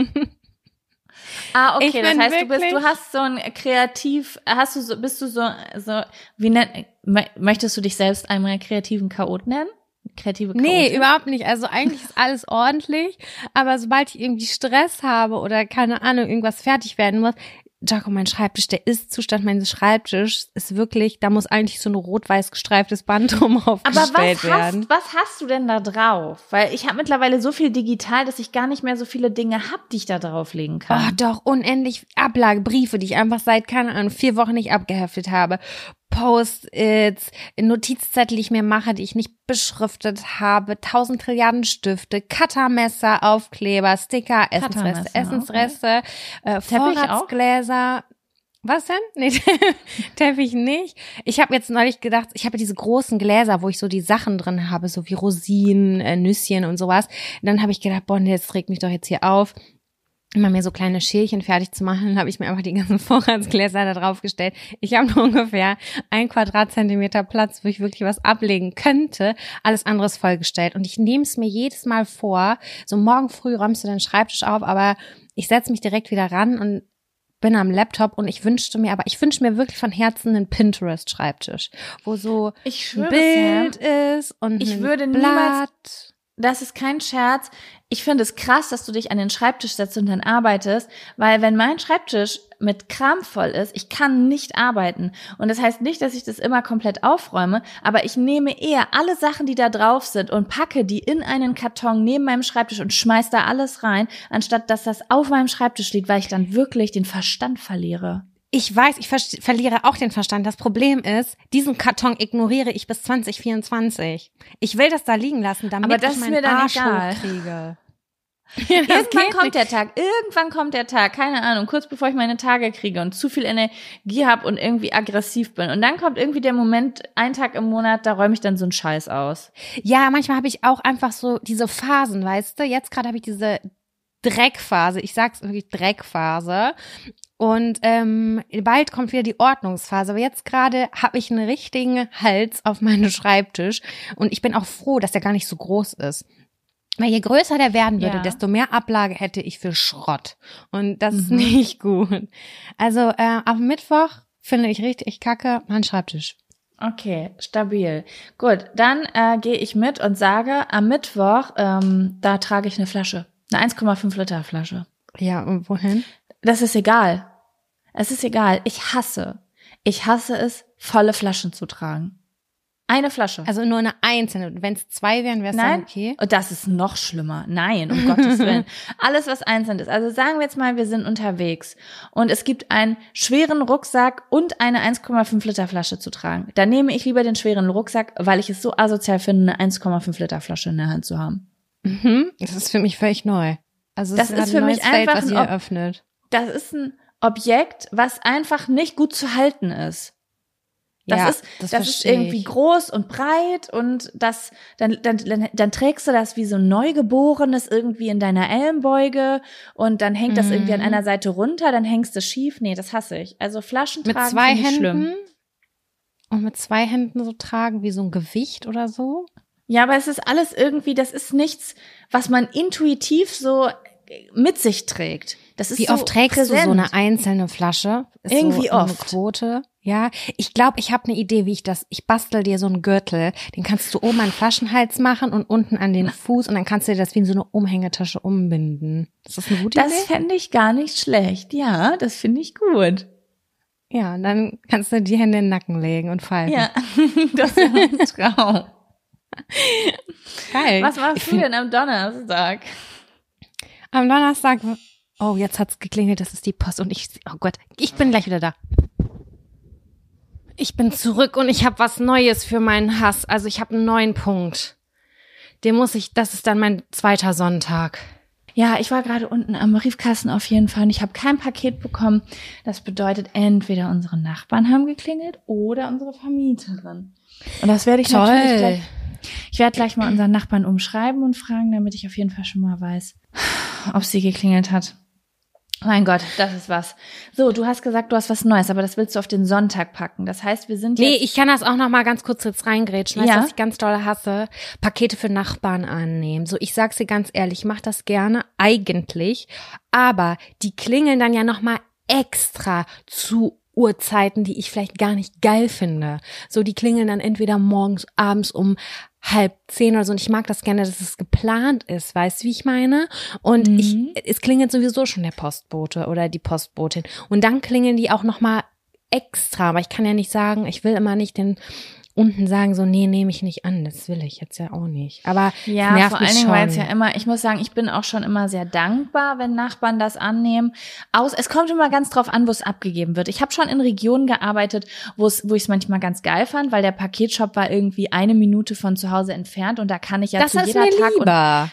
Ah, okay, Ich das heißt, du bist, du hast so ein kreativ, hast du so, bist du so, so, wie nennt, mö- möchtest du dich selbst einmal kreativen Chaot nennen? Kreative Chaotin? Nee, überhaupt nicht. Also eigentlich ist alles ordentlich, aber sobald ich irgendwie Stress habe oder keine Ahnung, irgendwas fertig werden muss, Jaco, mein Schreibtisch, der Ist-Zustand meines Schreibtischs ist wirklich, da muss eigentlich so ein rot-weiß gestreiftes Band drum Aber aufgestellt was werden. hast, was hast du denn da drauf? Weil ich habe mittlerweile so viel digital, dass ich gar nicht mehr so viele Dinge hab, die ich da drauflegen Oh, kann. doch, unendlich Ablage, Briefe, die ich einfach seit, keine Ahnung, vier Wochen nicht abgeheftet habe. Post-its, Notizzettel, die ich mir mache, die ich nicht beschriftet habe, tausend Trilliarden Stifte, Cuttermesser, Aufkleber, Sticker, Essensreste, Essensreste, äh, Teppich auch? Vorratsgläser. Was denn? Nee, Teppich nicht. Ich habe jetzt neulich gedacht, ich habe diese großen Gläser, wo ich so die Sachen drin habe, so wie Rosinen, äh, Nüsschen und sowas. Und dann habe ich gedacht, boah, nee, jetzt regt mich doch jetzt hier auf immer mir so kleine Schälchen fertig zu machen, habe ich mir einfach die ganzen Vorratsgläser da drauf gestellt. Ich habe nur ungefähr ein Quadratzentimeter Platz, wo ich wirklich was ablegen könnte. Alles andere ist vollgestellt. Und ich nehme es mir jedes Mal vor, so morgen früh räumst du deinen Schreibtisch auf, aber ich setze mich direkt wieder ran und bin am Laptop und ich wünschte mir, aber ich wünsche mir wirklich von Herzen einen Pinterest-Schreibtisch, wo so Ich ein Bild Sam, ist und Ich ein würde Blatt. niemals- das ist kein Scherz. Ich finde es krass, dass du dich an den Schreibtisch setzt und dann arbeitest, weil wenn mein Schreibtisch mit Kram voll ist, ich kann nicht arbeiten. Und das heißt nicht, dass ich das immer komplett aufräume, aber ich nehme eher alle Sachen, die da drauf sind und packe die in einen Karton neben meinem Schreibtisch und schmeiß da alles rein, anstatt dass das auf meinem Schreibtisch liegt, weil ich dann wirklich den Verstand verliere. Ich weiß, ich ver- verliere auch den Verstand. Das Problem ist, diesen Karton ignoriere ich bis 2024. Ich will das da liegen lassen, damit Aber das ich ist meinen mir dann Arsch egal. hochkriege. Irgendwann kommt der Tag, irgendwann kommt der Tag, keine Ahnung, kurz bevor ich meine Tage kriege und zu viel Energie habe und irgendwie aggressiv bin. Und dann kommt irgendwie der Moment, ein Tag im Monat, da räume ich dann so einen Scheiß aus. Ja, manchmal habe ich auch einfach so diese Phasen, weißt du? Jetzt gerade habe ich diese Dreckphase. Ich sag's wirklich Dreckphase. Und ähm, bald kommt wieder die Ordnungsphase. Aber jetzt gerade habe ich einen richtigen Hals auf meinem Schreibtisch. Und ich bin auch froh, dass der gar nicht so groß ist. Weil je größer der werden würde, Ja. desto mehr Ablage hätte ich für Schrott. Und das ist Mhm. nicht gut. Also äh, am Mittwoch finde ich richtig kacke mein Schreibtisch. Okay, stabil. Gut, dann äh, gehe ich mit und sage, am Mittwoch, ähm, da trage ich eine Flasche. Eine 1,5 Liter Flasche. Ja, und wohin? Das ist egal. Es ist egal. Ich hasse. Ich hasse es, volle Flaschen zu tragen. Eine Flasche. Also nur eine einzelne. Wenn es zwei wären, wäre es dann Nein, okay. und das ist noch schlimmer. Nein, um Gottes Willen. Alles, was einzeln ist. Also sagen wir jetzt mal, wir sind unterwegs und es gibt einen schweren Rucksack und eine 1,5 Liter Flasche zu tragen. Dann nehme ich lieber den schweren Rucksack, weil ich es so asozial finde, eine 1,5 Liter Flasche in der Hand zu haben. Mhm. Das ist für mich völlig neu. Also Das gerade ist für ein mich Feld, einfach was ein ihr eröffnet. Das ist ein Objekt, was einfach nicht gut zu halten ist. Das ja, ist, das, ist verstehe irgendwie ich. groß und breit und das, dann, dann, dann, dann trägst du das wie so ein Neugeborenes irgendwie in deiner Ellenbeuge und dann hängt das irgendwie an Mhm. einer Seite runter, dann hängst du schief. Nee, das hasse ich. Also Flaschen mit tragen zwei Händen schlimm. und mit zwei Händen so tragen wie so ein Gewicht oder so. Ja, aber es ist alles irgendwie, das ist nichts, was man intuitiv so mit sich trägt. Das ist Wie so oft trägst präsent. du so eine einzelne Flasche? Ist Irgendwie so oft. Quote. Ja, ich glaube, ich habe eine Idee, wie ich das. Ich bastel dir so einen Gürtel, den kannst du oben an den Flaschenhals machen und unten an den Fuß und dann kannst du dir das wie in so eine Umhängetasche umbinden. Das ist eine gute Das Idee. fände ich gar nicht schlecht. Ja, das finde ich gut. Ja, und dann kannst du die Hände in den Nacken legen und fallen. Ja, das ist ein Traum. geil. Was machst Ich du denn am Donnerstag? Am Donnerstag. Oh, jetzt hat's geklingelt, das ist die Post und ich. Oh Gott, ich bin gleich wieder da. Ich bin zurück und ich habe was Neues für meinen Hass. Also ich habe einen neuen Punkt. Den muss ich, das ist dann mein zweiter Sonntag. Ja, ich war gerade unten am Briefkasten auf jeden Fall und ich habe kein Paket bekommen. Das bedeutet, entweder unsere Nachbarn haben geklingelt oder unsere Vermieterin. Und das werde ich Toll. natürlich gleich, ich werde gleich mal unseren Nachbarn umschreiben und fragen, damit ich auf jeden Fall schon mal weiß, ob sie geklingelt hat. Mein Gott, das ist was. So, du hast gesagt, du hast was Neues, aber das willst du auf den Sonntag packen. Das heißt, wir sind Nee, jetzt ich kann das auch noch mal ganz kurz jetzt reingrätschen. Weißt du, Ja. was ich ganz doll hasse? Pakete für Nachbarn annehmen. So, ich sag's dir ganz ehrlich, ich mach das gerne, eigentlich. Aber die klingeln dann ja noch mal extra zu Uhrzeiten, die ich vielleicht gar nicht geil finde. So, die klingeln dann entweder morgens, abends um halb zehn oder so. Und ich mag das gerne, dass es geplant ist. Weißt du, wie ich meine? Und Mhm. ich, es klingelt sowieso schon der Postbote oder die Postbotin. Und dann klingeln die auch noch mal extra. Aber ich kann ja nicht sagen, ich will immer nicht den unten sagen, so, nee, nehme ich nicht an. Das will ich jetzt ja auch nicht. Aber Ja, nervt vor allen Dingen, weil es ja immer, ich muss sagen, ich bin auch schon immer sehr dankbar, wenn Nachbarn das annehmen. Aus, es kommt immer ganz drauf an, wo es abgegeben wird. Ich habe schon in Regionen gearbeitet, wo es, wo ich es manchmal ganz geil fand, weil der Paketshop war irgendwie eine Minute von zu Hause entfernt und da kann ich ja das zu jeder Tag und.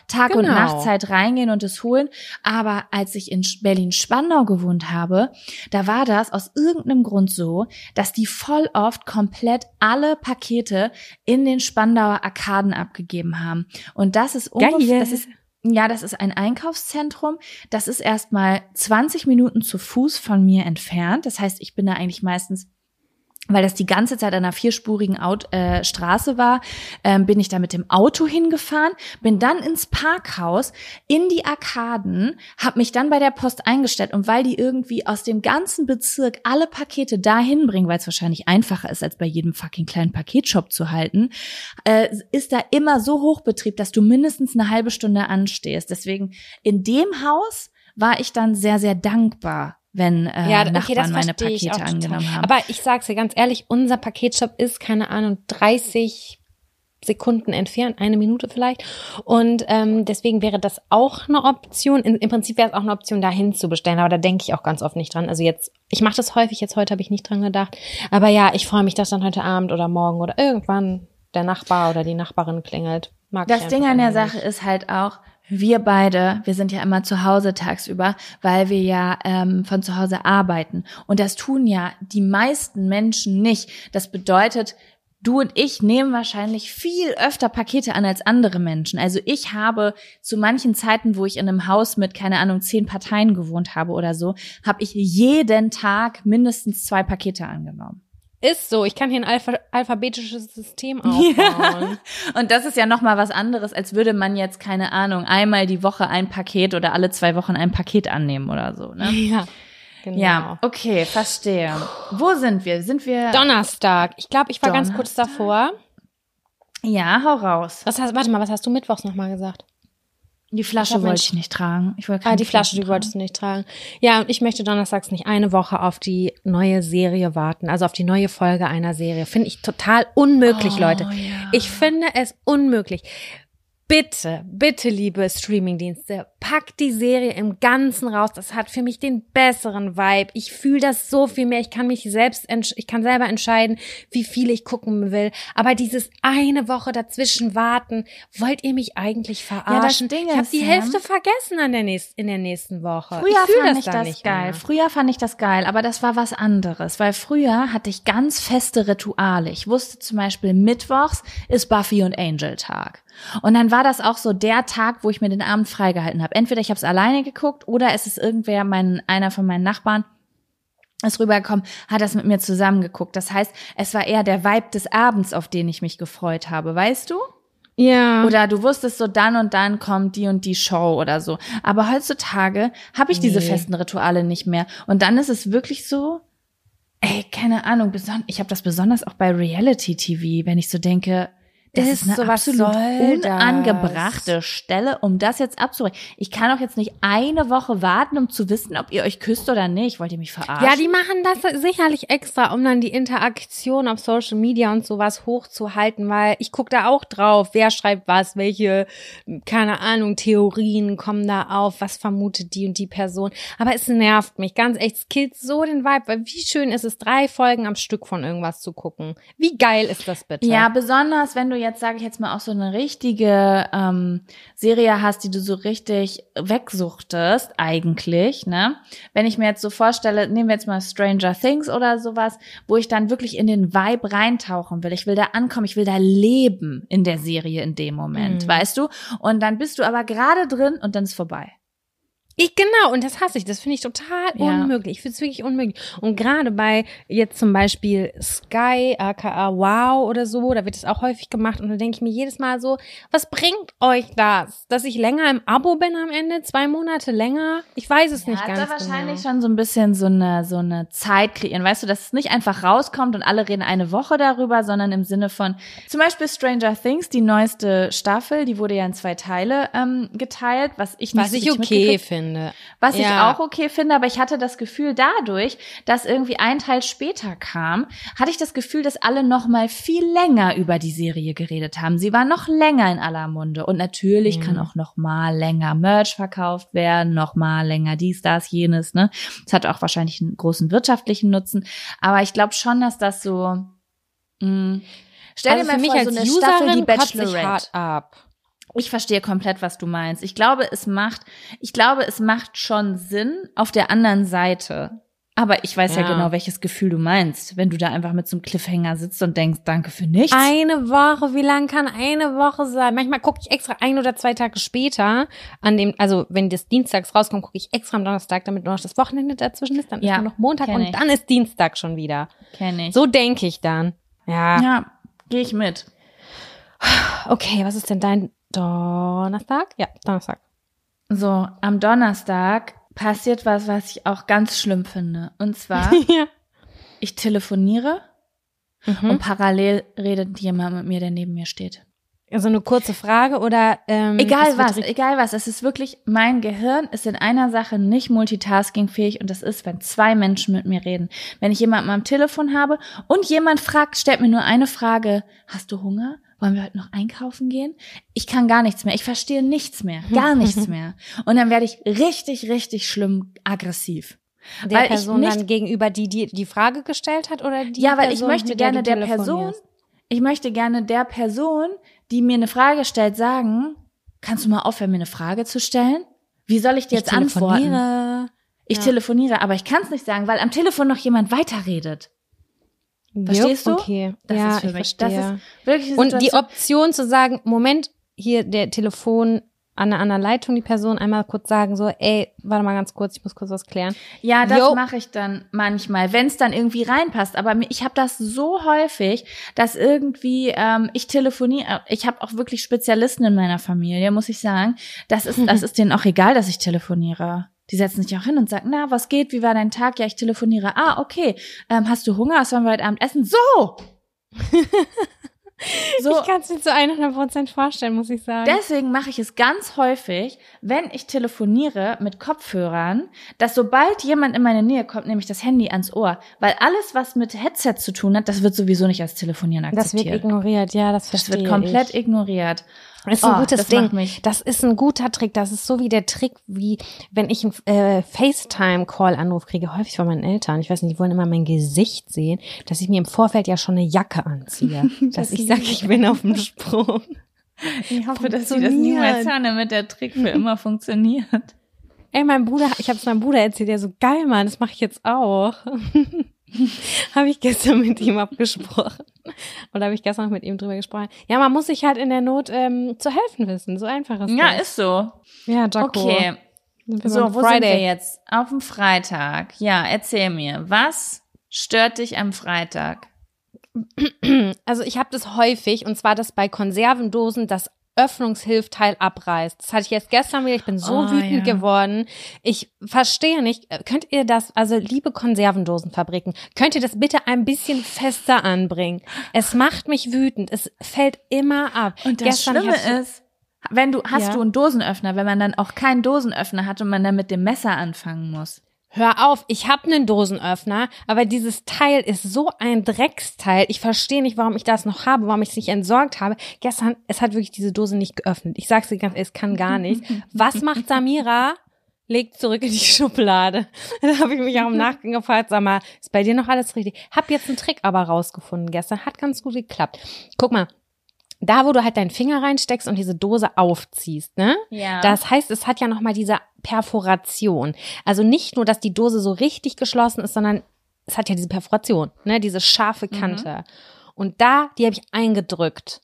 Tag und Genau. Nachtzeit reingehen und es holen. Aber als ich in Berlin-Spandau gewohnt habe, da war das aus irgendeinem Grund so, dass die voll oft komplett alle Pakete in den Spandauer Arkaden abgegeben haben. Und das ist ungefähr, das ist ja, das ist ein Einkaufszentrum. Das ist erstmal 20 Minuten zu Fuß von mir entfernt. Das heißt, ich bin da eigentlich meistens weil das die ganze Zeit an einer vierspurigen Aut äh, Straße war, ähm, bin ich da mit dem Auto hingefahren, bin dann ins Parkhaus, in die Arkaden, habe mich dann bei der Post eingestellt und weil die irgendwie aus dem ganzen Bezirk alle Pakete dahin bringen, weil es wahrscheinlich einfacher ist, als bei jedem fucking kleinen Paketshop zu halten, äh, ist da immer so Hochbetrieb, dass du mindestens eine halbe Stunde anstehst. Deswegen in dem Haus war ich dann sehr, sehr dankbar, wenn äh, Ja, okay, Nachbarn meine Pakete angenommen haben. Aber ich sag's dir ganz ehrlich, unser Paketshop ist, keine Ahnung, 30 Sekunden entfernt, eine Minute vielleicht. Und ähm, deswegen wäre das auch eine Option. In, Im Prinzip wäre es auch eine Option, dahin zu bestellen, aber da denke ich auch ganz oft nicht dran. Also jetzt, ich mache das häufig, jetzt heute habe ich nicht dran gedacht. Aber ja, ich freue mich, dass dann heute Abend oder morgen oder irgendwann der Nachbar oder die Nachbarin klingelt. Mag Das Ding an der Sache ist halt auch, wir beide, wir sind ja immer zu Hause tagsüber, weil wir ja ähm, von zu Hause arbeiten. Und das tun ja die meisten Menschen nicht. Das bedeutet, du und ich nehmen wahrscheinlich viel öfter Pakete an als andere Menschen. Also ich habe zu manchen Zeiten, wo ich in einem Haus mit, keine Ahnung, zehn Parteien gewohnt habe oder so, habe ich jeden Tag mindestens zwei Pakete angenommen. Ist so, ich kann hier ein Alpha alphabetisches System aufbauen. Und das ist ja noch mal was anderes, als würde man jetzt keine Ahnung einmal die Woche ein Paket oder alle zwei Wochen ein Paket annehmen oder so. Ne? Ja, genau. Ja, okay, verstehe. Wo sind wir? Sind wir? Donnerstag. Ich glaube, ich war ganz kurz Donnerstag? davor. ja, hau raus. Was hast, warte mal, was hast du mittwochs nochmal gesagt? Die Ich Flasche hab wollte ich nicht tragen. Ich wollte Ah, die Flasche, Flaschen die wolltest du nicht tragen. Ja, und ich möchte donnerstags nicht eine Woche auf die neue Serie warten, also auf die neue Folge einer Serie. Finde ich total unmöglich, Oh, Leute. ja. Ich finde es unmöglich. Bitte, bitte, liebe Streamingdienste, packt die Serie im Ganzen raus. Das hat für mich den besseren Vibe. Ich fühle das so viel mehr. Ich kann mich selbst, ich kann selber entscheiden, wie viel ich gucken will. Aber dieses eine Woche dazwischen warten, wollt ihr mich eigentlich verarschen? Ding ich habe die Sam, Hälfte vergessen an der nächsten, in der nächsten Woche. Früher ich fand ich dann das nicht geil. Mehr. Früher fand ich das geil, aber das war was anderes, weil früher hatte ich ganz feste Rituale. Ich wusste zum Beispiel, mittwochs ist Buffy und Angel Tag. Und dann war das auch so der Tag, wo ich mir den Abend freigehalten habe. Entweder ich habe es alleine geguckt oder es ist irgendwer, mein, einer von meinen Nachbarn, ist rübergekommen, hat das mit mir zusammen geguckt. Das heißt, es war eher der Vibe des Abends, auf den ich mich gefreut habe, weißt du? Ja. Oder du wusstest so, dann und dann kommt die und die Show oder so. Aber heutzutage habe ich diese Nee. festen Rituale nicht mehr. Und dann ist es wirklich so, ey, keine Ahnung, ich habe das besonders auch bei Reality TV, wenn ich so denke, Das ist ist eine so, was absolut soll das? unangebrachte Stelle, um das jetzt abzubrechen. Ich kann doch jetzt nicht eine Woche warten, um zu wissen, ob ihr euch küsst oder nicht. Wollt ihr mich verarschen? Ja, die machen das sicherlich extra, um dann die Interaktion auf Social Media und sowas hochzuhalten, weil ich gucke da auch drauf, wer schreibt was, welche, keine Ahnung, Theorien kommen da auf, was vermutet die und die Person. Aber es nervt mich, ganz echt, es killt so den Vibe, weil wie schön ist es, drei Folgen am Stück von irgendwas zu gucken. Wie geil ist das bitte? Ja, besonders wenn du jetzt, sage ich jetzt mal, auch so eine richtige ähm, Serie hast, die du so richtig wegsuchtest, eigentlich, ne? Wenn ich mir jetzt so vorstelle, nehmen wir jetzt mal Stranger Things oder sowas, wo ich dann wirklich in den Vibe reintauchen will. Ich will da ankommen, ich will da leben in der Serie in dem Moment, Mhm. weißt du? Und dann bist du aber gerade drin und dann ist vorbei. Ich genau, und das hasse ich. Das finde ich total Ja. unmöglich. Ich finde es wirklich unmöglich. Und gerade bei jetzt zum Beispiel Sky, aka Wow oder so, da wird es auch häufig gemacht. Und da denke ich mir jedes Mal so, was bringt euch das? Dass ich länger im Abo bin am Ende? Zwei Monate länger? Ich weiß es nicht ja, ganz da wahrscheinlich genau. schon so ein bisschen so eine, so eine Zeit kreieren. Weißt du, dass es nicht einfach rauskommt und alle reden eine Woche darüber, sondern im Sinne von, zum Beispiel Stranger Things, die neueste Staffel, die wurde ja in zwei Teile ähm, geteilt, was ich nicht Was so ich okay mitgekriegt- finde. Was ich Ja. auch okay finde, aber ich hatte das Gefühl, dadurch, dass irgendwie ein Teil später kam, hatte ich das Gefühl, dass alle noch mal viel länger über die Serie geredet haben. Sie war noch länger in aller Munde und natürlich Mhm. kann auch noch mal länger Merch verkauft werden, noch mal länger dies, das, jenes. Ne, es hat auch wahrscheinlich einen großen wirtschaftlichen Nutzen, aber ich glaube schon, dass das so. Mh, Stell also dir mal für mich vor, als so eine Userin Staffel, die ich Bachelorette. hart ab. Ich verstehe komplett, was du meinst. Ich glaube, es macht, ich glaube, es macht schon Sinn auf der anderen Seite. Aber ich weiß ja, Ja. genau, welches Gefühl du meinst, wenn du da einfach mit so einem Cliffhanger sitzt und denkst, danke für nichts. Eine Woche, wie lang kann eine Woche sein? Manchmal gucke ich extra ein oder zwei Tage später an dem, also wenn das Dienstags rauskommt, gucke ich extra am Donnerstag, damit nur noch das Wochenende dazwischen ist, dann Ja, ist nur noch Montag und dann ist Dienstag schon wieder. Kenn ich. So denke ich dann. Ja. ja, gehe ich mit. Okay, was ist denn dein Donnerstag? Ja, Donnerstag. So, am Donnerstag passiert was, was ich auch ganz schlimm finde. Und zwar, ja. ich telefoniere Mhm. und parallel redet jemand mit mir, der neben mir steht. Also eine kurze Frage oder ähm, Egal was, egal was. Es ist wirklich, mein Gehirn ist in einer Sache nicht multitaskingfähig und das ist, wenn zwei Menschen mit mir reden. Wenn ich jemanden am Telefon habe und jemand fragt, stellt mir nur eine Frage, hast du Hunger? Wollen wir heute noch einkaufen gehen? Ich kann gar nichts mehr. Ich verstehe nichts mehr. Gar nichts mehr. Und dann werde ich richtig, richtig schlimm aggressiv. der weil ich Person nicht- dann gegenüber, die die die Frage gestellt hat oder die Ja, weil ich Person, möchte mit der gerne du der Person, ich möchte gerne der Person, die mir eine Frage stellt, sagen, kannst du mal aufhören, mir eine Frage zu stellen? Wie soll ich dir Ich jetzt antworten? telefoniere. Ich Ja. telefoniere, aber ich kann es nicht sagen, weil am Telefon noch jemand weiterredet. Verstehst Jupp, du? Okay. Das ja, ist für ich mich, das verstehe. ist wirklich Und die Option zu sagen, Moment, hier der Telefon an der anderen Leitung, die Person einmal kurz sagen so, ey, warte mal ganz kurz, ich muss kurz was klären. Ja, das mache ich dann manchmal, wenn es dann irgendwie reinpasst. Aber ich habe das so häufig, dass irgendwie ähm, ich telefoniere. Ich habe auch wirklich Spezialisten in meiner Familie, muss ich sagen. Das ist, das ist denen auch egal, dass ich telefoniere. Die setzen sich auch hin und sagen, na, was geht? Wie war dein Tag? Ja, ich telefoniere. Ah, okay. Ähm, hast du Hunger? Was wollen wir heute Abend essen? So. so. Ich kann es mir zu 100 Prozent vorstellen, muss ich sagen. Deswegen mache ich es ganz häufig, wenn ich telefoniere mit Kopfhörern, dass sobald jemand in meine Nähe kommt, nehme ich das Handy ans Ohr. Weil alles, was mit Headset zu tun hat, das wird sowieso nicht als Telefonieren das wird akzeptiert. ignoriert, ja, das Das verstehe wird komplett ich. ignoriert. Das ist ein Oh, gutes das Ding. Das ist ein guter Trick. Das ist so wie der Trick, wie wenn ich einen äh, FaceTime-Call-Anruf kriege, häufig von meinen Eltern. Ich weiß nicht, die wollen immer mein Gesicht sehen, dass ich mir im Vorfeld ja schon eine Jacke anziehe. dass ich sage, ich bin auf dem Sprung. Ich hoffe, dass sie das niemals hören, damit der Trick für immer funktioniert. Ey, mein Bruder, ich habe es meinem Bruder erzählt, der so geil, Mann, das mache ich jetzt auch. habe ich gestern mit ihm abgesprochen. Oder habe ich gestern noch mit ihm drüber gesprochen. Ja, man muss sich halt in der Not ähm, zu helfen wissen. So einfach ist Ja, das. ist so. Ja, Jaco. Okay. So, wo sind wir jetzt? Auf dem Freitag. Ja, erzähl mir. Was stört dich am Freitag? Also ich habe das häufig, und zwar das bei Konservendosen, dass Öffnungshilfteil abreißt. Das hatte ich jetzt gestern wieder. Ich bin so Oh, wütend ja. geworden. Ich verstehe nicht. Könnt ihr das, also liebe Konservendosenfabriken, könnt ihr das bitte ein bisschen fester anbringen? Es macht mich wütend. Es fällt immer ab. Und das Gestern, Schlimme ist, wenn du, hast Ja. du einen Dosenöffner, wenn man dann auch keinen Dosenöffner hat und man dann mit dem Messer anfangen muss. Hör auf, ich habe einen Dosenöffner, aber dieses Teil ist so ein Drecksteil. Ich verstehe nicht, warum ich das noch habe, warum ich es nicht entsorgt habe. Gestern, es hat wirklich diese Dose nicht geöffnet. Ich sag's dir ganz ehrlich, es kann gar nicht. Was macht Samira? Legt zurück in die Schublade. Da habe ich mich auch im Nachgang gefragt, sag mal, ist bei dir noch alles richtig? Hab jetzt einen Trick aber rausgefunden gestern, hat ganz gut geklappt. Guck mal, da wo du halt deinen Finger reinsteckst und diese Dose aufziehst, ne? Ja. Das heißt, es hat ja noch mal diese Perforation. Also nicht nur, dass die Dose so richtig geschlossen ist, sondern es hat ja diese Perforation, ne, diese scharfe Mhm. Kante. Und da, die habe ich eingedrückt.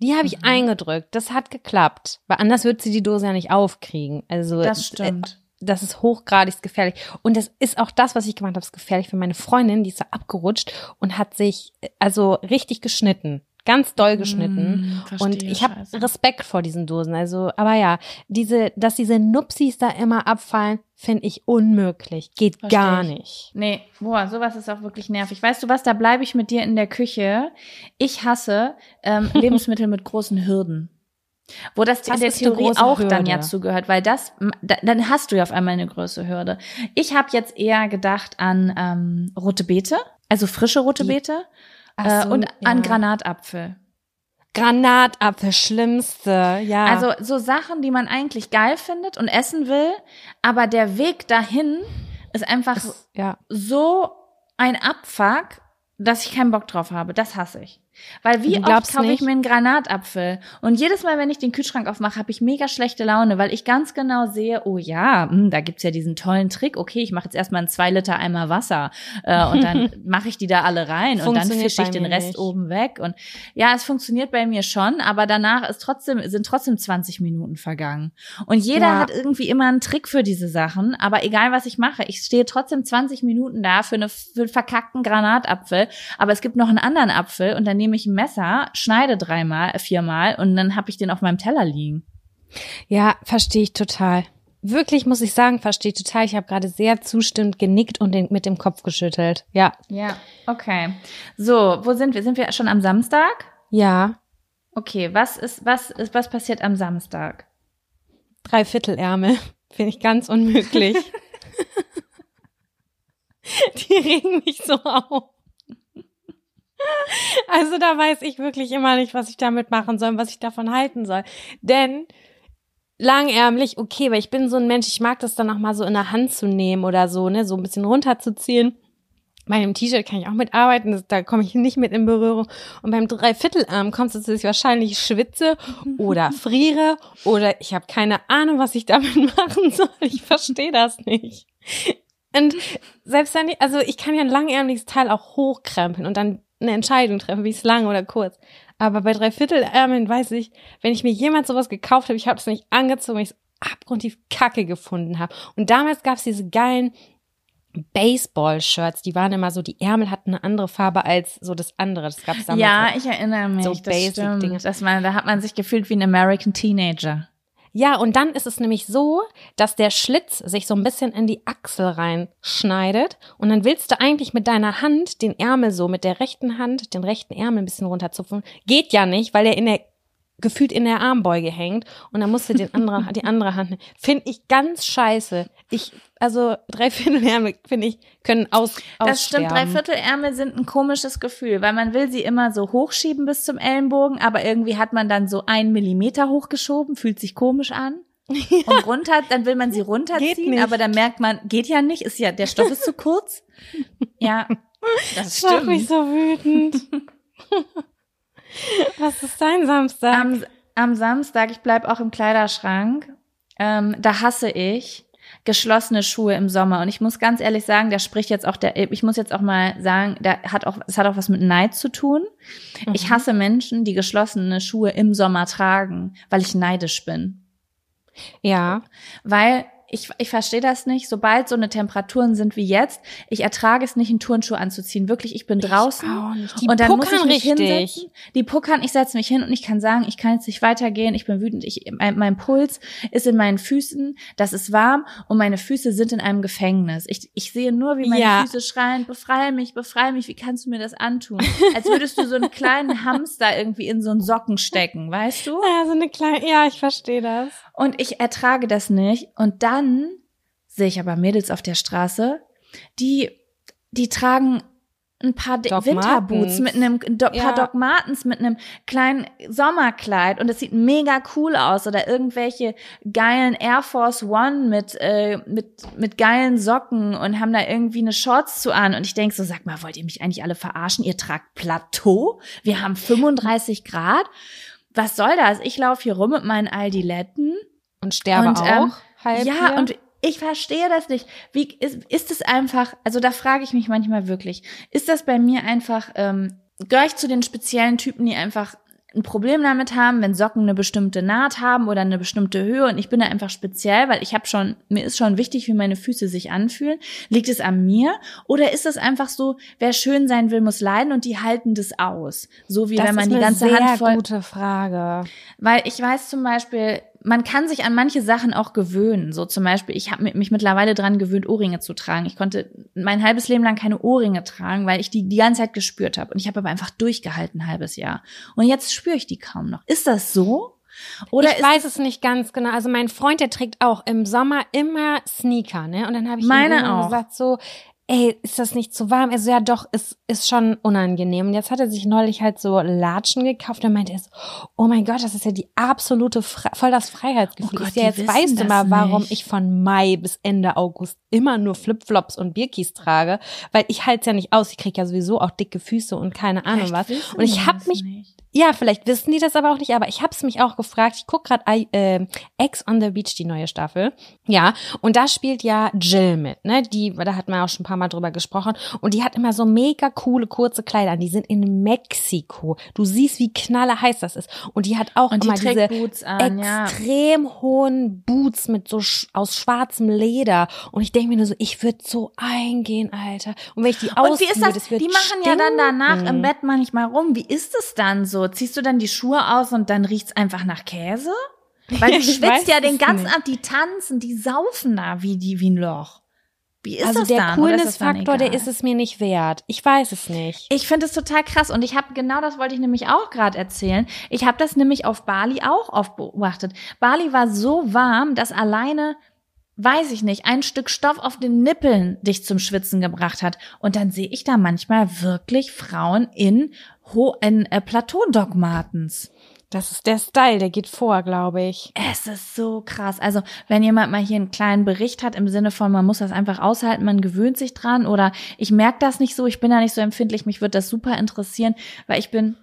Die habe ich Mhm. eingedrückt. Das hat geklappt. Weil anders wird sie die Dose ja nicht aufkriegen. Also das stimmt. das ist hochgradig gefährlich. Und das ist auch das, was ich gemacht habe, ist gefährlich für meine Freundin, die ist da abgerutscht und hat sich äh, also richtig geschnitten. Ganz doll geschnitten. Mm, verstehe, und ich habe. Respekt vor diesen Dosen. Also, aber ja, diese, dass diese Nupsis da immer abfallen, finde ich unmöglich. Geht Versteh gar ich. nicht. Nee, boah, sowas ist auch wirklich nervig. Weißt du was, da bleibe ich mit dir in der Küche. Ich hasse ähm, Lebensmittel mit großen Hürden. Wo das, Was in der Theorie auch dann Hürde? ja zugehört, weil das, da, dann hast du ja auf einmal eine größere Hürde. Ich habe jetzt eher gedacht an ähm, rote Beete, also frische rote Beete so, und an ja. Granatapfel. Granatapfel, schlimmste, ja. Also so Sachen, die man eigentlich geil findet und essen will, aber der Weg dahin ist einfach Es- ja. so ein Abfuck, dass ich keinen Bock drauf habe. Das hasse ich. Weil wie oft kaufe ich mir einen Granatapfel und jedes Mal, wenn ich den Kühlschrank aufmache, habe ich mega schlechte Laune, weil ich ganz genau sehe, oh ja, hm, da gibt's ja diesen tollen Trick. Okay, ich mache jetzt erstmal einen zwei Liter Eimer Wasser äh, und dann mache ich die da alle rein und dann fische ich den Rest nicht. oben weg. Und ja, es funktioniert bei mir schon, aber danach ist trotzdem sind trotzdem 20 Minuten vergangen. Und jeder Ja. hat irgendwie immer einen Trick für diese Sachen, aber egal was ich mache, ich stehe trotzdem 20 Minuten da für, eine, für einen verkackten Granatapfel, aber es gibt noch einen anderen Apfel und dann nehme ich ein Messer, schneide dreimal, äh, viermal und dann habe ich den auf meinem Teller liegen. Ja, verstehe ich total. Wirklich muss ich sagen, verstehe ich total. Ich habe gerade sehr zustimmend genickt und den, mit dem Kopf geschüttelt. Ja. Ja, okay. So, wo sind wir? Sind wir schon am Samstag? Ja. Okay, was ist was ist was passiert am Samstag? Dreiviertelärmel. Finde ich ganz unmöglich. Die regen mich so auf. Also da weiß ich wirklich immer nicht, was ich damit machen soll und was ich davon halten soll. Denn langärmlich, okay, weil ich bin so ein Mensch, ich mag das dann auch mal so in der Hand zu nehmen oder so, ne, so ein bisschen runterzuziehen. Bei einem T-Shirt kann ich auch mitarbeiten, da komme ich nicht mit in Berührung. Und beim Dreiviertelarm kommt es, dass ich wahrscheinlich schwitze oder friere oder ich habe keine Ahnung, was ich damit machen soll. Ich verstehe das nicht. Und selbst wenn ich, also ich kann ja ein langärmliches Teil auch hochkrempeln und dann eine Entscheidung treffen, wie es lang oder kurz. Aber bei Dreiviertelärmeln weiß ich, wenn ich mir jemals sowas gekauft habe, ich habe es nicht angezogen, weil ich es abgrundtief kacke gefunden habe. Und damals gab es diese geilen Baseball-Shirts, die waren immer so, die Ärmel hatten eine andere Farbe als so das andere. Das gab es damals. Ja, auch. ich erinnere mich. so das Basic-Dinge. da hat man sich gefühlt wie ein American Teenager. Ja, und dann ist es nämlich so, dass der Schlitz sich so ein bisschen in die Achsel reinschneidet und dann willst du eigentlich mit deiner Hand den Ärmel so mit der rechten Hand, den rechten Ärmel ein bisschen runterzupfen. Geht ja nicht, weil er in der gefühlt in der Armbeuge hängt und dann musst du den anderen, die andere Hand. Finde ich ganz scheiße. Ich, also Dreiviertelärmel, finde ich, können aus, Das stimmt. Dreiviertelärmel sind ein komisches Gefühl, weil man will sie immer so hochschieben bis zum Ellenbogen, aber irgendwie hat man dann so einen Millimeter hochgeschoben, fühlt sich komisch an. Und runter, dann will man sie runterziehen, aber dann merkt man, geht ja nicht, ist ja, der Stoff ist zu kurz. Ja, das Das macht mich stimmt. so wütend. Was ist dein Samstag? Am, am Samstag, ich bleib auch im Kleiderschrank, ähm, da hasse ich geschlossene Schuhe im Sommer. Und ich muss ganz ehrlich sagen, da spricht jetzt auch der, ich muss jetzt auch mal sagen, da hat auch, es hat auch was mit Neid zu tun. Ich Mhm. hasse Menschen, die geschlossene Schuhe im Sommer tragen, weil ich neidisch bin. ja. Weil ich, ich verstehe das nicht. Sobald so eine Temperaturen sind wie jetzt, ich ertrage es nicht, einen Turnschuh anzuziehen. Wirklich, ich bin draußen. Die und dann muss ich mich richtig. hinsetzen. Die puckern, ich setze mich hin und ich kann sagen, ich kann jetzt nicht weitergehen. Ich bin wütend. Ich, mein, mein Puls ist in meinen Füßen. Das ist warm und meine Füße sind in einem Gefängnis. Ich, ich sehe nur, wie meine Ja. Füße schreien, befreie mich, befreie mich. Wie kannst du mir das antun? Als würdest du so einen kleinen Hamster irgendwie in so einen Socken stecken, weißt du? Ja, so eine kleine, ja, ich verstehe das. Und ich ertrage das nicht. Und dann sehe ich aber Mädels auf der Straße, die, die tragen ein paar Doc Winterboots Martens. mit einem do, Ja. paar Doc Martens mit einem kleinen Sommerkleid und es sieht mega cool aus oder irgendwelche geilen Air Force One mit äh, mit mit geilen Socken und haben da irgendwie eine Shorts zu an und ich denk so sag mal wollt ihr mich eigentlich alle verarschen ihr tragt Plateau wir haben 35 Grad was soll das ich laufe hier rum mit meinen Aldiletten Und sterbe Und, auch. ähm, halb ja, hier. und ich verstehe das nicht. Wie ist, ist es einfach, also da frage ich mich manchmal wirklich, ist das bei mir einfach, ähm, gehöre ich zu den speziellen Typen, die einfach ein Problem damit haben, wenn Socken eine bestimmte Naht haben oder eine bestimmte Höhe und ich bin da einfach speziell, weil ich habe schon, mir ist schon wichtig, wie meine Füße sich anfühlen. Liegt es an mir? Oder ist es einfach so, wer schön sein will, muss leiden und die halten das aus? So wie das wenn man ist die eine ganze sehr Hand voll gute Frage. weil ich weiß zum Beispiel, man kann sich an manche Sachen auch gewöhnen. So zum Beispiel, ich habe mich mittlerweile dran gewöhnt, Ohrringe zu tragen. Ich konnte mein halbes Leben lang keine Ohrringe tragen, weil ich die die ganze Zeit gespürt habe. Und ich habe aber einfach durchgehalten ein halbes Jahr. Und jetzt spüre ich die kaum noch. Ist das so? Oder ich weiß es nicht ganz genau. Also mein Freund, der trägt auch im Sommer immer Sneaker, ne? Und dann habe ich Meine ihm auch. gesagt so, ey, ist das nicht zu warm? Also ja, doch, es ist schon unangenehm. Und jetzt hat er sich neulich halt so Latschen gekauft und meinte er so, oh mein Gott, das ist ja die absolute, Fre voll das Freiheitsgefühl. Oh Gott, ist ja, jetzt weißt du mal, warum nicht. ich von Mai bis Ende August immer nur Flipflops und Birkis trage, weil ich halte es ja nicht aus. Ich krieg ja sowieso auch dicke Füße und keine Ahnung Vielleicht was. Und ich habe mich nicht. Ja, vielleicht wissen die das aber auch nicht, aber ich habe es mich auch gefragt. Ich guck gerade äh, Ex on the Beach, die neue Staffel. Ja, und da spielt ja Jill mit, ne? Die, da hat man auch schon ein paar Mal drüber gesprochen. Und die hat immer so mega coole, kurze Kleider an. Die sind in Mexiko. Du siehst, wie knallerheiß das ist. Und die hat auch Und die immer diese trägt Boots an, ja. extrem hohen Boots mit so sch aus schwarzem Leder. Und ich denke mir nur so, ich würde so eingehen, Alter. Und wenn ich die würde, das? das wird Die machen ja dann danach stinken. im Bett manchmal rum. Wie ist es dann so? Ziehst du dann die Schuhe aus und dann riecht's einfach nach Käse? Weil du schwitzt ja den es ganzen. Abend, die tanzen, die saufen da wie die wie ein Loch. Wie ist also das der dann? Coolness-Faktor, der ist es mir nicht wert. Ich weiß es nicht. Ich finde es total krass und ich habe genau das wollte ich nämlich auch gerade erzählen. Ich habe das nämlich auf Bali auch oft beobachtet. Bali war so warm, dass alleine weiß ich nicht, ein Stück Stoff auf den Nippeln dich zum Schwitzen gebracht hat. Und dann sehe ich da manchmal wirklich Frauen in, Ho in äh, Plateau-Dogmatens. Das ist der Style, der geht vor, glaube ich. Es ist so krass. Also, wenn jemand mal hier einen kleinen Bericht hat im Sinne von, man muss das einfach aushalten, man gewöhnt sich dran oder ich merke das nicht so, ich bin da nicht so empfindlich, mich wird das super interessieren, weil ich bin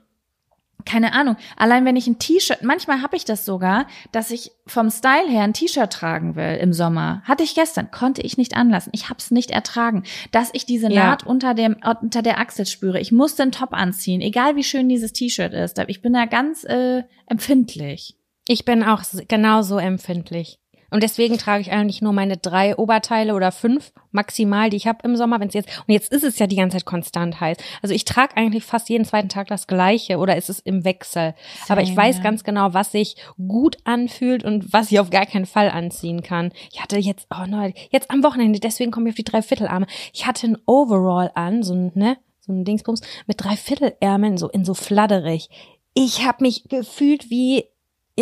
keine Ahnung, allein wenn ich ein T-Shirt, manchmal habe ich das sogar, dass ich vom Style her ein T-Shirt tragen will im Sommer. Hatte ich gestern, konnte ich nicht anlassen. Ich habe es nicht ertragen, dass ich diese Ja. Naht unter dem unter der Achsel spüre. Ich musste einen Top anziehen, egal wie schön dieses T-Shirt ist. Ich bin da ganz äh, empfindlich. Ich bin auch genauso empfindlich. Und deswegen trage ich eigentlich nur meine drei Oberteile oder fünf maximal, die ich habe im Sommer, wenn es jetzt und jetzt ist es ja die ganze Zeit konstant heiß. Also ich trage eigentlich fast jeden zweiten Tag das gleiche oder ist es im Wechsel. Aber ich weiß ja. ganz genau, was sich gut anfühlt und was ich auf gar keinen Fall anziehen kann. Ich hatte jetzt oh nein, jetzt am Wochenende, deswegen komme ich auf die Dreiviertelarme. Ich hatte ein Overall an, so ein ne, so ein Dingsbums mit Dreiviertelärmeln so in so fladderig. Ich habe mich gefühlt wie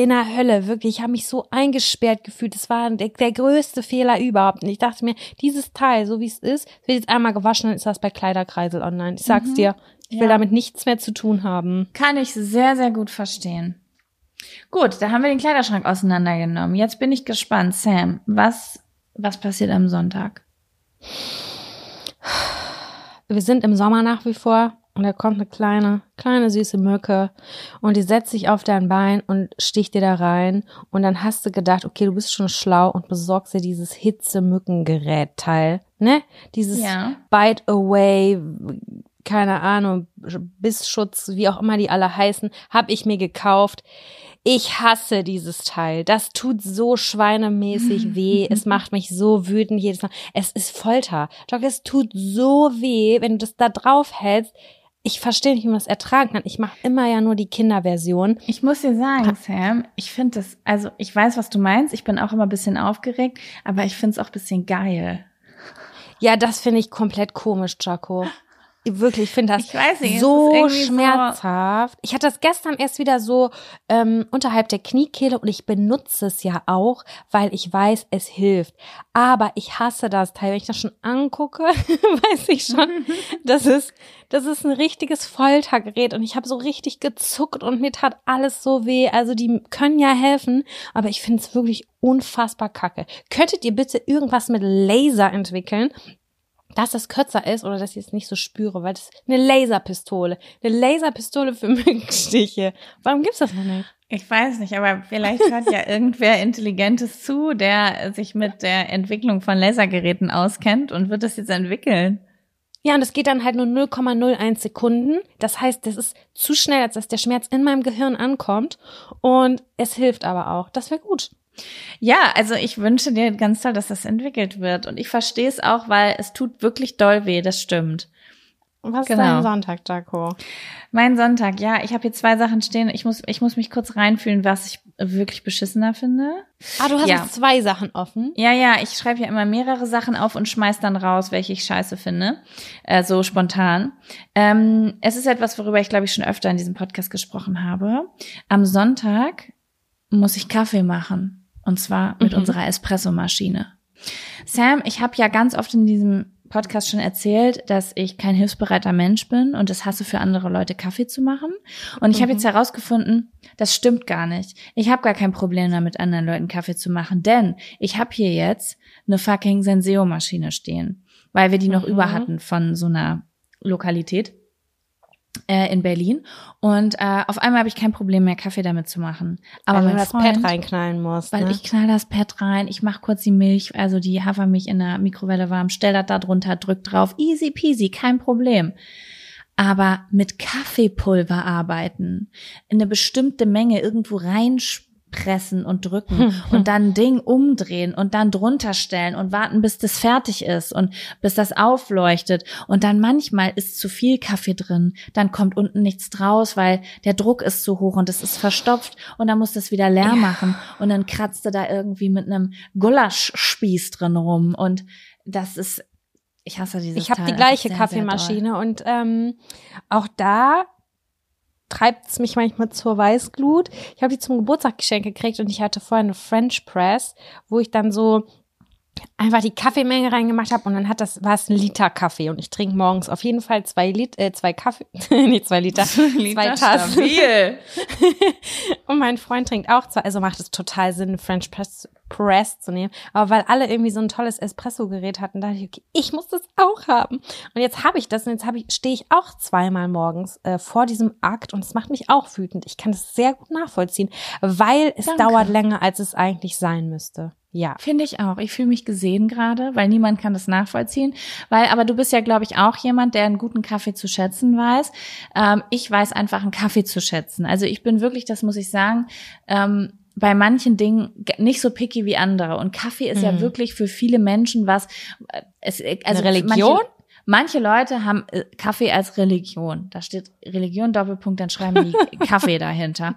in der Hölle, wirklich. Ich habe mich so eingesperrt gefühlt. Das war der, der größte Fehler überhaupt. Und ich dachte mir, dieses Teil, so wie es ist, wird jetzt einmal gewaschen, dann ist das bei Kleiderkreisel online. Ich sag's Mhm. dir, ich will Ja. damit nichts mehr zu tun haben. Kann ich sehr, sehr gut verstehen. Gut, da haben wir den Kleiderschrank auseinandergenommen. Jetzt bin ich gespannt, Sam. Was, was passiert am Sonntag? Wir sind im Sommer nach wie vor und da kommt eine kleine, kleine süße Mücke und die setzt sich auf dein Bein und sticht dir da rein und dann hast du gedacht, okay, du bist schon schlau und besorgst dir dieses Hitze-Mückengerät-Teil, ne? Dieses Ja. Bite Away, keine Ahnung, Bissschutz, wie auch immer die alle heißen, habe ich mir gekauft. Ich hasse dieses Teil. Das tut so schweinemäßig weh. es macht mich so wütend jedes Mal. Es ist Folter. Doch es tut so weh, wenn du das da drauf hältst. Ich verstehe nicht, wie man das ertragen kann. Ich mache immer ja nur die Kinderversion. Ich muss dir sagen, Sam, ich finde das, also ich weiß, was du meinst. Ich bin auch immer ein bisschen aufgeregt, aber ich finde es auch ein bisschen geil. Ja, das finde ich komplett komisch, Jaco wirklich, ich finde das ich weiß nicht, so schmerzhaft. So ich hatte das gestern erst wieder so ähm, unterhalb der Kniekehle und ich benutze es ja auch, weil ich weiß, es hilft. Aber ich hasse das Teil. Wenn ich das schon angucke, weiß ich schon, das ist, das ist ein richtiges Foltergerät und ich habe so richtig gezuckt und mir tat alles so weh. Also die können ja helfen, aber ich finde es wirklich unfassbar kacke. Könntet ihr bitte irgendwas mit Laser entwickeln, dass das kürzer ist oder dass ich es nicht so spüre, weil das ist eine Laserpistole. Eine Laserpistole für Mückenstiche. Warum gibt's das noch nicht? Ich weiß nicht, aber vielleicht hört ja irgendwer Intelligentes zu, der sich mit der Entwicklung von Lasergeräten auskennt und wird das jetzt entwickeln. Ja, und es geht dann halt nur 0,01 Sekunden. Das heißt, das ist zu schnell, als dass der Schmerz in meinem Gehirn ankommt. Und es hilft aber auch. Das wäre gut. Ja, also ich wünsche dir ganz toll, dass das entwickelt wird. Und ich verstehe es auch, weil es tut wirklich doll weh, das stimmt. Was genau. ist dein Sonntag, Jaco? Mein Sonntag, ja, ich habe hier zwei Sachen stehen. Ich muss, ich muss mich kurz reinfühlen, was ich wirklich beschissener finde. Ah, du hast ja. zwei Sachen offen. Ja, ja, ich schreibe ja immer mehrere Sachen auf und schmeiß dann raus, welche ich scheiße finde. Äh, so spontan. Ähm, es ist etwas, worüber ich, glaube ich, schon öfter in diesem Podcast gesprochen habe. Am Sonntag muss ich Kaffee machen. Und zwar mit mhm. unserer Espressomaschine. Sam, ich habe ja ganz oft in diesem Podcast schon erzählt, dass ich kein hilfsbereiter Mensch bin und es hasse für andere Leute Kaffee zu machen. Und ich mhm. habe jetzt herausgefunden, das stimmt gar nicht. Ich habe gar kein Problem damit, anderen Leuten Kaffee zu machen, denn ich habe hier jetzt eine fucking Senseo-Maschine stehen, weil wir die noch mhm. über hatten von so einer Lokalität äh, in Berlin und äh, auf einmal habe ich kein Problem mehr Kaffee damit zu machen. Aber weil du das Freund, Pad reinknallen musst, weil ne? ich knall das Pad rein, ich mache kurz die Milch, also die Hafermilch in der Mikrowelle warm, stell das da drunter, drück drauf, easy peasy, kein Problem. Aber mit Kaffeepulver arbeiten, in eine bestimmte Menge irgendwo reinspielen pressen und drücken und dann ein Ding umdrehen und dann drunter stellen und warten, bis das fertig ist und bis das aufleuchtet. Und dann manchmal ist zu viel Kaffee drin, dann kommt unten nichts draus, weil der Druck ist zu hoch und es ist verstopft und dann muss das wieder leer machen. Und dann kratzt du da irgendwie mit einem Gulaschspieß drin rum. Und das ist ich hasse dieses Ich habe die gleiche sehr, Kaffeemaschine sehr und ähm, auch da treibt es mich manchmal zur Weißglut. Ich habe die zum Geburtstag geschenkt gekriegt und ich hatte vorher eine French Press, wo ich dann so einfach die Kaffeemenge reingemacht habe und dann hat das war es ein Liter Kaffee und ich trinke morgens auf jeden Fall zwei Liter äh, zwei Kaffee nee zwei Liter, Liter zwei Tassen und mein Freund trinkt auch zwei also macht es total Sinn French Press, Press zu nehmen aber weil alle irgendwie so ein tolles Espresso Gerät hatten dachte ich okay ich muss das auch haben und jetzt habe ich das und jetzt habe ich stehe ich auch zweimal morgens äh, vor diesem Akt und es macht mich auch wütend ich kann das sehr gut nachvollziehen weil es Danke. dauert länger als es eigentlich sein müsste ja. Finde ich auch. Ich fühle mich gesehen gerade, weil niemand kann das nachvollziehen. Weil, aber du bist ja, glaube ich, auch jemand, der einen guten Kaffee zu schätzen weiß. Ähm, ich weiß einfach einen Kaffee zu schätzen. Also ich bin wirklich, das muss ich sagen, ähm, bei manchen Dingen nicht so picky wie andere. Und Kaffee ist mhm. ja wirklich für viele Menschen was. Äh, es, also Eine Religion? Manche, Manche Leute haben äh, Kaffee als Religion. Da steht Religion Doppelpunkt, dann schreiben die Kaffee dahinter,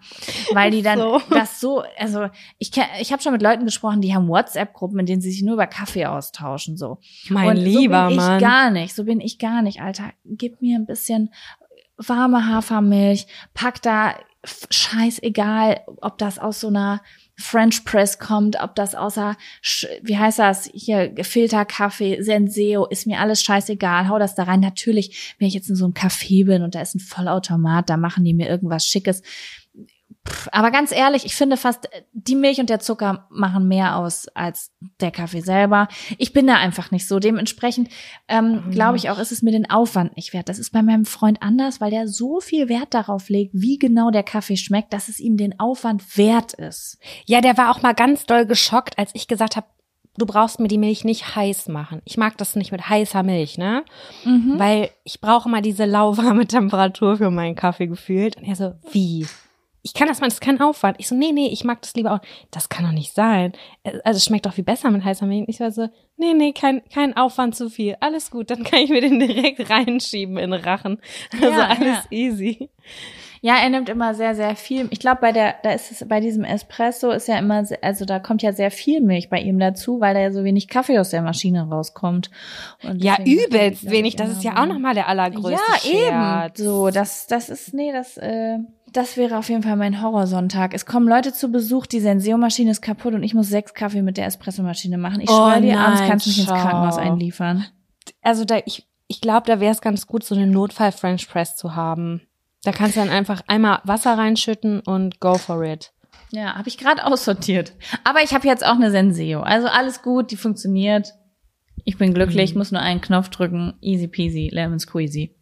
weil die dann so. das so, also ich ich habe schon mit Leuten gesprochen, die haben WhatsApp-Gruppen, in denen sie sich nur über Kaffee austauschen so. Mein Und lieber so bin Mann. ich gar nicht, so bin ich gar nicht, Alter. Gib mir ein bisschen warme Hafermilch, pack da scheißegal, ob das aus so einer French Press kommt, ob das außer, wie heißt das, hier Filterkaffee, Senseo, ist mir alles scheißegal, hau das da rein. Natürlich, wenn ich jetzt in so einem Café bin und da ist ein Vollautomat, da machen die mir irgendwas Schickes, aber ganz ehrlich, ich finde fast, die Milch und der Zucker machen mehr aus als der Kaffee selber. Ich bin da einfach nicht so. Dementsprechend ähm, mhm. glaube ich auch, ist es mir den Aufwand nicht wert. Das ist bei meinem Freund anders, weil der so viel Wert darauf legt, wie genau der Kaffee schmeckt, dass es ihm den Aufwand wert ist. Ja, der war auch mal ganz doll geschockt, als ich gesagt habe, du brauchst mir die Milch nicht heiß machen. Ich mag das nicht mit heißer Milch, ne? Mhm. Weil ich brauche mal diese lauwarme Temperatur für meinen Kaffee gefühlt. Und er so, wie? Ich kann das mal, das ist kein Aufwand. Ich so, nee, nee, ich mag das lieber auch. Das kann doch nicht sein. Also es schmeckt doch viel besser mit heißer Milch. Ich war so, nee, nee, kein, kein Aufwand zu viel. Alles gut, dann kann ich mir den direkt reinschieben in den Rachen. Also Ja, alles ja. easy. Ja, er nimmt immer sehr, sehr viel. Ich glaube, bei der, da ist es, bei diesem Espresso ist ja immer, also da kommt ja sehr viel Milch bei ihm dazu, weil da ja so wenig Kaffee aus der Maschine rauskommt. Und Ja, übelst wenig. Das ist ja auch nochmal der allergrößte Ja, Scherz. eben. So, das, das ist, nee, das, äh, das wäre auf jeden Fall mein Horrorsonntag. Es kommen Leute zu Besuch, die Senseo-Maschine ist kaputt und ich muss sechs Kaffee mit der Espressomaschine machen. Ich Oh schwöre dir, abends kannst du mich ins. Krankenhaus einliefern. Also da, ich, ich glaube, da wäre es ganz gut, so eine Notfall-French Press zu haben. Da kannst du dann einfach einmal Wasser reinschütten und go for it. Ja, habe ich gerade aussortiert. Aber ich habe jetzt auch eine Senseo. Also alles gut, die funktioniert. Ich bin glücklich, Mhm. muss nur einen Knopf drücken. Easy peasy, lemon squeezy.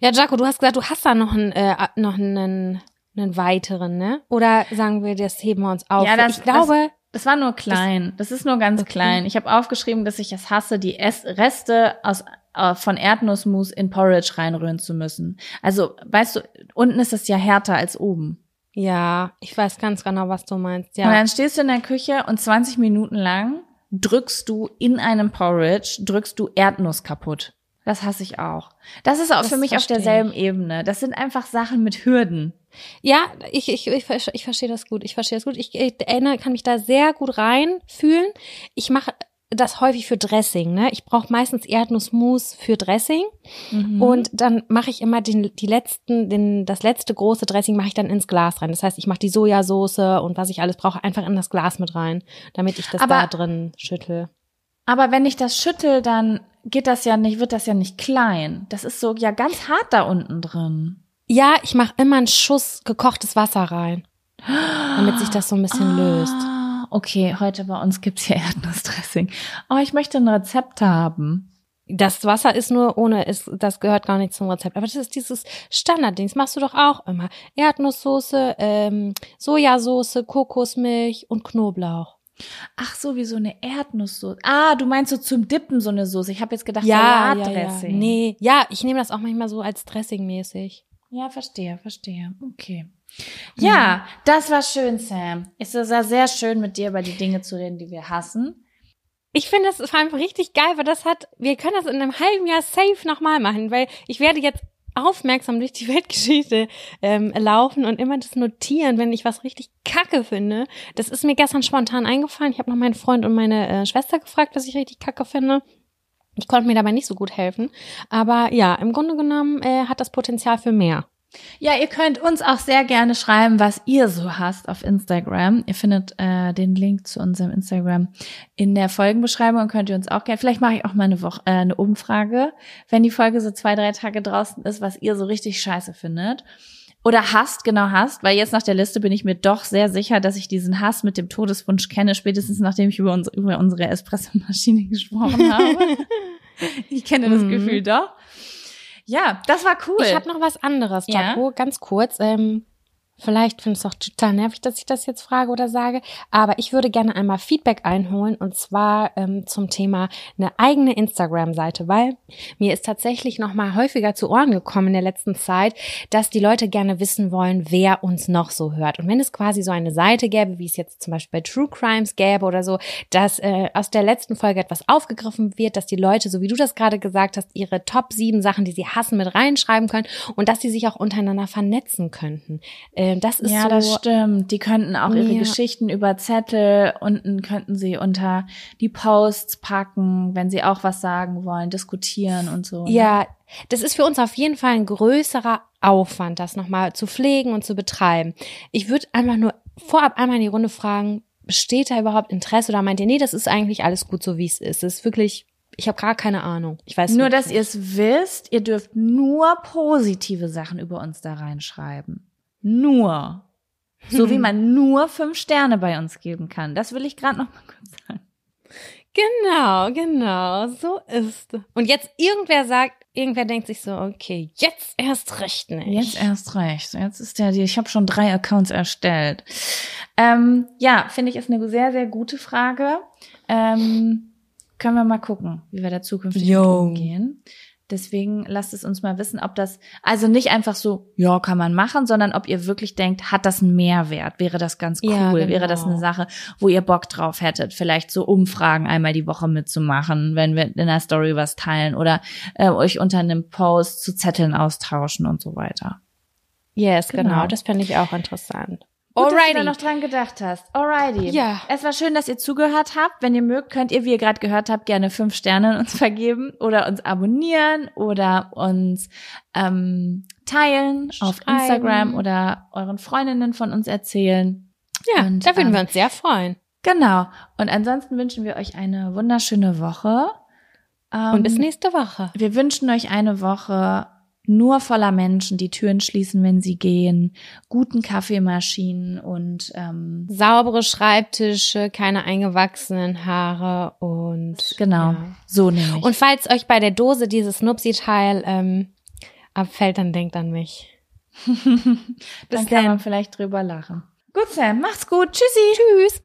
Ja, Jaco, du hast gesagt, du hast da noch einen, äh, noch einen, einen weiteren, ne? Oder sagen wir, das heben wir uns auf? Ja, das- ich glaube, Das war nur klein. Das, ist nur ganz Okay. klein. Ich habe aufgeschrieben, dass ich es hasse, die Ess Reste aus äh, von Erdnussmus in Porridge reinrühren zu müssen. Also, weißt du, unten ist es ja härter als oben. ja, ich weiß ganz genau, was du meinst. Und Ja, dann stehst du in der Küche und 20 Minuten lang drückst du in einem Porridge, drückst du Erdnuss kaputt. Das hasse ich auch. Das ist auch Das für mich auf derselben Ebene. Das sind einfach Sachen mit Hürden. ja, ich, ich, ich, ich verstehe das gut. Ich verstehe das gut. Ich, ich erinnere, kann mich da sehr gut reinfühlen. Ich mache das häufig für Dressing, ne? Ich brauche meistens Erdnussmus für Dressing. Mhm. Und dann mache ich immer den, die letzten, den, das letzte große Dressing mache ich dann ins Glas rein. Das heißt, ich mache die Sojasauce und was ich alles brauche, einfach in das Glas mit rein, damit ich das Aber- da drin schüttel. Aber wenn ich das schüttel, dann geht das ja nicht, wird das ja nicht klein. Das ist so ja ganz hart da unten drin. Ja, ich mache immer einen Schuss gekochtes Wasser rein, damit sich das so ein bisschen löst. Ah, okay, heute bei uns gibt's hier Erdnussdressing. Oh, ich möchte ein Rezept haben. Das Wasser ist nur ohne, ist, das gehört gar nicht zum Rezept. Aber das ist dieses Standardding. Das machst du doch auch immer. Erdnusssoße, ähm, Sojasauce, Kokosmilch und Knoblauch. Ach so, wie so eine Erdnusssoße. Ah, du meinst so zum Dippen so eine Soße. Ich habe jetzt gedacht ja, ja. Salatdressing. Nee, ja, ich nehme das auch manchmal so als Dressing-mäßig. Ja, verstehe, verstehe. Okay. Ja, das war schön, Sam. Es war sehr schön, mit dir über die Dinge zu reden, die wir hassen. Ich finde das vor allem richtig geil, weil das hat, wir können das in einem halben Jahr safe nochmal machen, weil ich werde jetzt aufmerksam durch die Weltgeschichte ähm, laufen und immer das notieren, wenn ich was richtig kacke finde. Das ist mir gestern spontan eingefallen. Ich habe noch meinen Freund und meine äh, Schwester gefragt, was ich richtig kacke finde. Ich konnte mir dabei nicht so gut helfen. Aber ja, im Grunde genommen äh, hat das Potenzial für mehr. Ja, ihr könnt uns auch sehr gerne schreiben, was ihr so hasst auf Instagram. Ihr findet äh, den Link zu unserem Instagram in der Folgenbeschreibung und könnt ihr uns auch gerne. Vielleicht mache ich auch mal eine Woche äh, eine Umfrage, wenn die Folge so zwei, drei Tage draußen ist, was ihr so richtig scheiße findet. Oder hasst, genau hasst, weil jetzt nach der Liste bin ich mir doch sehr sicher, dass ich diesen Hass mit dem Todeswunsch kenne, spätestens nachdem ich über, uns, über unsere Espressomaschine gesprochen habe. ich kenne das Mhm. Gefühl doch. Ja, das war cool. Ich habe noch was anderes, Ja? Jaco, ganz kurz. Ähm, vielleicht findest du es auch total nervig, dass ich das jetzt frage oder sage, aber ich würde gerne einmal Feedback einholen und zwar ähm, zum Thema eine eigene Instagram-Seite, weil mir ist tatsächlich noch mal häufiger zu Ohren gekommen in der letzten Zeit, dass die Leute gerne wissen wollen, wer uns noch so hört. Und wenn es quasi so eine Seite gäbe, wie es jetzt zum Beispiel bei True Crimes gäbe oder so, dass äh, aus der letzten Folge etwas aufgegriffen wird, dass die Leute, so wie du das gerade gesagt hast, ihre Top 7 Sachen, die sie hassen, mit reinschreiben können und dass sie sich auch untereinander vernetzen könnten. Äh, das ist ja, so. das stimmt. Die könnten auch ihre Ja. Geschichten über Zettel unten könnten sie unter die Posts packen, wenn sie auch was sagen wollen, diskutieren und so. ne? Ja, das ist für uns auf jeden Fall ein größerer Aufwand, das nochmal zu pflegen und zu betreiben. Ich würde einfach nur vorab einmal in die Runde fragen, besteht da überhaupt Interesse oder meint ihr, nee, das ist eigentlich alles gut so, wie es ist. Es ist wirklich, ich habe gar keine Ahnung. Ich weiß Nur, dass ihr es wisst, ihr dürft nur positive Sachen über uns da reinschreiben. Nur. So wie man nur fünf Sterne bei uns geben kann. Das will ich gerade noch mal kurz sagen. Genau, genau, so ist. Und jetzt irgendwer sagt, irgendwer denkt sich so, okay, jetzt erst recht nicht. Jetzt erst recht. Jetzt ist der, ich habe schon drei Accounts erstellt. Ähm, ja, finde ich ist eine sehr, sehr gute Frage. Ähm, können wir mal gucken, wie wir da zukünftig umgehen. Deswegen lasst es uns mal wissen, ob das, also nicht einfach so, ja, kann man machen, sondern ob ihr wirklich denkt, hat das einen Mehrwert? Wäre das ganz cool? Ja, genau. Wäre das eine Sache, wo ihr Bock drauf hättet? Vielleicht so Umfragen einmal die Woche mitzumachen, wenn wir in der Story was teilen oder äh, euch unter einem Post zu Zetteln austauschen und so weiter. Yes, genau. Genau. Das fände ich auch interessant. Gut, dass du da Alrighty. noch dran gedacht hast. Alrighty. Ja. Es war schön, dass ihr zugehört habt. Wenn ihr mögt, könnt ihr, wie ihr gerade gehört habt, gerne fünf Sterne uns vergeben oder uns abonnieren oder uns ähm, teilen auf Schreiben. Instagram oder euren Freundinnen von uns erzählen. Ja, Und, da würden ähm, wir uns sehr freuen. Genau. Und ansonsten wünschen wir euch eine wunderschöne Woche. Ähm, Und bis nächste Woche. Wir wünschen euch eine Woche nur voller Menschen, die Türen schließen, wenn sie gehen, guten Kaffeemaschinen und ähm, Saubere Schreibtische, keine eingewachsenen Haare und genau, Ja. so nämlich. Und falls euch bei der Dose dieses Nupsi-Teil ähm, abfällt, dann denkt an mich. dann Bis kann man dann. vielleicht drüber lachen. Gut, Sam, macht's gut. Tschüssi. Tschüss.